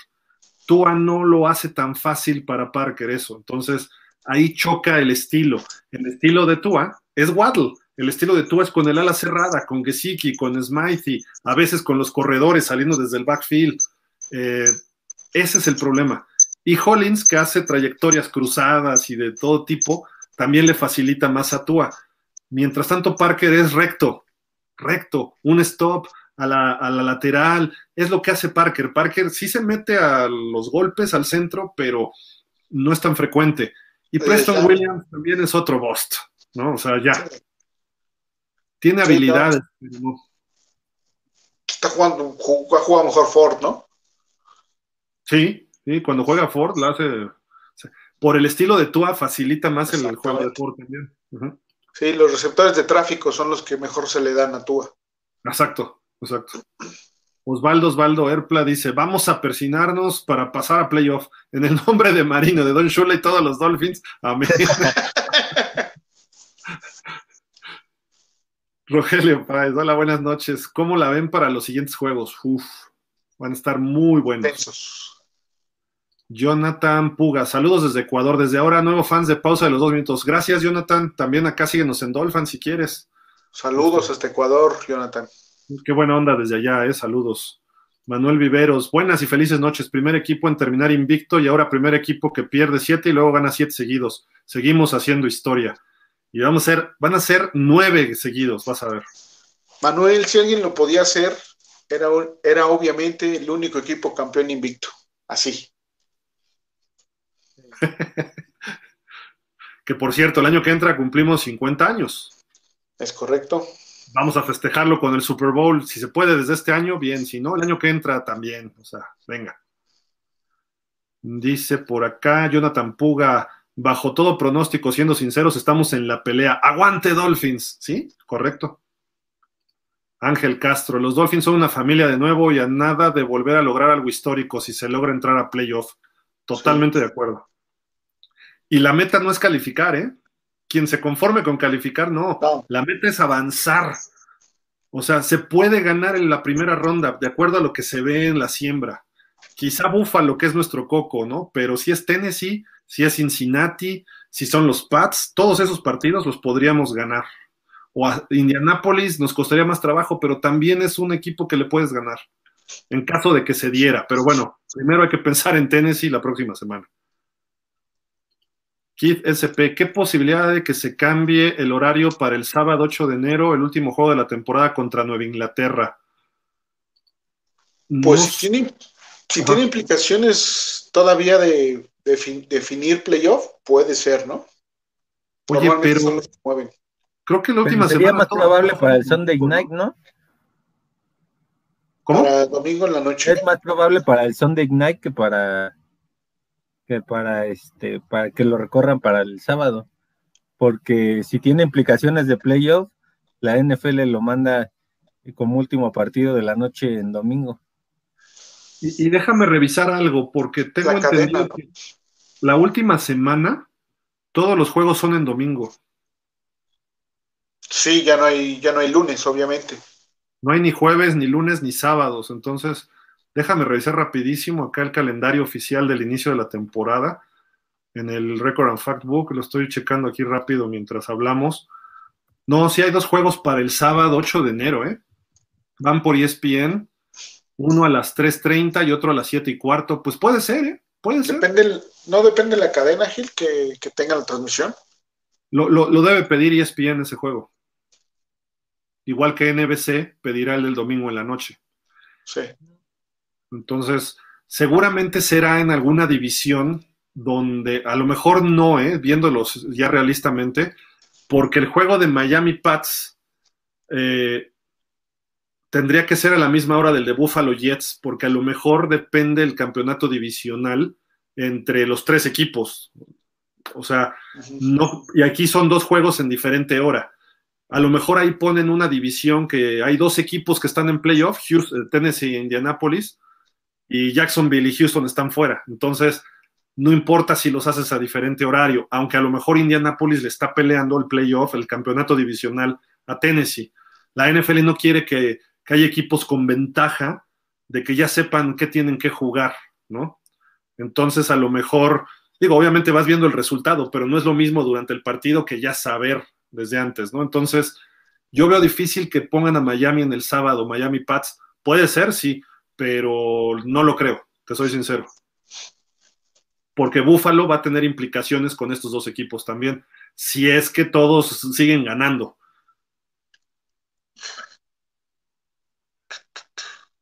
Tua no lo hace tan fácil para Parker eso, entonces ahí choca el estilo. El estilo de Tua es Waddle, el estilo de Tua es con el ala cerrada, con Gesicki, con Smithy, a veces con los corredores saliendo desde el backfield. Eh, ese es el problema. Y Hollins, que hace trayectorias cruzadas y de todo tipo, también le facilita más a Tua. Mientras tanto, Parker es recto, recto, un stop a la, lateral, es lo que hace Parker. Parker sí se mete a los golpes al centro, pero no es tan frecuente. Y Preston Williams también es otro bust, ¿no? O sea, ya. Tiene habilidades, Está jugando, juega mejor Ford, ¿no? Sí, sí, cuando juega Ford la hace. Por el estilo de Tua facilita más el, juego de Ford también. Sí, los receptores de tráfico son los que mejor se le dan a Tua. Exacto, exacto. Osvaldo Osvaldo Erpla dice, vamos a persinarnos para pasar a playoff. En el nombre de Marino, de Don Shula y todos los Dolphins. Amén. Rogelio Páez, hola, buenas noches. ¿Cómo la ven para los siguientes juegos? Uf, van a estar muy buenos. Jonathan Puga, saludos desde Ecuador. Desde ahora, nuevos fans de pausa de los dos minutos. Gracias, Jonathan. También acá síguenos en Dolphin si quieres. Saludos hasta Ecuador, Jonathan. Qué buena onda desde allá, ¿eh? Saludos. Manuel Viveros, buenas y felices noches. Primer equipo en terminar invicto y ahora primer equipo que pierde siete y luego gana siete seguidos. Seguimos haciendo historia. Y vamos a ser, van a ser nueve seguidos, vas a ver. Manuel, si alguien lo podía hacer, era, era obviamente el único equipo campeón invicto. Así. que por cierto, el año que entra cumplimos 50 años. Es correcto. Vamos a festejarlo con el Super Bowl. Si se puede desde este año, bien. Si no, el año que entra también. O sea, venga. Dice por acá Jonathan Puga, bajo todo pronóstico, siendo sinceros, estamos en la pelea. Aguante Dolphins, ¿sí? Correcto. Ángel Castro, los Dolphins son una familia de nuevo y a nada de volver a lograr algo histórico si se logra entrar a playoff. Totalmente de acuerdo. Y la meta no es calificar, ¿eh? Quien se conforme con calificar, no. no. La meta es avanzar. O sea, se puede ganar en la primera ronda, de acuerdo a lo que se ve en la siembra. Quizá Buffalo, que es nuestro coco, ¿no? Pero si es Tennessee, si es Cincinnati, si son los Pats, todos esos partidos los podríamos ganar. O a Indianapolis nos costaría más trabajo, pero también es un equipo que le puedes ganar, en caso de que se diera. Pero bueno, primero hay que pensar en Tennessee la próxima semana. Keith SP, ¿qué posibilidad de que se cambie el horario para el sábado 8 de enero, el último juego de la temporada contra Nueva Inglaterra? Pues si, tiene, si tiene implicaciones todavía de definir playoff, puede ser, ¿no? Oye, pero creo que la última sería semana. más probable para el Sunday Night, ¿no? ¿Cómo? Para domingo en la noche. Es más probable para el Sunday Night que para que para este para que lo recorran para el sábado. Porque si tiene implicaciones de playoff, la NFL lo manda como último partido de la noche en domingo. Y, déjame revisar algo, porque tengo entendido que la última semana todos los juegos son en domingo. Sí, ya no hay, ya no hay lunes, obviamente. No hay ni jueves, ni lunes, ni sábados. Entonces, déjame revisar rapidísimo acá el calendario oficial del inicio de la temporada en el Record and Fact Book. Lo estoy checando aquí rápido mientras hablamos. No, sí hay dos juegos para el sábado 8 de enero, ¿eh? Van por ESPN uno a las 3.30 y otro a las 7 y cuarto, pues puede ser, ¿eh? Puede ser. no depende de la cadena, Gil, que, tenga la transmisión. Lo, debe pedir ESPN ese juego. Igual que NBC pedirá el del domingo en la noche. Sí. Entonces, seguramente será en alguna división donde a lo mejor no, ¿eh? viéndolos ya realistamente, porque el juego de Miami Pats eh, tendría que ser a la misma hora del de Buffalo Jets, porque a lo mejor depende el campeonato divisional entre los tres equipos. O sea, no, y aquí son dos juegos en diferente hora. A lo mejor ahí ponen una división que hay dos equipos que están en playoff, Tennessee e Indianapolis, y Jacksonville y Houston están fuera. Entonces, no importa si los haces a diferente horario, aunque a lo mejor Indianapolis le está peleando el playoff, el campeonato divisional a Tennessee. La NFL no quiere que que hay equipos con ventaja de que ya sepan qué tienen que jugar, ¿no? Entonces, a lo mejor, digo, obviamente vas viendo el resultado, pero no es lo mismo durante el partido que ya saber desde antes, ¿no? Entonces, yo veo difícil que pongan a Miami en el sábado, Miami Pats. Puede ser, sí, pero no lo creo, te soy sincero. Porque Buffalo va a tener implicaciones con estos dos equipos también, si es que todos siguen ganando.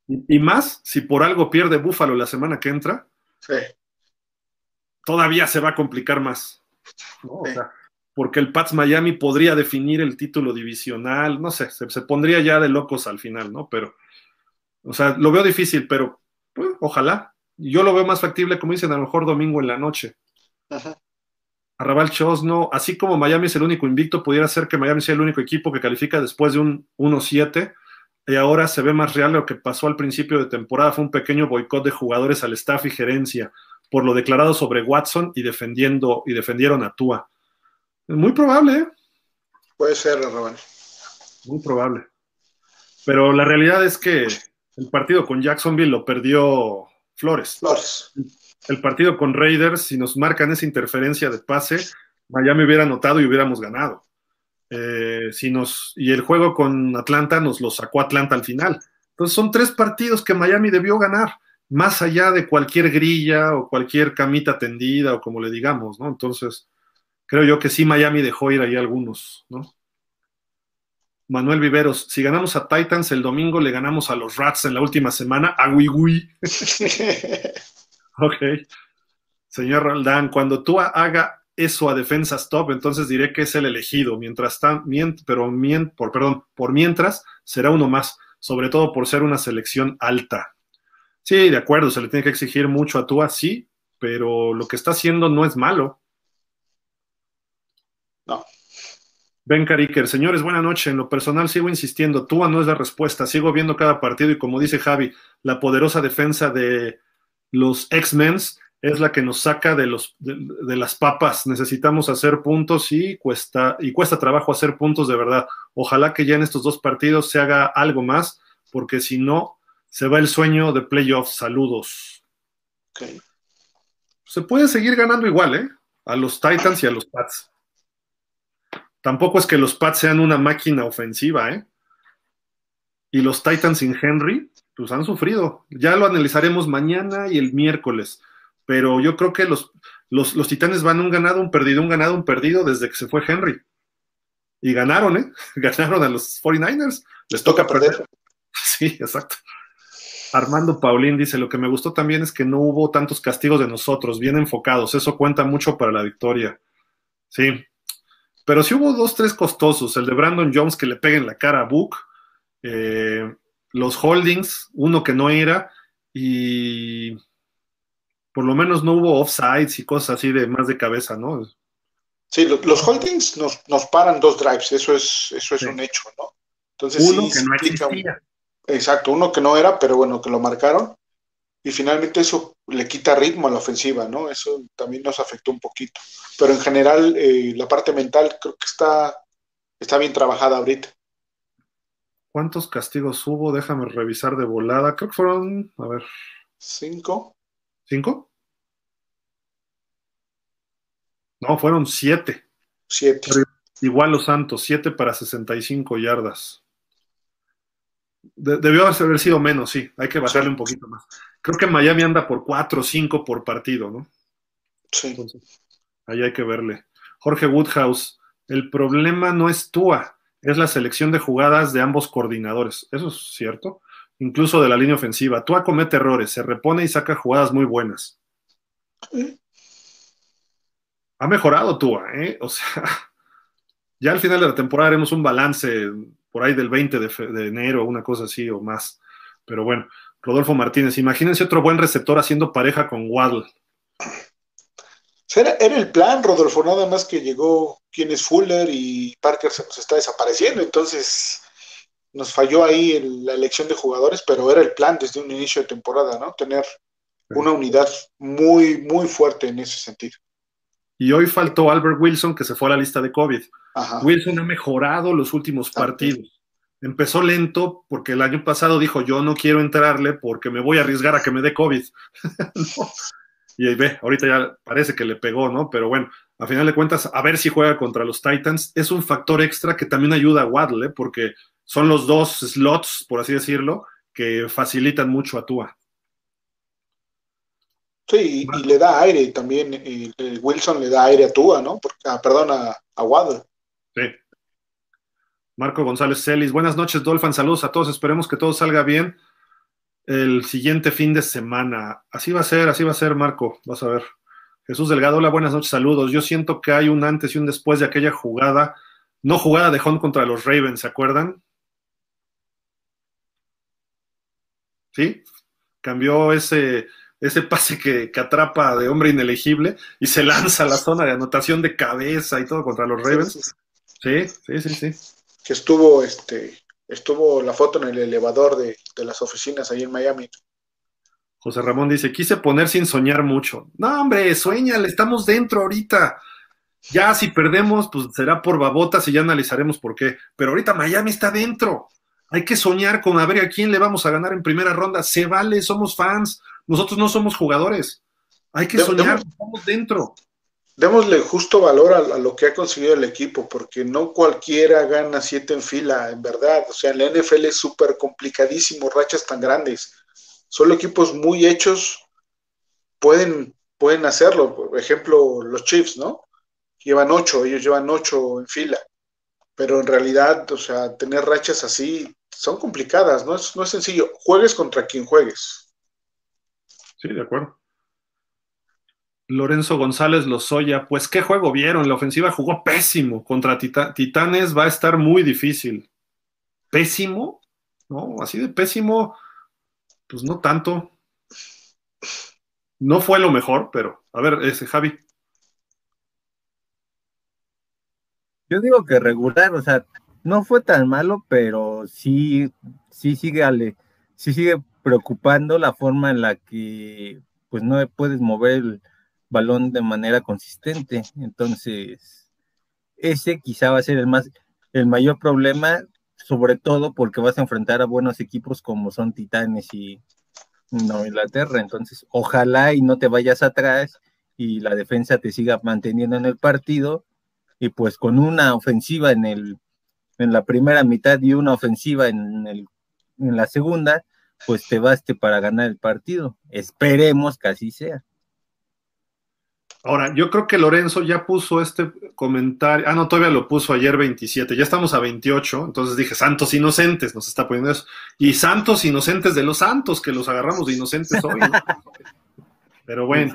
Y más si por algo pierde Búfalo la semana que entra. Todavía se va a complicar más. porque el Pats Miami podría definir el título divisional, no sé, se, pondría ya de locos al final, ¿no? Pero, o sea, lo veo difícil, pero pues, ojalá. Yo lo veo más factible, como dicen, a lo mejor domingo en la noche. Arrabal Chosno, así como Miami es el único invicto, pudiera ser que Miami sea el único equipo que califica después de un 1-7 y ahora se ve más real lo que pasó al principio de temporada. Fue un pequeño boicot de jugadores al staff y gerencia por lo declarado sobre Watson y, defendiendo, y defendieron a Tua. Muy probable, ¿eh? Puede ser, Arrabal. Muy probable. Pero la realidad es que el partido con Jacksonville lo perdió Flores. Flores. El partido con Raiders, si nos marcan esa interferencia de pase, Miami hubiera anotado y hubiéramos ganado. Eh, si nos, y el juego con Atlanta nos lo sacó Atlanta al final. Entonces son tres partidos que Miami debió ganar, más allá de cualquier grilla o cualquier camita tendida o como le digamos, ¿no? Entonces, creo yo que sí Miami dejó ir ahí algunos, ¿no? Manuel Viveros, si ganamos a Titans el domingo, le ganamos a los Rats en la última semana, a Wii ok. Señor Roldán, cuando tú haga eso a defensa stop, entonces diré que es el elegido. Mientras tan, pero por, perdón, por mientras será uno más, sobre todo por ser una selección alta. Sí, de acuerdo, se le tiene que exigir mucho a Tua, sí, pero lo que está haciendo no es malo. No. Ben Cariker, señores, buena noche. En lo personal sigo insistiendo, Tua no es la respuesta. Sigo viendo cada partido y como dice Javi, la poderosa defensa de los X-Men es la que nos saca de, los, de, las papas. Necesitamos hacer puntos y cuesta, y cuesta trabajo hacer puntos de verdad. Ojalá que ya en estos dos partidos se haga algo más, porque si no, se va el sueño de playoffs. Saludos. Se puede seguir ganando igual, ¿eh? A los Titans y a los Pats. Tampoco es que los Pats sean una máquina ofensiva, ¿eh? Y los Titans sin Henry, pues han sufrido. Ya lo analizaremos mañana y el miércoles. Pero yo creo que los, los, Titanes van un ganado, un perdido, un ganado, un perdido desde que se fue Henry. Y ganaron, ¿eh? Ganaron a los 49ers. Les toca perder. Sí, exacto. Armando Paulín dice, lo que me gustó también es que no hubo tantos castigos de nosotros, bien enfocados. Eso cuenta mucho para la victoria. Sí, pero sí hubo dos, tres costosos. El de Brandon Jones que le pega en la cara a Book. Eh, los holdings, uno que no era. Y por lo menos no hubo offsides y cosas así de más de cabeza, ¿no? Sí, los holdings nos, paran dos drives, eso es, eso es un hecho, ¿no? Entonces, uno que no existía. exacto, uno que no era, pero bueno, que lo marcaron y finalmente eso le quita ritmo a la ofensiva, ¿no? Eso también nos afectó un poquito. Pero en general, eh, la parte mental creo que está, está bien trabajada ahorita. ¿Cuántos castigos hubo? Déjame revisar de volada. Creo que fueron, a ver. Cinco. ¿Cinco? No, fueron siete. Siete. igual los Santos, siete para 65 yardas debió haber sido menos, sí. Hay que bajarle un poquito más. Creo que Miami anda por 4 o 5 por partido, ¿no? Sí. Entonces, ahí hay que verle. Jorge Woodhouse, el problema no es Tua, es la selección de jugadas de ambos coordinadores. Eso es cierto. Incluso de la línea ofensiva. Tua comete errores, se repone y saca jugadas muy buenas. Ha mejorado Tua, ¿eh? O sea, ya al final de la temporada haremos un balance por ahí del 20 de, enero, una cosa así o más. Pero bueno, Rodolfo Martínez, imagínense otro buen receptor haciendo pareja con Waddle. Era, era, el plan, Rodolfo, nada más que llegó quien es Fuller y Parker se nos está desapareciendo, entonces nos falló ahí la elección de jugadores, pero era el plan desde un inicio de temporada, ¿no? Tener una unidad muy, muy fuerte en ese sentido. Y hoy faltó Albert Wilson, que se fue a la lista de COVID. Wilson ha mejorado los últimos partidos. Empezó lento porque el año pasado dijo, yo no quiero entrarle porque me voy a arriesgar a que me dé COVID. Y ahí ve, ahorita ya parece que le pegó, ¿no? Pero bueno, a final de cuentas, a ver si juega contra los Titans. Es un factor extra que también ayuda a Waddle, ¿eh? porque son los dos slots, por así decirlo, que facilitan mucho a Tua. Y, le da aire también. Wilson le da aire a Tua, ¿no? ah, perdón, a, a Waddle. Sí. Marco González Celis, buenas noches, Dolphin, saludos a todos, esperemos que todo salga bien el siguiente fin de semana. Así va a ser, así va a ser, Marco, vas a ver. Jesús Delgado, hola, buenas noches, saludos. Yo siento que hay un antes y un después de aquella jugada, no jugada de Hunt contra los Ravens, ¿se acuerdan? ¿Sí? Cambió ese ese pase que, atrapa de hombre inelegible y se lanza a la zona de anotación de cabeza y todo contra los Ravens. Sí, sí, sí, sí. Que estuvo, este, estuvo la foto en el elevador de, de las oficinas ahí en Miami. José Ramón dice, quise poner sin soñar mucho. No, hombre, sueñale, estamos dentro ahorita. Ya si perdemos, pues será por babotas y ya analizaremos por qué. Pero ahorita Miami está dentro. Hay que soñar con a ver a quién le vamos a ganar en primera ronda. Se vale, somos fans. Nosotros no somos jugadores. Hay que soñar, estamos dentro. Démosle justo valor a, lo que ha conseguido el equipo, porque no cualquiera gana siete en fila, en verdad. O sea, en la NFL es súper complicadísimo, rachas tan grandes. Solo equipos muy hechos pueden, pueden hacerlo. Por ejemplo, los Chiefs, ¿no? Llevan ocho, ellos llevan ocho en fila. Pero en realidad, o sea, tener rachas así son complicadas, no es, no es sencillo. Juegues contra quien juegues. Sí, de acuerdo. Lorenzo González Lozoya, pues qué juego vieron, la ofensiva jugó pésimo, contra Titanes va a estar muy difícil. ¿Pésimo? ¿No? Así de pésimo, pues no tanto. No fue lo mejor, pero a ver, ese Javi. Yo digo que regular, o sea, no fue tan malo, pero sí, sí sigue ale, sí sigue preocupando la forma en la que pues no puedes mover el balón de manera consistente. Entonces, ese quizá va a ser el más el mayor problema, sobre todo porque vas a enfrentar a buenos equipos como son Titanes y no Inglaterra. Entonces, ojalá y no te vayas atrás y la defensa te siga manteniendo en el partido y pues con una ofensiva en el en la primera mitad y una ofensiva en el en la segunda, pues te baste para ganar el partido. Esperemos que así sea. Ahora, yo creo que Lorenzo ya puso este comentario. Ah, no, todavía lo puso ayer 27. Ya estamos a 28. Entonces dije, santos inocentes, nos está poniendo eso. Y santos inocentes de los santos, que los agarramos de inocentes hoy. Pero bueno,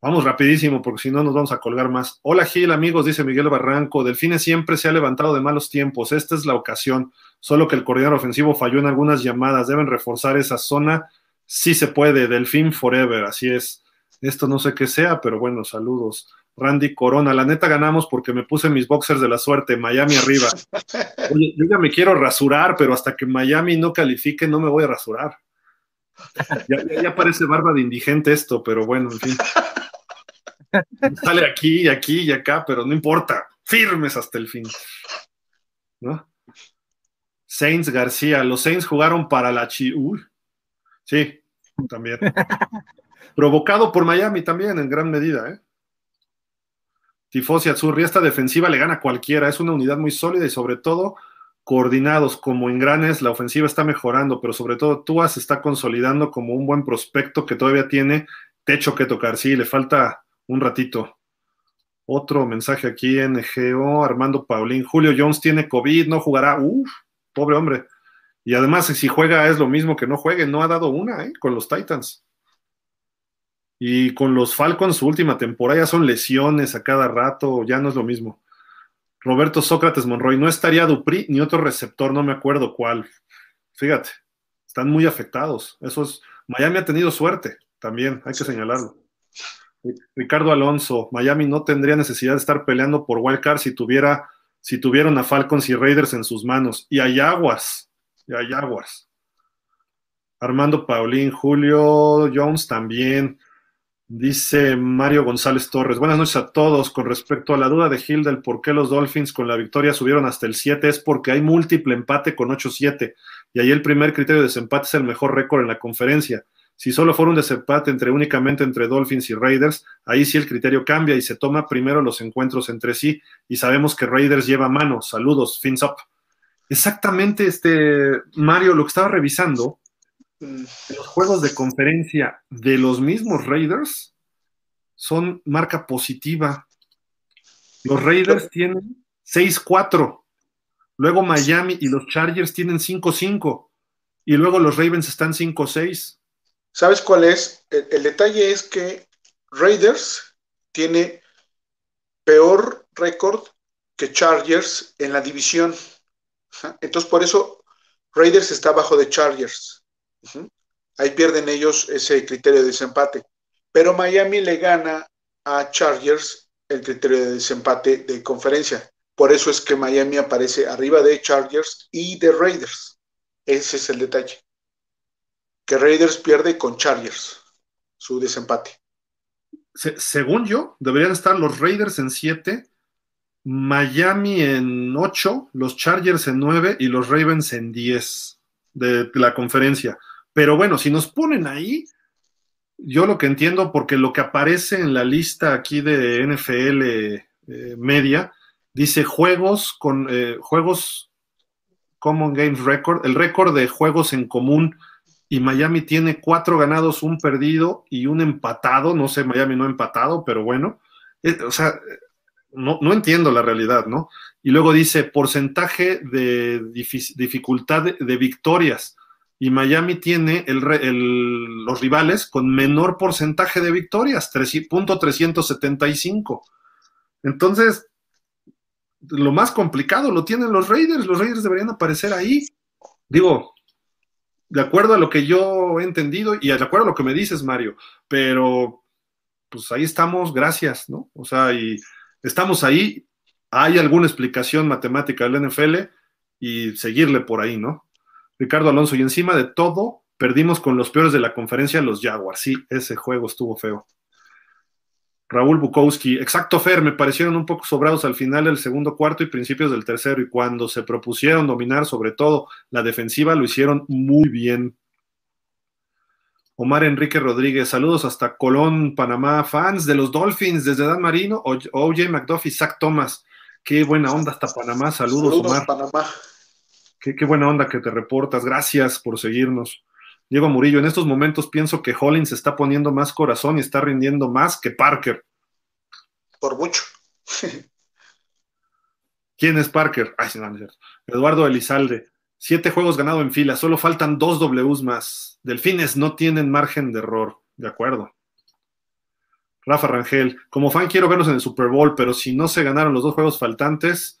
vamos rapidísimo, porque si no nos vamos a colgar más. Hola Gil, amigos, dice Miguel Barranco. Delfines siempre se ha levantado de malos tiempos. Esta es la ocasión solo que el coordinador ofensivo falló en algunas llamadas, deben reforzar esa zona, sí se puede, Delfín Forever, así es. Esto no sé qué sea, pero bueno, saludos. Randy Corona, la neta ganamos porque me puse mis boxers de la suerte, Miami arriba. Oye, yo ya me quiero rasurar, pero hasta que Miami no califique no me voy a rasurar. Ya, ya parece barba de indigente esto, pero bueno, en fin. Sale aquí, aquí y acá, pero no importa, firmes hasta el fin. ¿No? Saints García. Los Saints jugaron para la Chi. sí, también. Provocado por Miami también, en gran medida. ¿eh? Tifosi Azurri, esta defensiva le gana a cualquiera. Es una unidad muy sólida y sobre todo coordinados como engranes. La ofensiva está mejorando, pero sobre todo Tua se está consolidando como un buen prospecto que todavía tiene techo que tocar. Sí, le falta un ratito. Otro mensaje aquí en GO, Armando Paulín. Julio Jones tiene COVID, no jugará. Uf, pobre hombre. Y además, si juega es lo mismo que no juegue, no ha dado una ¿eh? con los Titans. Y con los Falcons, su última temporada ya son lesiones a cada rato, ya no es lo mismo. Roberto Sócrates Monroy, no estaría Dupri ni otro receptor, no me acuerdo cuál. Fíjate, están muy afectados. Eso es, Miami ha tenido suerte también, hay que señalarlo. Ricardo Alonso, Miami no tendría necesidad de estar peleando por wildcard si tuviera si tuvieron a Falcons y Raiders en sus manos. Y a Jaguars, y a Jaguars. Armando Paulín, Julio Jones también. Dice Mario González Torres. Buenas noches a todos. Con respecto a la duda de Hill del por qué los Dolphins con la victoria subieron hasta el 7, es porque hay múltiple empate con 8-7. Y ahí el primer criterio de desempate es el mejor récord en la conferencia. Si solo fuera un desempate entre únicamente entre Dolphins y Raiders, ahí sí el criterio cambia y se toma primero los encuentros entre sí y sabemos que Raiders lleva mano. Saludos, fins up. Exactamente, este Mario, lo que estaba revisando, los juegos de conferencia de los mismos Raiders son marca positiva. Los Raiders tienen 6-4. Luego Miami y los Chargers tienen 5-5. Y luego los Ravens están 5-6. ¿Sabes cuál es? El, detalle es que Raiders tiene peor récord que Chargers en la división. Entonces, por eso Raiders está abajo de Chargers. Ahí pierden ellos ese criterio de desempate. Pero Miami le gana a Chargers el criterio de desempate de conferencia. Por eso es que Miami aparece arriba de Chargers y de Raiders. Ese es el detalle. Que Raiders pierde con Chargers su desempate. según yo, deberían estar los Raiders en 7, Miami en 8, los Chargers en 9 y los Ravens en 10 de la conferencia. Pero bueno, si nos ponen ahí, yo lo que entiendo, porque lo que aparece en la lista aquí de NFL eh, media, dice juegos con eh, juegos Common Games Record, el récord de juegos en común, y Miami tiene cuatro ganados, un perdido y un empatado, no sé, Miami no empatado, pero bueno, eh, o sea, no, entiendo la realidad, ¿no? Y luego dice porcentaje de dificultad de victorias y Miami tiene los rivales con menor porcentaje de victorias, 3.375. Entonces, lo más complicado lo tienen los Raiders, los Raiders deberían aparecer ahí. Digo, de acuerdo a lo que yo he entendido y de acuerdo a lo que me dices, Mario, pero pues ahí estamos, gracias, ¿no? O sea, y estamos ahí, hay alguna explicación matemática del NFL y seguirle por ahí, ¿no? Ricardo Alonso, y encima de todo, perdimos con los peores de la conferencia, los Jaguars. Sí, ese juego estuvo feo. Raúl Bukowski, exacto Fer, me parecieron un poco sobrados al final del segundo cuarto y principios del tercero, y cuando se propusieron dominar sobre todo la defensiva, lo hicieron muy bien. Omar Enrique Rodríguez, saludos hasta Colón, Panamá, fans de los Dolphins desde Dan Marino, OJ McDuffie, Zach Thomas. Qué buena onda hasta Panamá, saludos, saludos Omar. Panamá. Qué, buena onda que te reportas. Gracias por seguirnos. Diego Murillo, en estos momentos pienso que Hollins está poniendo más corazón y está rindiendo más que Parker. Por mucho. ¿Quién es Parker? Ay, no, Eduardo Elizalde. Siete juegos ganados en fila, solo faltan dos Ws más. Delfines no tienen margen de error. De acuerdo. Rafa Rangel, como fan quiero verlos en el Super Bowl, pero si no se ganaron los dos juegos faltantes,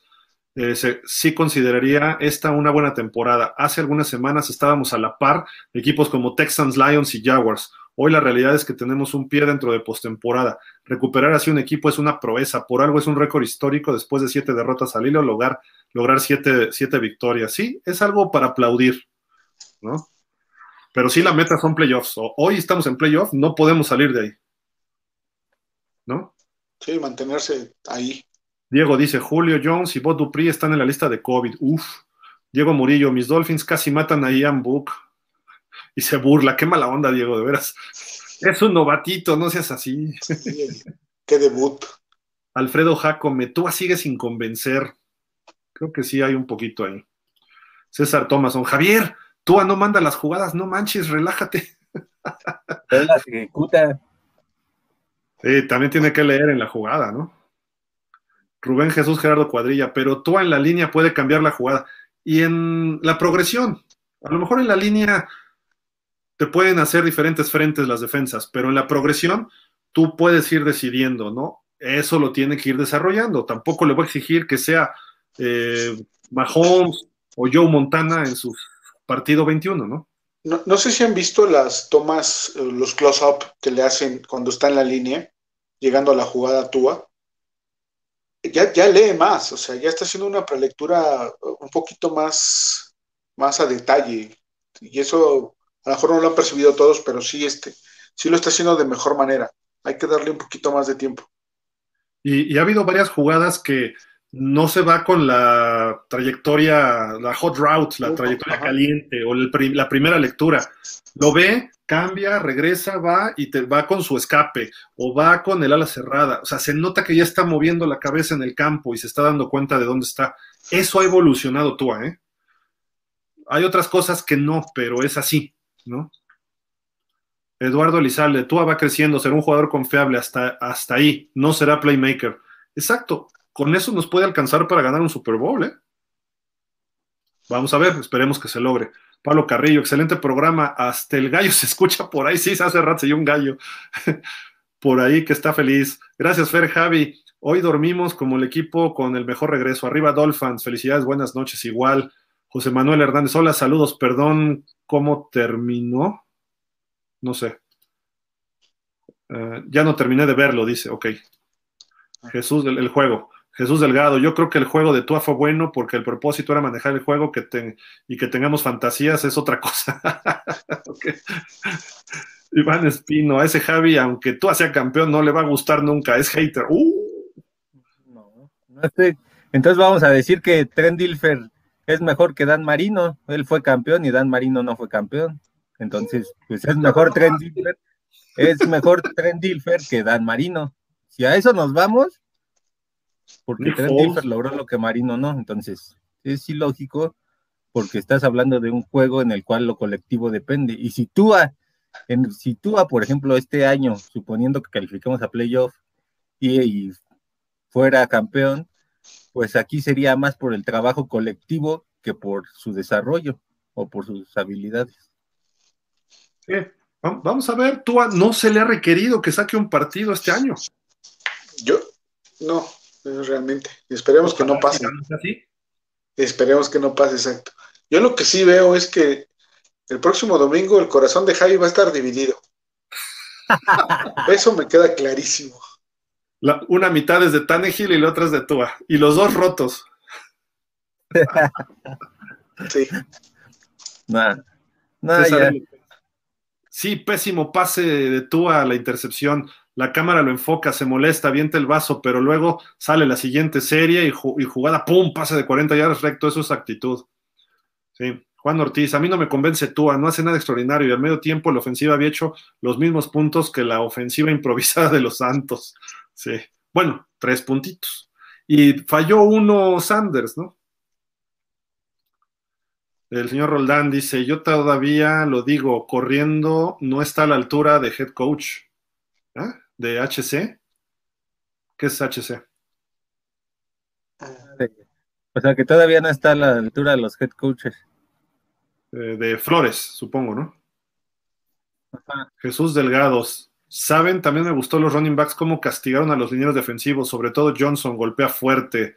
eh, sí consideraría esta una buena temporada. Hace algunas semanas estábamos a la par de equipos como Texans, Lions y Jaguars. Hoy la realidad es que tenemos un pie dentro de postemporada. Recuperar así un equipo es una proeza. Por algo es un récord histórico después de siete derrotas al hilo, lograr, lograr siete, siete victorias. Sí, es algo para aplaudir, ¿no? Pero sí la meta son playoffs. Hoy estamos en playoffs, no podemos salir de ahí. ¿No? Sí, mantenerse ahí. Diego dice, Julio Jones y Bob Dupri están en la lista de COVID. Uf. Diego Murillo, mis Dolphins casi matan a Ian Book. Y se burla. Qué mala onda, Diego, de veras. Es un novatito, no seas así. qué debut. Alfredo Jacome, tú sigues sin convencer. Creo que sí hay un poquito ahí. César Thomason, Javier, tú no manda las jugadas, no manches, relájate. Él las ejecuta. Sí, también tiene que leer en la jugada, ¿no? Rubén Jesús Gerardo Cuadrilla, pero tú en la línea puede cambiar la jugada. Y en la progresión, a lo mejor en la línea te pueden hacer diferentes frentes las defensas, pero en la progresión tú puedes ir decidiendo, ¿no? Eso lo tiene que ir desarrollando. Tampoco le voy a exigir que sea eh, Mahomes o Joe Montana en su partido 21, ¿no? ¿no? No sé si han visto las tomas, eh, los close-up que le hacen cuando está en la línea, llegando a la jugada Tua ya, ya lee más, o sea, ya está haciendo una prelectura un poquito más, más a detalle. Y eso a lo mejor no lo han percibido todos, pero sí, este, sí lo está haciendo de mejor manera. Hay que darle un poquito más de tiempo. Y, ha habido varias jugadas que no se va con la trayectoria, la hot route, la trayectoria caliente o la primera lectura. Lo ve, cambia, regresa, va y te va con su escape o va con el ala cerrada. O sea, se nota que ya está moviendo la cabeza en el campo y se está dando cuenta de dónde está. Eso ha evolucionado tú, ¿eh? Hay otras cosas que no, pero es así, ¿no? Eduardo Elizalde, Tua va creciendo, será un jugador confiable hasta, hasta ahí, no será playmaker. Exacto, con eso nos puede alcanzar para ganar un Super Bowl, ¿eh? Vamos a ver, esperemos que se logre. Pablo Carrillo, excelente programa. Hasta el gallo se escucha por ahí. Sí, se hace rato, se un gallo por ahí que está feliz. Gracias, Fer Javi. Hoy dormimos como el equipo con el mejor regreso. Arriba, Dolphins. Felicidades, buenas noches. Igual. José Manuel Hernández, hola, saludos. Perdón, ¿cómo terminó? no sé. Eh, ya no terminé de verlo, dice, ok. Jesús, el, el, juego. Jesús Delgado, yo creo que el juego de Tua fue bueno porque el propósito era manejar el juego que y que tengamos fantasías es otra cosa. Iván Espino, a ese Javi, aunque Tua sea campeón, no le va a gustar nunca, es hater. Uh. No, no estoy... Entonces vamos a decir que Trent Dilfer es mejor que Dan Marino. Él fue campeón y Dan Marino no fue campeón. Entonces, pues es mejor Trent Dilfer, es mejor Trent Dilfer que Dan Marino. Si a eso nos vamos, porque Trent Dilfer logró lo que Marino no, entonces es ilógico porque estás hablando de un juego en el cual lo colectivo depende. Y si tú, en, si tú por ejemplo, este año, suponiendo que calificamos a playoff y, y fuera campeón, pues aquí sería más por el trabajo colectivo que por su desarrollo o por sus habilidades. Sí. Vamos a ver, Tua no se le ha requerido que saque un partido este año. Yo, no, realmente. Esperemos que no pase. ¿Así? Esperemos que no pase, exacto. Yo lo que sí veo es que el próximo domingo el corazón de Javi va a estar dividido. Eso me queda clarísimo. La, una mitad es de Tannehill y la otra es de Tua. Y los dos rotos. sí. Nah. Nah, ya. Sí, pésimo pase de Tua a la intercepción. La cámara lo enfoca, se molesta, avienta el vaso, pero luego sale la siguiente serie y, ju y jugada, ¡pum! Pase de 40 yardas recto, eso es actitud. Sí. Juan Ortiz, a mí no me convence Tua, no hace nada extraordinario y al medio tiempo la ofensiva había hecho los mismos puntos que la ofensiva improvisada de los Santos. Sí. Bueno, tres puntitos. Y falló uno Sanders, ¿no? El señor Roldán dice, yo todavía lo digo, corriendo no está a la altura de head coach. ¿Eh? ¿De HC? ¿Qué es HC? O sea, que todavía no está a la altura de los head coaches. Eh, de Flores, supongo, ¿no? Ajá. Jesús Delgados. Saben, también me gustó los running backs cómo castigaron a los lineros defensivos, sobre todo Johnson, golpea fuerte.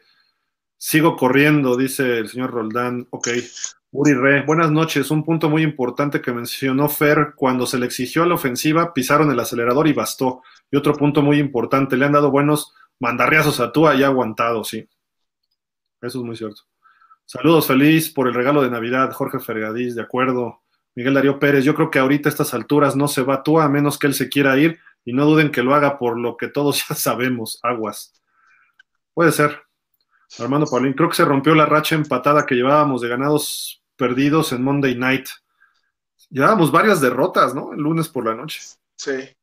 Sigo corriendo, dice el señor Roldán. Ok. Uri Re, buenas noches. Un punto muy importante que mencionó Fer, cuando se le exigió a la ofensiva, pisaron el acelerador y bastó. Y otro punto muy importante, le han dado buenos mandarriazos a Tua y ha aguantado, sí. Eso es muy cierto. Saludos, feliz por el regalo de Navidad, Jorge Fergadís, de acuerdo. Miguel Darío Pérez, yo creo que ahorita a estas alturas no se va Tua a menos que él se quiera ir y no duden que lo haga por lo que todos ya sabemos, aguas. Puede ser. Armando Paulín, creo que se rompió la racha empatada que llevábamos de ganados perdidos en Monday Night. Llevábamos varias derrotas, ¿no? El lunes por la noche. Sí.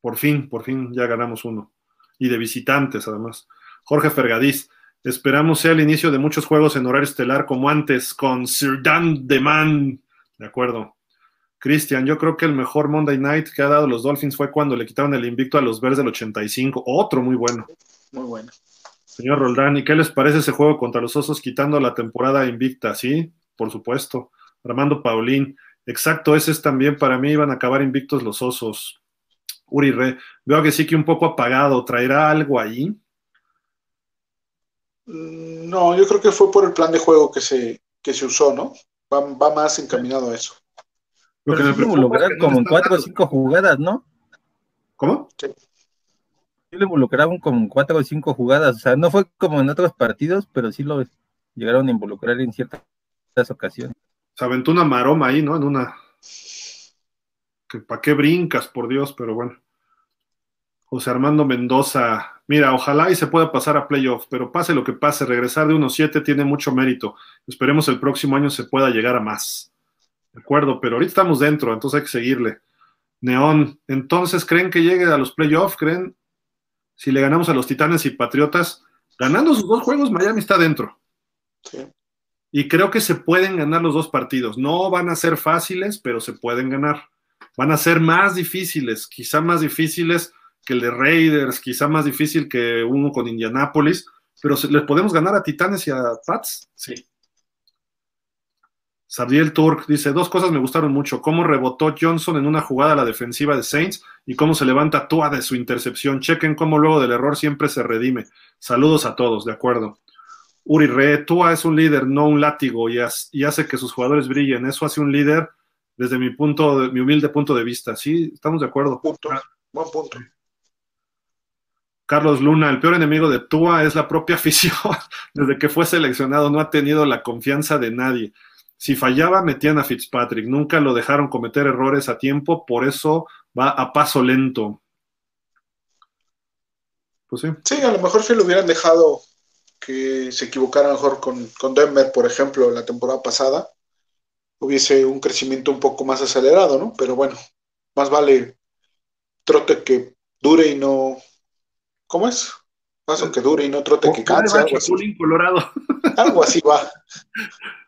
Por fin, por fin ya ganamos uno. Y de visitantes, además. Jorge Fergadís, esperamos sea el inicio de muchos juegos en horario estelar como antes con Sir Dan Man. De acuerdo. Cristian, yo creo que el mejor Monday Night que ha dado los Dolphins fue cuando le quitaron el invicto a los Bears del 85. Otro muy bueno. Muy bueno. Señor Roldán, ¿y qué les parece ese juego contra los Osos quitando la temporada invicta? Sí, por supuesto. Armando Paulín, exacto, ese es también para mí, iban a acabar invictos los Osos. Uri Re, veo que sí que un poco apagado, ¿traerá algo ahí? No, yo creo que fue por el plan de juego que se, que se usó, ¿no? Va, va más encaminado a eso. Lo que me preocupa lograr es que como no cuatro o cinco jugadas, ¿no? ¿Cómo? Sí lo involucraron como cuatro o cinco jugadas, o sea, no fue como en otros partidos, pero sí lo llegaron a involucrar en ciertas ocasiones. Se aventó una maroma ahí, ¿no? En una... ¿Para qué brincas, por Dios? Pero bueno. José Armando Mendoza, mira, ojalá y se pueda pasar a playoff, pero pase lo que pase, regresar de 1-7 tiene mucho mérito. Esperemos el próximo año se pueda llegar a más. De acuerdo, pero ahorita estamos dentro, entonces hay que seguirle. Neón, entonces, ¿creen que llegue a los playoffs? ¿Creen? Si le ganamos a los Titanes y Patriotas, ganando sus dos juegos, Miami está dentro. Sí. Y creo que se pueden ganar los dos partidos. No van a ser fáciles, pero se pueden ganar. Van a ser más difíciles, quizá más difíciles que el de Raiders, quizá más difícil que uno con Indianapolis, pero les podemos ganar a Titanes y a Pats. Sí. Sabriel Turk dice, dos cosas me gustaron mucho, cómo rebotó Johnson en una jugada a la defensiva de Saints y cómo se levanta Tua de su intercepción. Chequen cómo luego del error siempre se redime. Saludos a todos, de acuerdo. Uri Re, Tua es un líder, no un látigo, y, hace que sus jugadores brillen. Eso hace un líder desde mi punto, mi humilde punto de vista. Sí, estamos de acuerdo. Punto. Buen punto. Carlos Luna, el peor enemigo de Tua es la propia afición. Desde que fue seleccionado no ha tenido la confianza de nadie. Si fallaba, metían a Fitzpatrick. Nunca lo dejaron cometer errores a tiempo, por eso va a paso lento. Pues sí. Sí, a lo mejor si lo hubieran dejado que se equivocara mejor con, con Denver, por ejemplo, la temporada pasada, hubiese un crecimiento un poco más acelerado, ¿no? Pero bueno, más vale trote que dure y no. ¿Cómo es? Paso que dure y no trote que canse. Algo así. Colorado. algo así va.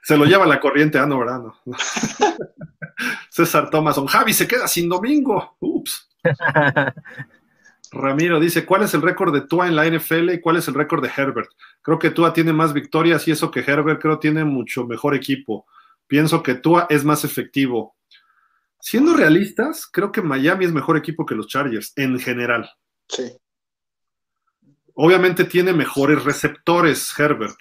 Se lo lleva la corriente, ah, no, ¿verdad? César Thomason, Javi se queda sin domingo. Ups. Ramiro dice, ¿cuál es el récord de Tua en la NFL y cuál es el récord de Herbert? Creo que Tua tiene más victorias y eso que Herbert creo tiene mucho mejor equipo. Pienso que Tua es más efectivo. Siendo realistas, creo que Miami es mejor equipo que los Chargers en general. Sí. Obviamente tiene mejores receptores Herbert.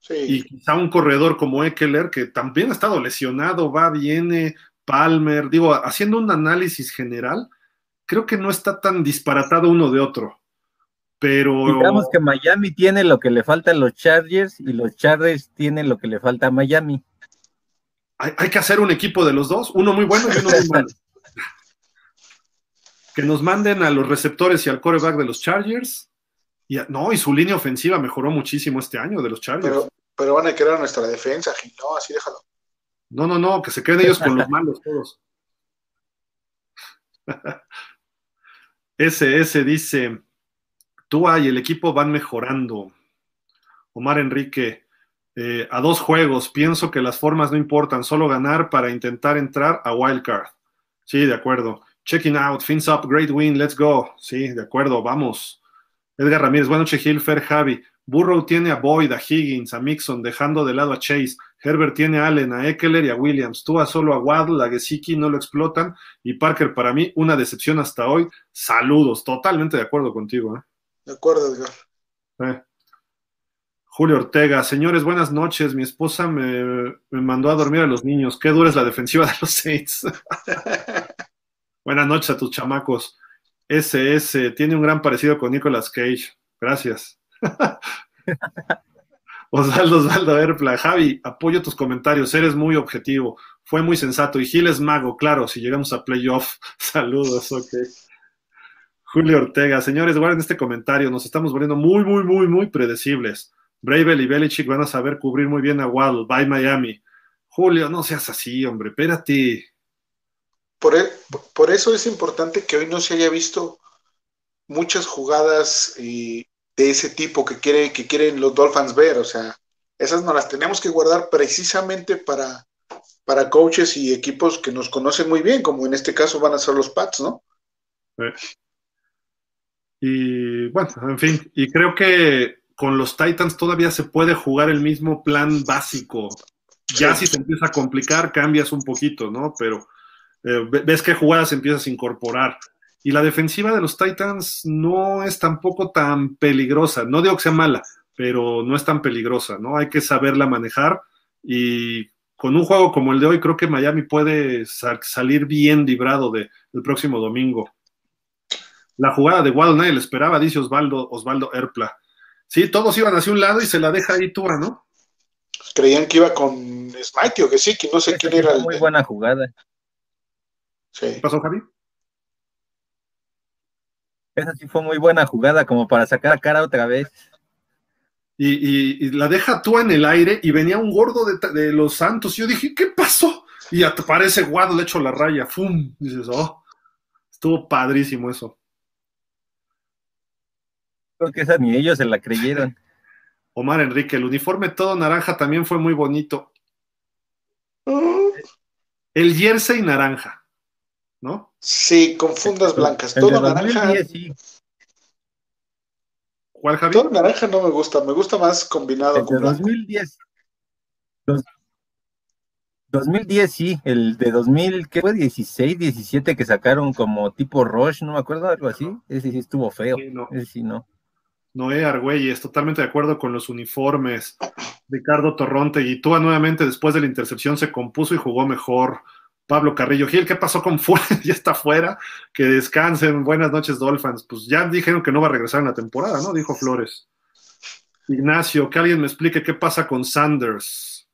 Sí. Y quizá un corredor como Eckler, que también ha estado lesionado, va, viene, Palmer, digo, haciendo un análisis general, creo que no está tan disparatado uno de otro. Pero. Digamos que Miami tiene lo que le falta a los Chargers y los Chargers tienen lo que le falta a Miami hay, que hacer un equipo de los dos, uno muy bueno y uno muy malo. que nos manden a los receptores y al coreback de los Chargers. Y no, y su línea ofensiva mejoró muchísimo este año de los Chargers. Pero, pero van a quedar nuestra defensa, no, así déjalo. No, no, no, que se queden ellos con los malos todos. SS dice, tú y el equipo van mejorando. Omar Enrique, eh, a dos juegos. Pienso que las formas no importan, solo ganar para intentar entrar a Wildcard. Sí, de acuerdo. Checking out, fins up, great win, let's go. Sí, de acuerdo, vamos. Edgar Ramírez, buenas noches, Hilfer, Javi. Burrow tiene a Boyd, a Higgins, a Mixon, dejando de lado a Chase. Herbert tiene a Allen, a Eckler y a Williams. Tú a solo a Waddle, a Gesicki no lo explotan. Y Parker, para mí, una decepción hasta hoy. Saludos, totalmente de acuerdo contigo. ¿eh? De acuerdo, Edgar. Eh. Julio Ortega, señores, buenas noches. Mi esposa me, mandó a dormir a los niños. Qué dura es la defensiva de los Saints. buenas noches a tus chamacos. SS tiene un gran parecido con Nicolas Cage. Gracias. Osvaldo Osvaldo Erpla, Javi, apoyo tus comentarios, eres muy objetivo, fue muy sensato. Y Gil es mago, claro, si llegamos a playoff. Saludos, ok. Julio Ortega, señores, guarden este comentario, nos estamos volviendo muy, muy, muy, muy predecibles. Bravel y Belichick van a saber cubrir muy bien a Waddle. Bye Miami. Julio, no seas así, hombre, espérate. Por, e, por eso es importante que hoy no se haya visto muchas jugadas de ese tipo que, quiere, que quieren los Dolphins ver. O sea, esas no las tenemos que guardar precisamente para, para coaches y equipos que nos conocen muy bien, como en este caso van a ser los Pats, ¿no? Y bueno, en fin, y creo que con los Titans todavía se puede jugar el mismo plan básico. Ya si se empieza a complicar, cambias un poquito, ¿no? Pero eh, ves qué jugadas empiezas a incorporar. Y la defensiva de los Titans no es tampoco tan peligrosa. No digo que sea mala, pero no es tan peligrosa, ¿no? Hay que saberla manejar y con un juego como el de hoy, creo que Miami puede salir bien librado de, del próximo domingo. La jugada de Wild Nile esperaba, dice Osvaldo, Osvaldo Erpla. Sí, todos iban hacia un lado y se la deja ahí Tua, ¿no? Creían que iba con Smite o que sí, que no sé quién era. Muy buena jugada. Sí. ¿Qué pasó, Javi? Esa sí fue muy buena jugada, como para sacar a cara otra vez. Y, la deja Tua en el aire y venía un gordo de, los Santos. Y yo dije, ¿qué pasó? Y aparece Guado, le echo la raya. ¡Fum! dices, oh, estuvo padrísimo eso. Creo que esa ni ellos se la creyeron. Omar Enrique, el uniforme todo naranja también fue muy bonito. El jersey naranja, ¿no? Sí, con fundas blancas. todo naranja. ¿Cuál, Javi? Todo naranja no me gusta, me gusta más combinado con 2010. 2010 sí, el de 2000, ¿qué fue? 16, 17 que sacaron como tipo Rush, no me acuerdo, algo así. Ese sí estuvo feo. Ese sí no. Noé Argüelles, totalmente de acuerdo con los uniformes. Ricardo Torronte, y Tua nuevamente después de la intercepción se compuso y jugó mejor. Pablo Carrillo Gil, ¿qué pasó con Fuller? ya está fuera, que descansen, buenas noches Dolphins. Pues ya dijeron que no va a regresar en la temporada, ¿no? Dijo Flores. Ignacio, que alguien me explique qué pasa con Sanders.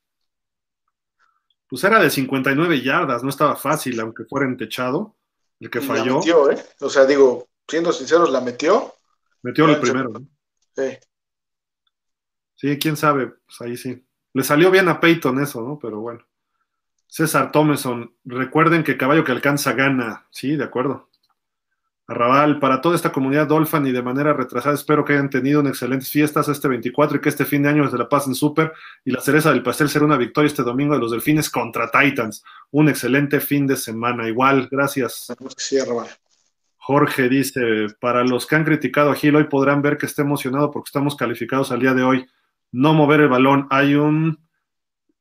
Pues era de 59 yardas, no estaba fácil, aunque fuera entechado, el que falló. La metió, ¿eh? O sea, digo, siendo sinceros, la metió. Metió el primero, ¿no? Sí. Sí, quién sabe, pues ahí sí. Le salió bien a Peyton eso, ¿no? Pero bueno. César Thomeson, recuerden que caballo que alcanza gana. Sí, de acuerdo. Arrabal, para toda esta comunidad Dolphin y de manera retrasada, espero que hayan tenido unas excelentes fiestas este 24 y que este fin de año se la pasen súper. Y la cereza del pastel será una victoria este domingo de los Delfines contra Titans. Un excelente fin de semana. Igual, gracias. Sí, Arrabal. Jorge dice, para los que han criticado a Gil, hoy podrán ver que está emocionado porque estamos calificados al día de hoy. No mover el balón. Hay un,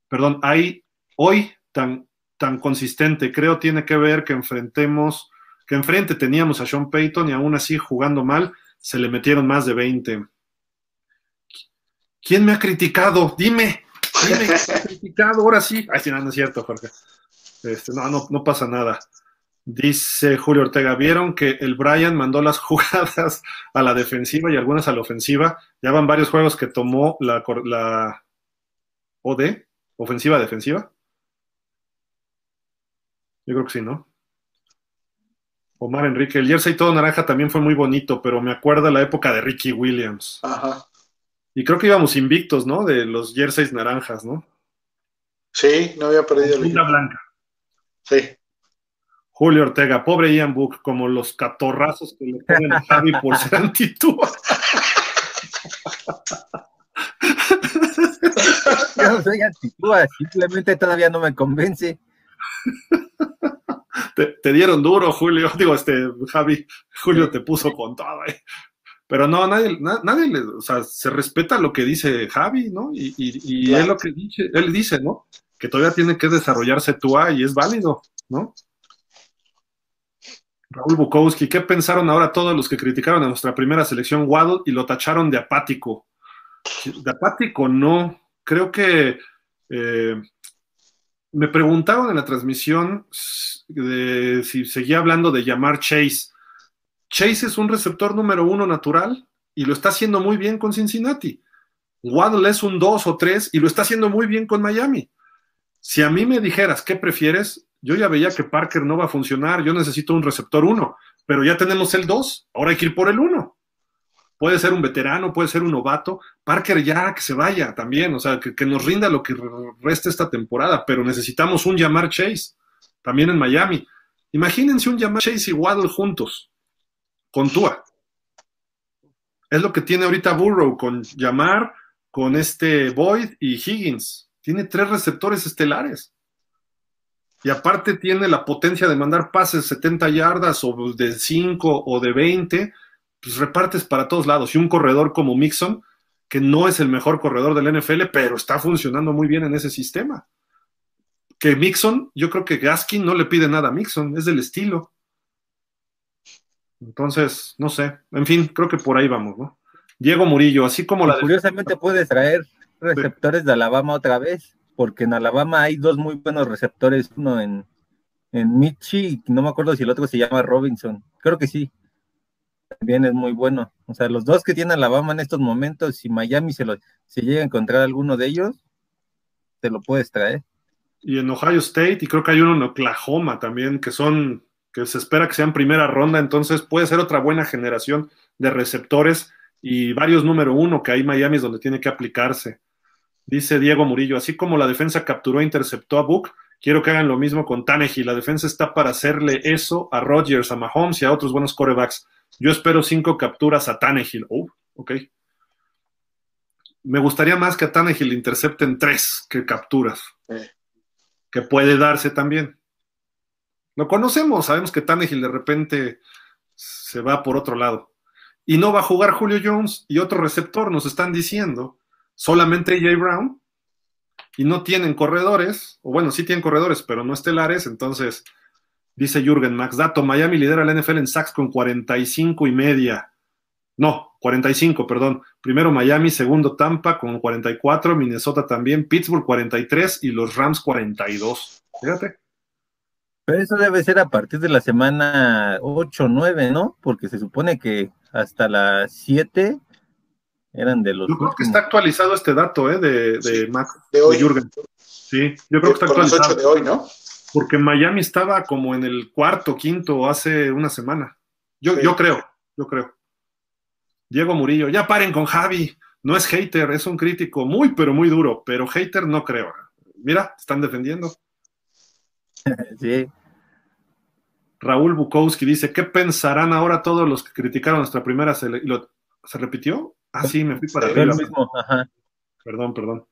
perdón, hay hoy tan, tan consistente. Creo tiene que ver que enfrentemos, que enfrente teníamos a Sean Payton y aún así jugando mal, se le metieron más de 20. ¿Quién me ha criticado? Dime, dime, ¿quién me ha criticado? Ahora sí. Ay, sí, no, no es cierto, Jorge. Este, no, no, no pasa nada. Dice Julio Ortega, ¿vieron que el Brian mandó las jugadas a la defensiva y algunas a la ofensiva? Ya van varios juegos que tomó la, la OD, ofensiva defensiva. Yo creo que sí, ¿no? Omar Enrique, el jersey todo naranja también fue muy bonito, pero me acuerda la época de Ricky Williams. Ajá. Y creo que íbamos invictos, ¿no? De los jerseys naranjas, ¿no? Sí, no había perdido el blanca. Sí. Julio Ortega, pobre Ian Book, como los catorrazos que le ponen a Javi por ser antitúa. Yo no soy antitúa, simplemente todavía no me convence. Te, dieron duro, Julio. Digo, este, Javi, Julio te puso con todo, ¿eh? Pero no, nadie, nadie le, o sea, se respeta lo que dice Javi, ¿no? Y, y, él lo que dice, él dice, ¿no? Que todavía tiene que desarrollarse Tua y es válido, ¿no? Raúl Bukowski, ¿qué pensaron ahora todos los que criticaron a nuestra primera selección Waddle y lo tacharon de apático? De apático no, creo que eh, me preguntaron en la transmisión de, si seguía hablando de llamar Chase. Chase es un receptor número uno natural y lo está haciendo muy bien con Cincinnati. Waddle es un dos o tres y lo está haciendo muy bien con Miami. Si a mí me dijeras qué prefieres, yo ya veía que Parker no va a funcionar, yo necesito un receptor uno, pero ya tenemos el dos, ahora hay que ir por el uno. Puede ser un veterano, puede ser un novato. Parker ya que se vaya también, o sea, que, nos rinda lo que resta esta temporada, pero necesitamos un llamar Chase, también en Miami. Imagínense un llamar Chase y Waddle juntos, con Tua. Es lo que tiene ahorita Burrow con llamar, con este Boyd y Higgins. Tiene tres receptores estelares. Y aparte tiene la potencia de mandar pases 70 yardas o de 5 o de 20 pues repartes para todos lados. Y un corredor como Mixon, que no es el mejor corredor del NFL, pero está funcionando muy bien en ese sistema. Que Mixon, yo creo que Gaskin no le pide nada a Mixon, es del estilo. Entonces, no sé. En fin, creo que por ahí vamos, ¿no? Diego Murillo, así como la. Curiosamente puedes traer receptores de Alabama otra vez, porque en Alabama hay dos muy buenos receptores, uno en, en Michi, no me acuerdo si el otro se llama Robinson. Creo que sí también es muy bueno. O sea, los dos que tiene Alabama en estos momentos, si Miami se, lo, se llega a encontrar alguno de ellos, te lo puedes traer. Y en Ohio State, y creo que hay uno en Oklahoma también, que son, que se espera que sean primera ronda, entonces puede ser otra buena generación de receptores y varios número uno que hay Miami es donde tiene que aplicarse. Dice Diego Murillo, así como la defensa capturó e interceptó a Book, quiero que hagan lo mismo con Tannehill. La defensa está para hacerle eso a Rodgers, a Mahomes y a otros buenos corebacks. Yo espero cinco capturas a Tannehill. Oh, ok. Me gustaría más que a Tannehill intercepten tres que capturas. Que puede darse también. Lo conocemos, sabemos que Tannehill de repente se va por otro lado. Y no va a jugar Julio Jones y otro receptor, nos están diciendo. Solamente AJ Brown. Y no tienen corredores, o bueno, sí tienen corredores, pero no estelares, entonces Dice Jürgen Max Dato, Miami lidera la NFL en sacks con 45 y media. No, 45, perdón. Primero Miami, segundo Tampa con 44, Minnesota también, Pittsburgh 43 y los Rams 42. Fíjate. Pero eso debe ser a partir de la semana 8 o 9, ¿no? Porque se supone que hasta las 7 eran de los. Yo creo que está actualizado este dato, ¿eh? De, de, Mac, de, hoy. Jürgen. Sí, yo creo que está actualizado. Los 8 de hoy, ¿no? Porque Miami estaba como en el cuarto, quinto, hace una semana. Yo, sí. yo creo, yo creo. Diego Murillo, ya paren con Javi. No es hater, es un crítico muy, pero muy duro. Pero hater no creo. Mira, están defendiendo. Sí. Raúl Bukowski dice, ¿qué pensarán ahora todos los que criticaron nuestra primera selección? ¿Se repitió? Ah, sí, me fui para Sí, arriba. mismo, ajá. Perdón, perdón.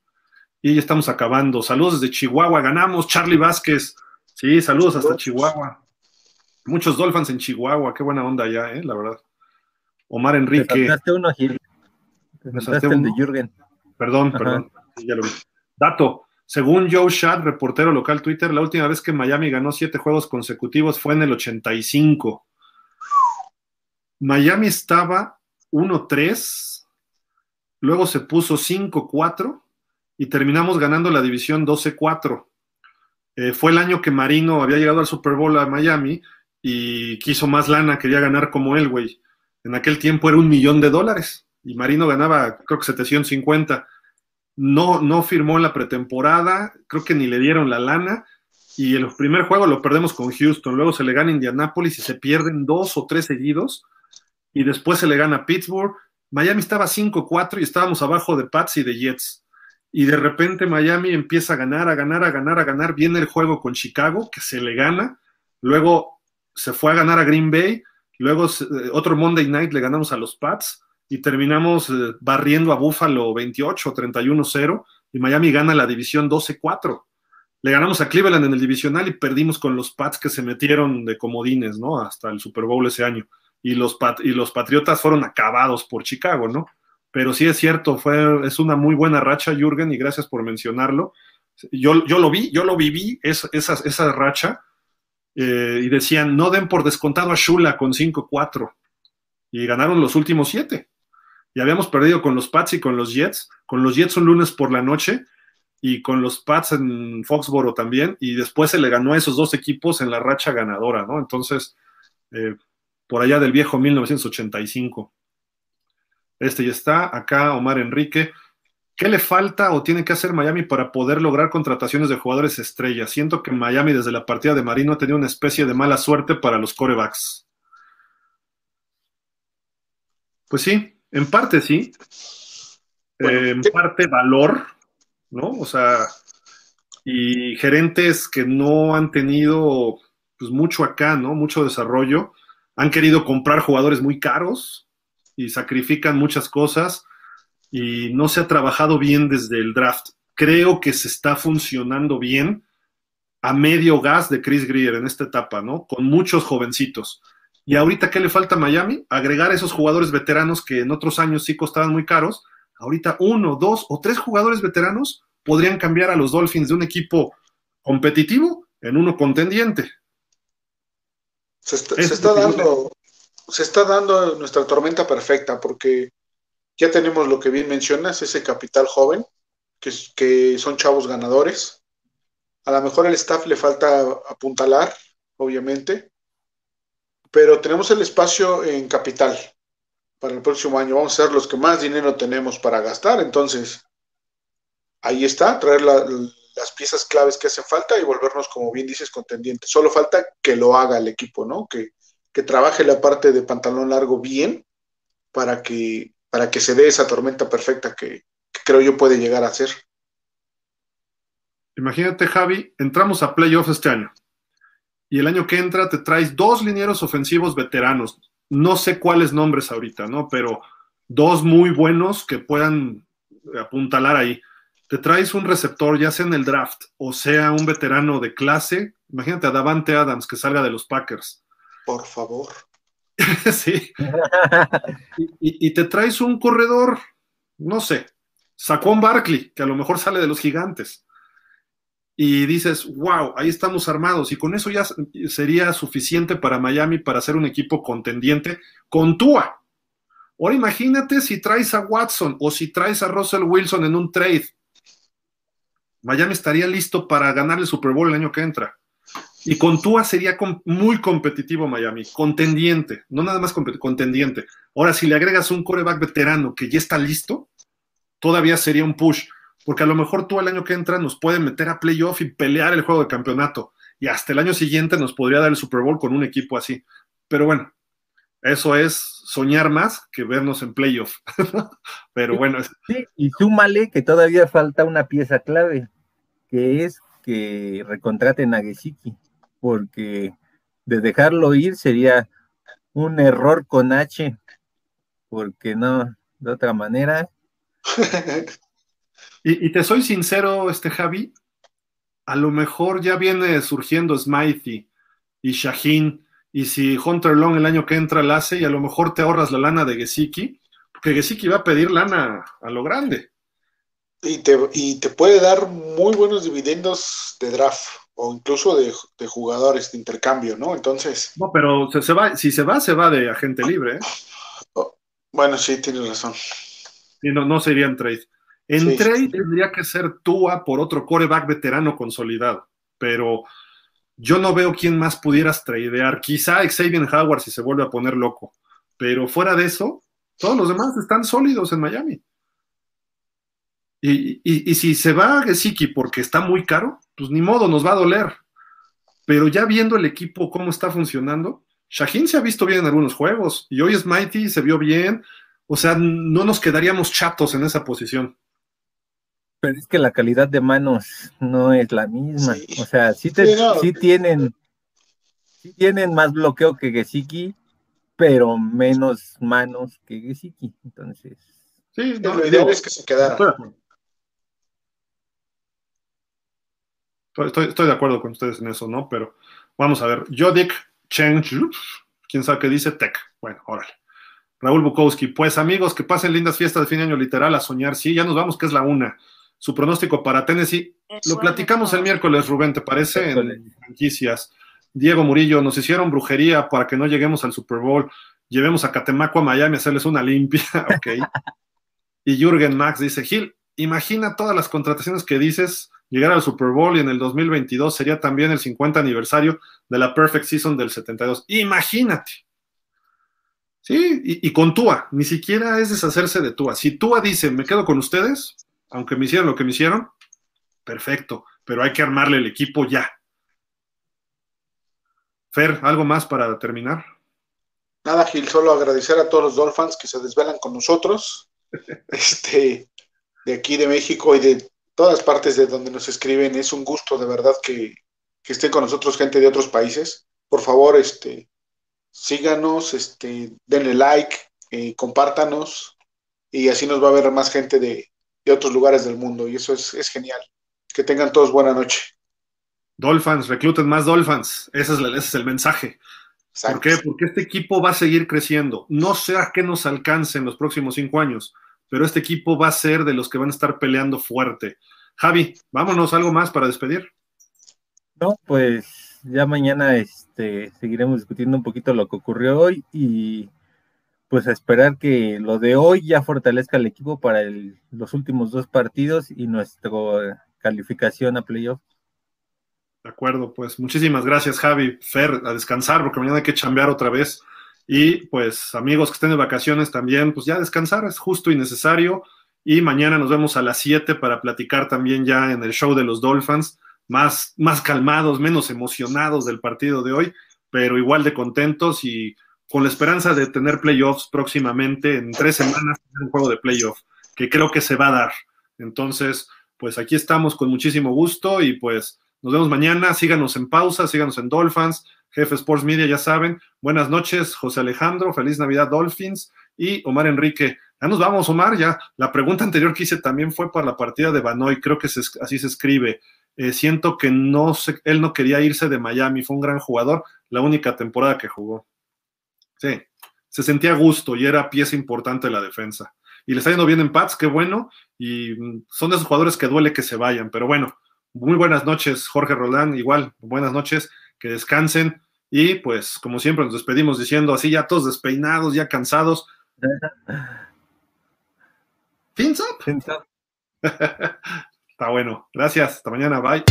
Y ya estamos acabando. Saludos desde Chihuahua, ganamos. Charlie Vázquez. Sí, saludos hasta Chihuahua. Muchos Dolphins en Chihuahua, qué buena onda ya, eh, la verdad. Omar Enrique. saltaste uno, Gil. Me saltaste de. Jürgen. Perdón, perdón. Sí, ya lo vi. Dato. Según Joe Shad, reportero local Twitter, la última vez que Miami ganó siete juegos consecutivos fue en el 85. Miami estaba 1-3, luego se puso 5-4 y terminamos ganando la división 12-4. Eh, fue el año que Marino había llegado al Super Bowl a Miami y quiso más lana, quería ganar como él, güey. En aquel tiempo era un millón de dólares y Marino ganaba, creo que 750 no, no firmó en la pretemporada, creo que ni le dieron la lana, y el primer juego lo perdemos con Houston, luego se le gana Indianapolis y se pierden dos o tres seguidos, y después se le gana Pittsburgh. Miami estaba 5-4 y estábamos abajo de Pats y de Jets. Y de repente Miami empieza a ganar, a ganar, a ganar, a ganar. Viene el juego con Chicago, que se le gana. Luego se fue a ganar a Green Bay. Luego eh, otro Monday Night le ganamos a los Pats y terminamos eh, barriendo a Buffalo 28, 31-0 y Miami gana la división 12-4. Le ganamos a Cleveland en el divisional y perdimos con los Pats que se metieron de comodines, ¿no? Hasta el Super Bowl ese año. Y los, y los Patriotas fueron acabados por Chicago, ¿no? Pero sí es cierto, fue, es una muy buena racha, Jürgen, y gracias por mencionarlo. Yo, yo lo vi, yo lo viví, esa, esa, racha, eh, y decían, no den por descontado a Shula con 5-4. Y ganaron los últimos siete y habíamos perdido con los Pats y con los Jets, con los Jets un lunes por la noche y con los Pats en Foxboro también, y después se le ganó a esos dos equipos en la racha ganadora, ¿no? Entonces, eh, por allá del viejo 1985. Este ya está, acá Omar Enrique. ¿Qué le falta o tiene que hacer Miami para poder lograr contrataciones de jugadores estrellas? Siento que Miami desde la partida de Marino ha tenido una especie de mala suerte para los corebacks. Pues sí, en parte sí. Bueno, Eh, en ¿qué- parte valor, ¿no? O sea, y gerentes que no han tenido pues mucho acá, ¿no? Mucho desarrollo. Han querido comprar jugadores muy caros y sacrifican muchas cosas y no se ha trabajado bien desde el draft. Creo que se está funcionando bien a medio gas de Chris Greer en esta etapa, ¿no? Con muchos jovencitos. Y ahorita, ¿qué le falta a Miami? Agregar esos jugadores veteranos que en otros años sí costaban muy caros. Ahorita uno, dos o tres jugadores veteranos podrían cambiar a los Dolphins de un equipo competitivo en uno contendiente. Se está, Es se está dando, se está dando nuestra tormenta perfecta porque ya tenemos lo que bien mencionas, ese capital joven, que, que son chavos ganadores. A lo mejor al staff le falta apuntalar, obviamente, pero tenemos el espacio en capital para el próximo año. Vamos a ser los que más dinero tenemos para gastar, entonces ahí está, traer la- las piezas claves que hacen falta y volvernos, como bien dices, contendientes. Solo falta que lo haga el equipo, ¿no? Que, trabaje la parte de pantalón largo bien para que, para que se dé esa tormenta perfecta que, que creo yo puede llegar a ser. Imagínate, Javi, entramos a playoffs este año. Y el año que entra te traes dos linieros ofensivos veteranos. No sé cuáles nombres ahorita, ¿no? Pero dos muy buenos que puedan apuntalar ahí. Te traes un receptor, ya sea en el draft o sea un veterano de clase. Imagínate a Davante Adams que salga de los Packers. Por favor. sí. Y, te traes un corredor, no sé, Saquon Barkley, que a lo mejor sale de los gigantes. Y dices, wow, ahí estamos armados. Y con eso ya sería suficiente para Miami para ser un equipo contendiente con Tua. Ahora imagínate si traes a Watson o si traes a Russell Wilson en un trade. Miami estaría listo para ganar el Super Bowl el año que entra. Y con Tua sería muy competitivo Miami, contendiente, no nada más contendiente. Ahora, si le agregas un coreback veterano que ya está listo, todavía sería un push, porque a lo mejor tú el año que entra nos puede meter a playoff y pelear el juego de campeonato, y hasta el año siguiente nos podría dar el Super Bowl con un equipo así. Pero bueno, eso es soñar más que vernos en playoff. Pero bueno. Sí, y súmale que todavía falta una pieza clave, que es que recontraten a porque de dejarlo ir sería un error con H, porque no, de otra manera. y, te soy sincero, este Javi, a lo mejor ya viene surgiendo Smythe y Shaheen y si Hunter Long el año que entra la hace y a lo mejor te ahorras la lana de Gesicki, porque Gesicki va a pedir lana a lo grande. Y te, y te puede dar muy buenos dividendos de draft o incluso de, jugadores de intercambio, ¿no? Entonces. No, pero se, va, si se va, se va de agente libre. ¿eh? Oh, bueno, sí, tienes razón. Y no, no sería en trade. En trade tendría que ser Tua por otro coreback veterano consolidado, pero yo no veo quién más pudieras tradear. Quizá Xavier Howard si se vuelve a poner loco. Pero fuera de eso, todos los demás están sólidos en Miami. Y, si se va a Gesicki porque está muy caro, pues ni modo, nos va a doler. Pero ya viendo el equipo cómo está funcionando, Shaheen se ha visto bien en algunos juegos y hoy es Mighty, se vio bien. O sea, no nos quedaríamos chatos en esa posición. Pero es que la calidad de manos no es la misma. O sea, sí, tienen sí tienen más bloqueo que Gesicki, pero menos manos que Gesicki. Entonces. Sí, lo ideal es que se quedara. Estoy, estoy, de acuerdo con ustedes en eso, ¿no? Pero vamos a ver. Jodik Cheng, quién sabe qué dice, Tech. Bueno, órale. Raúl Bukowski, pues amigos, que pasen lindas fiestas de fin de año literal a soñar. Sí, ya nos vamos, que es la una su pronóstico para Tennessee. Lo platicamos el miércoles, Rubén, ¿te parece? En franquicias. Diego Murillo, nos hicieron brujería para que no lleguemos al Super Bowl. Llevemos a Catemaco a Miami a hacerles una limpia, ok. y Jürgen Max dice, Gil, imagina todas las contrataciones que dices, llegar al Super Bowl y en el 2022 sería también el 50 aniversario de la Perfect Season del 72. Imagínate. Sí, y, con Tua, ni siquiera es deshacerse de Tua. Si Tua dice, me quedo con ustedes, aunque me hicieron lo que me hicieron, perfecto, pero hay que armarle el equipo ya. Fer, ¿algo más para terminar? Nada, Gil, solo agradecer a todos los Dolphins que se desvelan con nosotros, este, de aquí de México y de todas partes de donde nos escriben. Es un gusto de verdad que, que estén con nosotros gente de otros países. Por favor, este, síganos, este, denle like, eh, compártanos y así nos va a ver más gente de, de otros lugares del mundo y eso es, genial. Que tengan todos buena noche. Dolphins, recluten más Dolphins. Ese es, ese es el mensaje. ¿Por qué? Porque este equipo va a seguir creciendo. No sé a qué nos alcance en los próximos cinco años, pero este equipo va a ser de los que van a estar peleando fuerte. Javi, vámonos, algo más para despedir. No, pues ya mañana este, seguiremos discutiendo un poquito lo que ocurrió hoy y pues a esperar que lo de hoy ya fortalezca al equipo para los últimos dos partidos y nuestra calificación a playoff. De acuerdo, pues muchísimas gracias Javi, Fer, a descansar porque mañana hay que chambear otra vez. Y pues amigos que estén de vacaciones también, pues ya descansar es justo y necesario. Y mañana nos vemos a las 7 para platicar también ya en el show de los Dolphins, más, más calmados, menos emocionados del partido de hoy, pero igual de contentos y con la esperanza de tener playoffs próximamente, en tres semanas, un juego de playoff, que creo que se va a dar. Entonces, pues aquí estamos con muchísimo gusto y pues nos vemos mañana. Síganos en pausa, síganos en Dolphins, Jefe Sports Media, ya saben. Buenas noches, José Alejandro, feliz Navidad Dolphins y Omar Enrique. Ya nos vamos, Omar, ya. La pregunta anterior que hice también fue para la partida de Banoy, creo que así se escribe. Eh, siento que no él no quería irse de Miami, fue un gran jugador, la única temporada que jugó. Sí, se sentía a gusto y era pieza importante de la defensa. Y le está yendo bien en Pats, qué bueno. Y mm, son de esos jugadores que duele que se vayan. Pero bueno, muy buenas noches, Jorge Roland. Igual, buenas noches, que descansen. Y pues, como siempre, nos despedimos diciendo así, ya todos despeinados, ya cansados. Fins up. Está bueno. Gracias. Hasta mañana. Bye.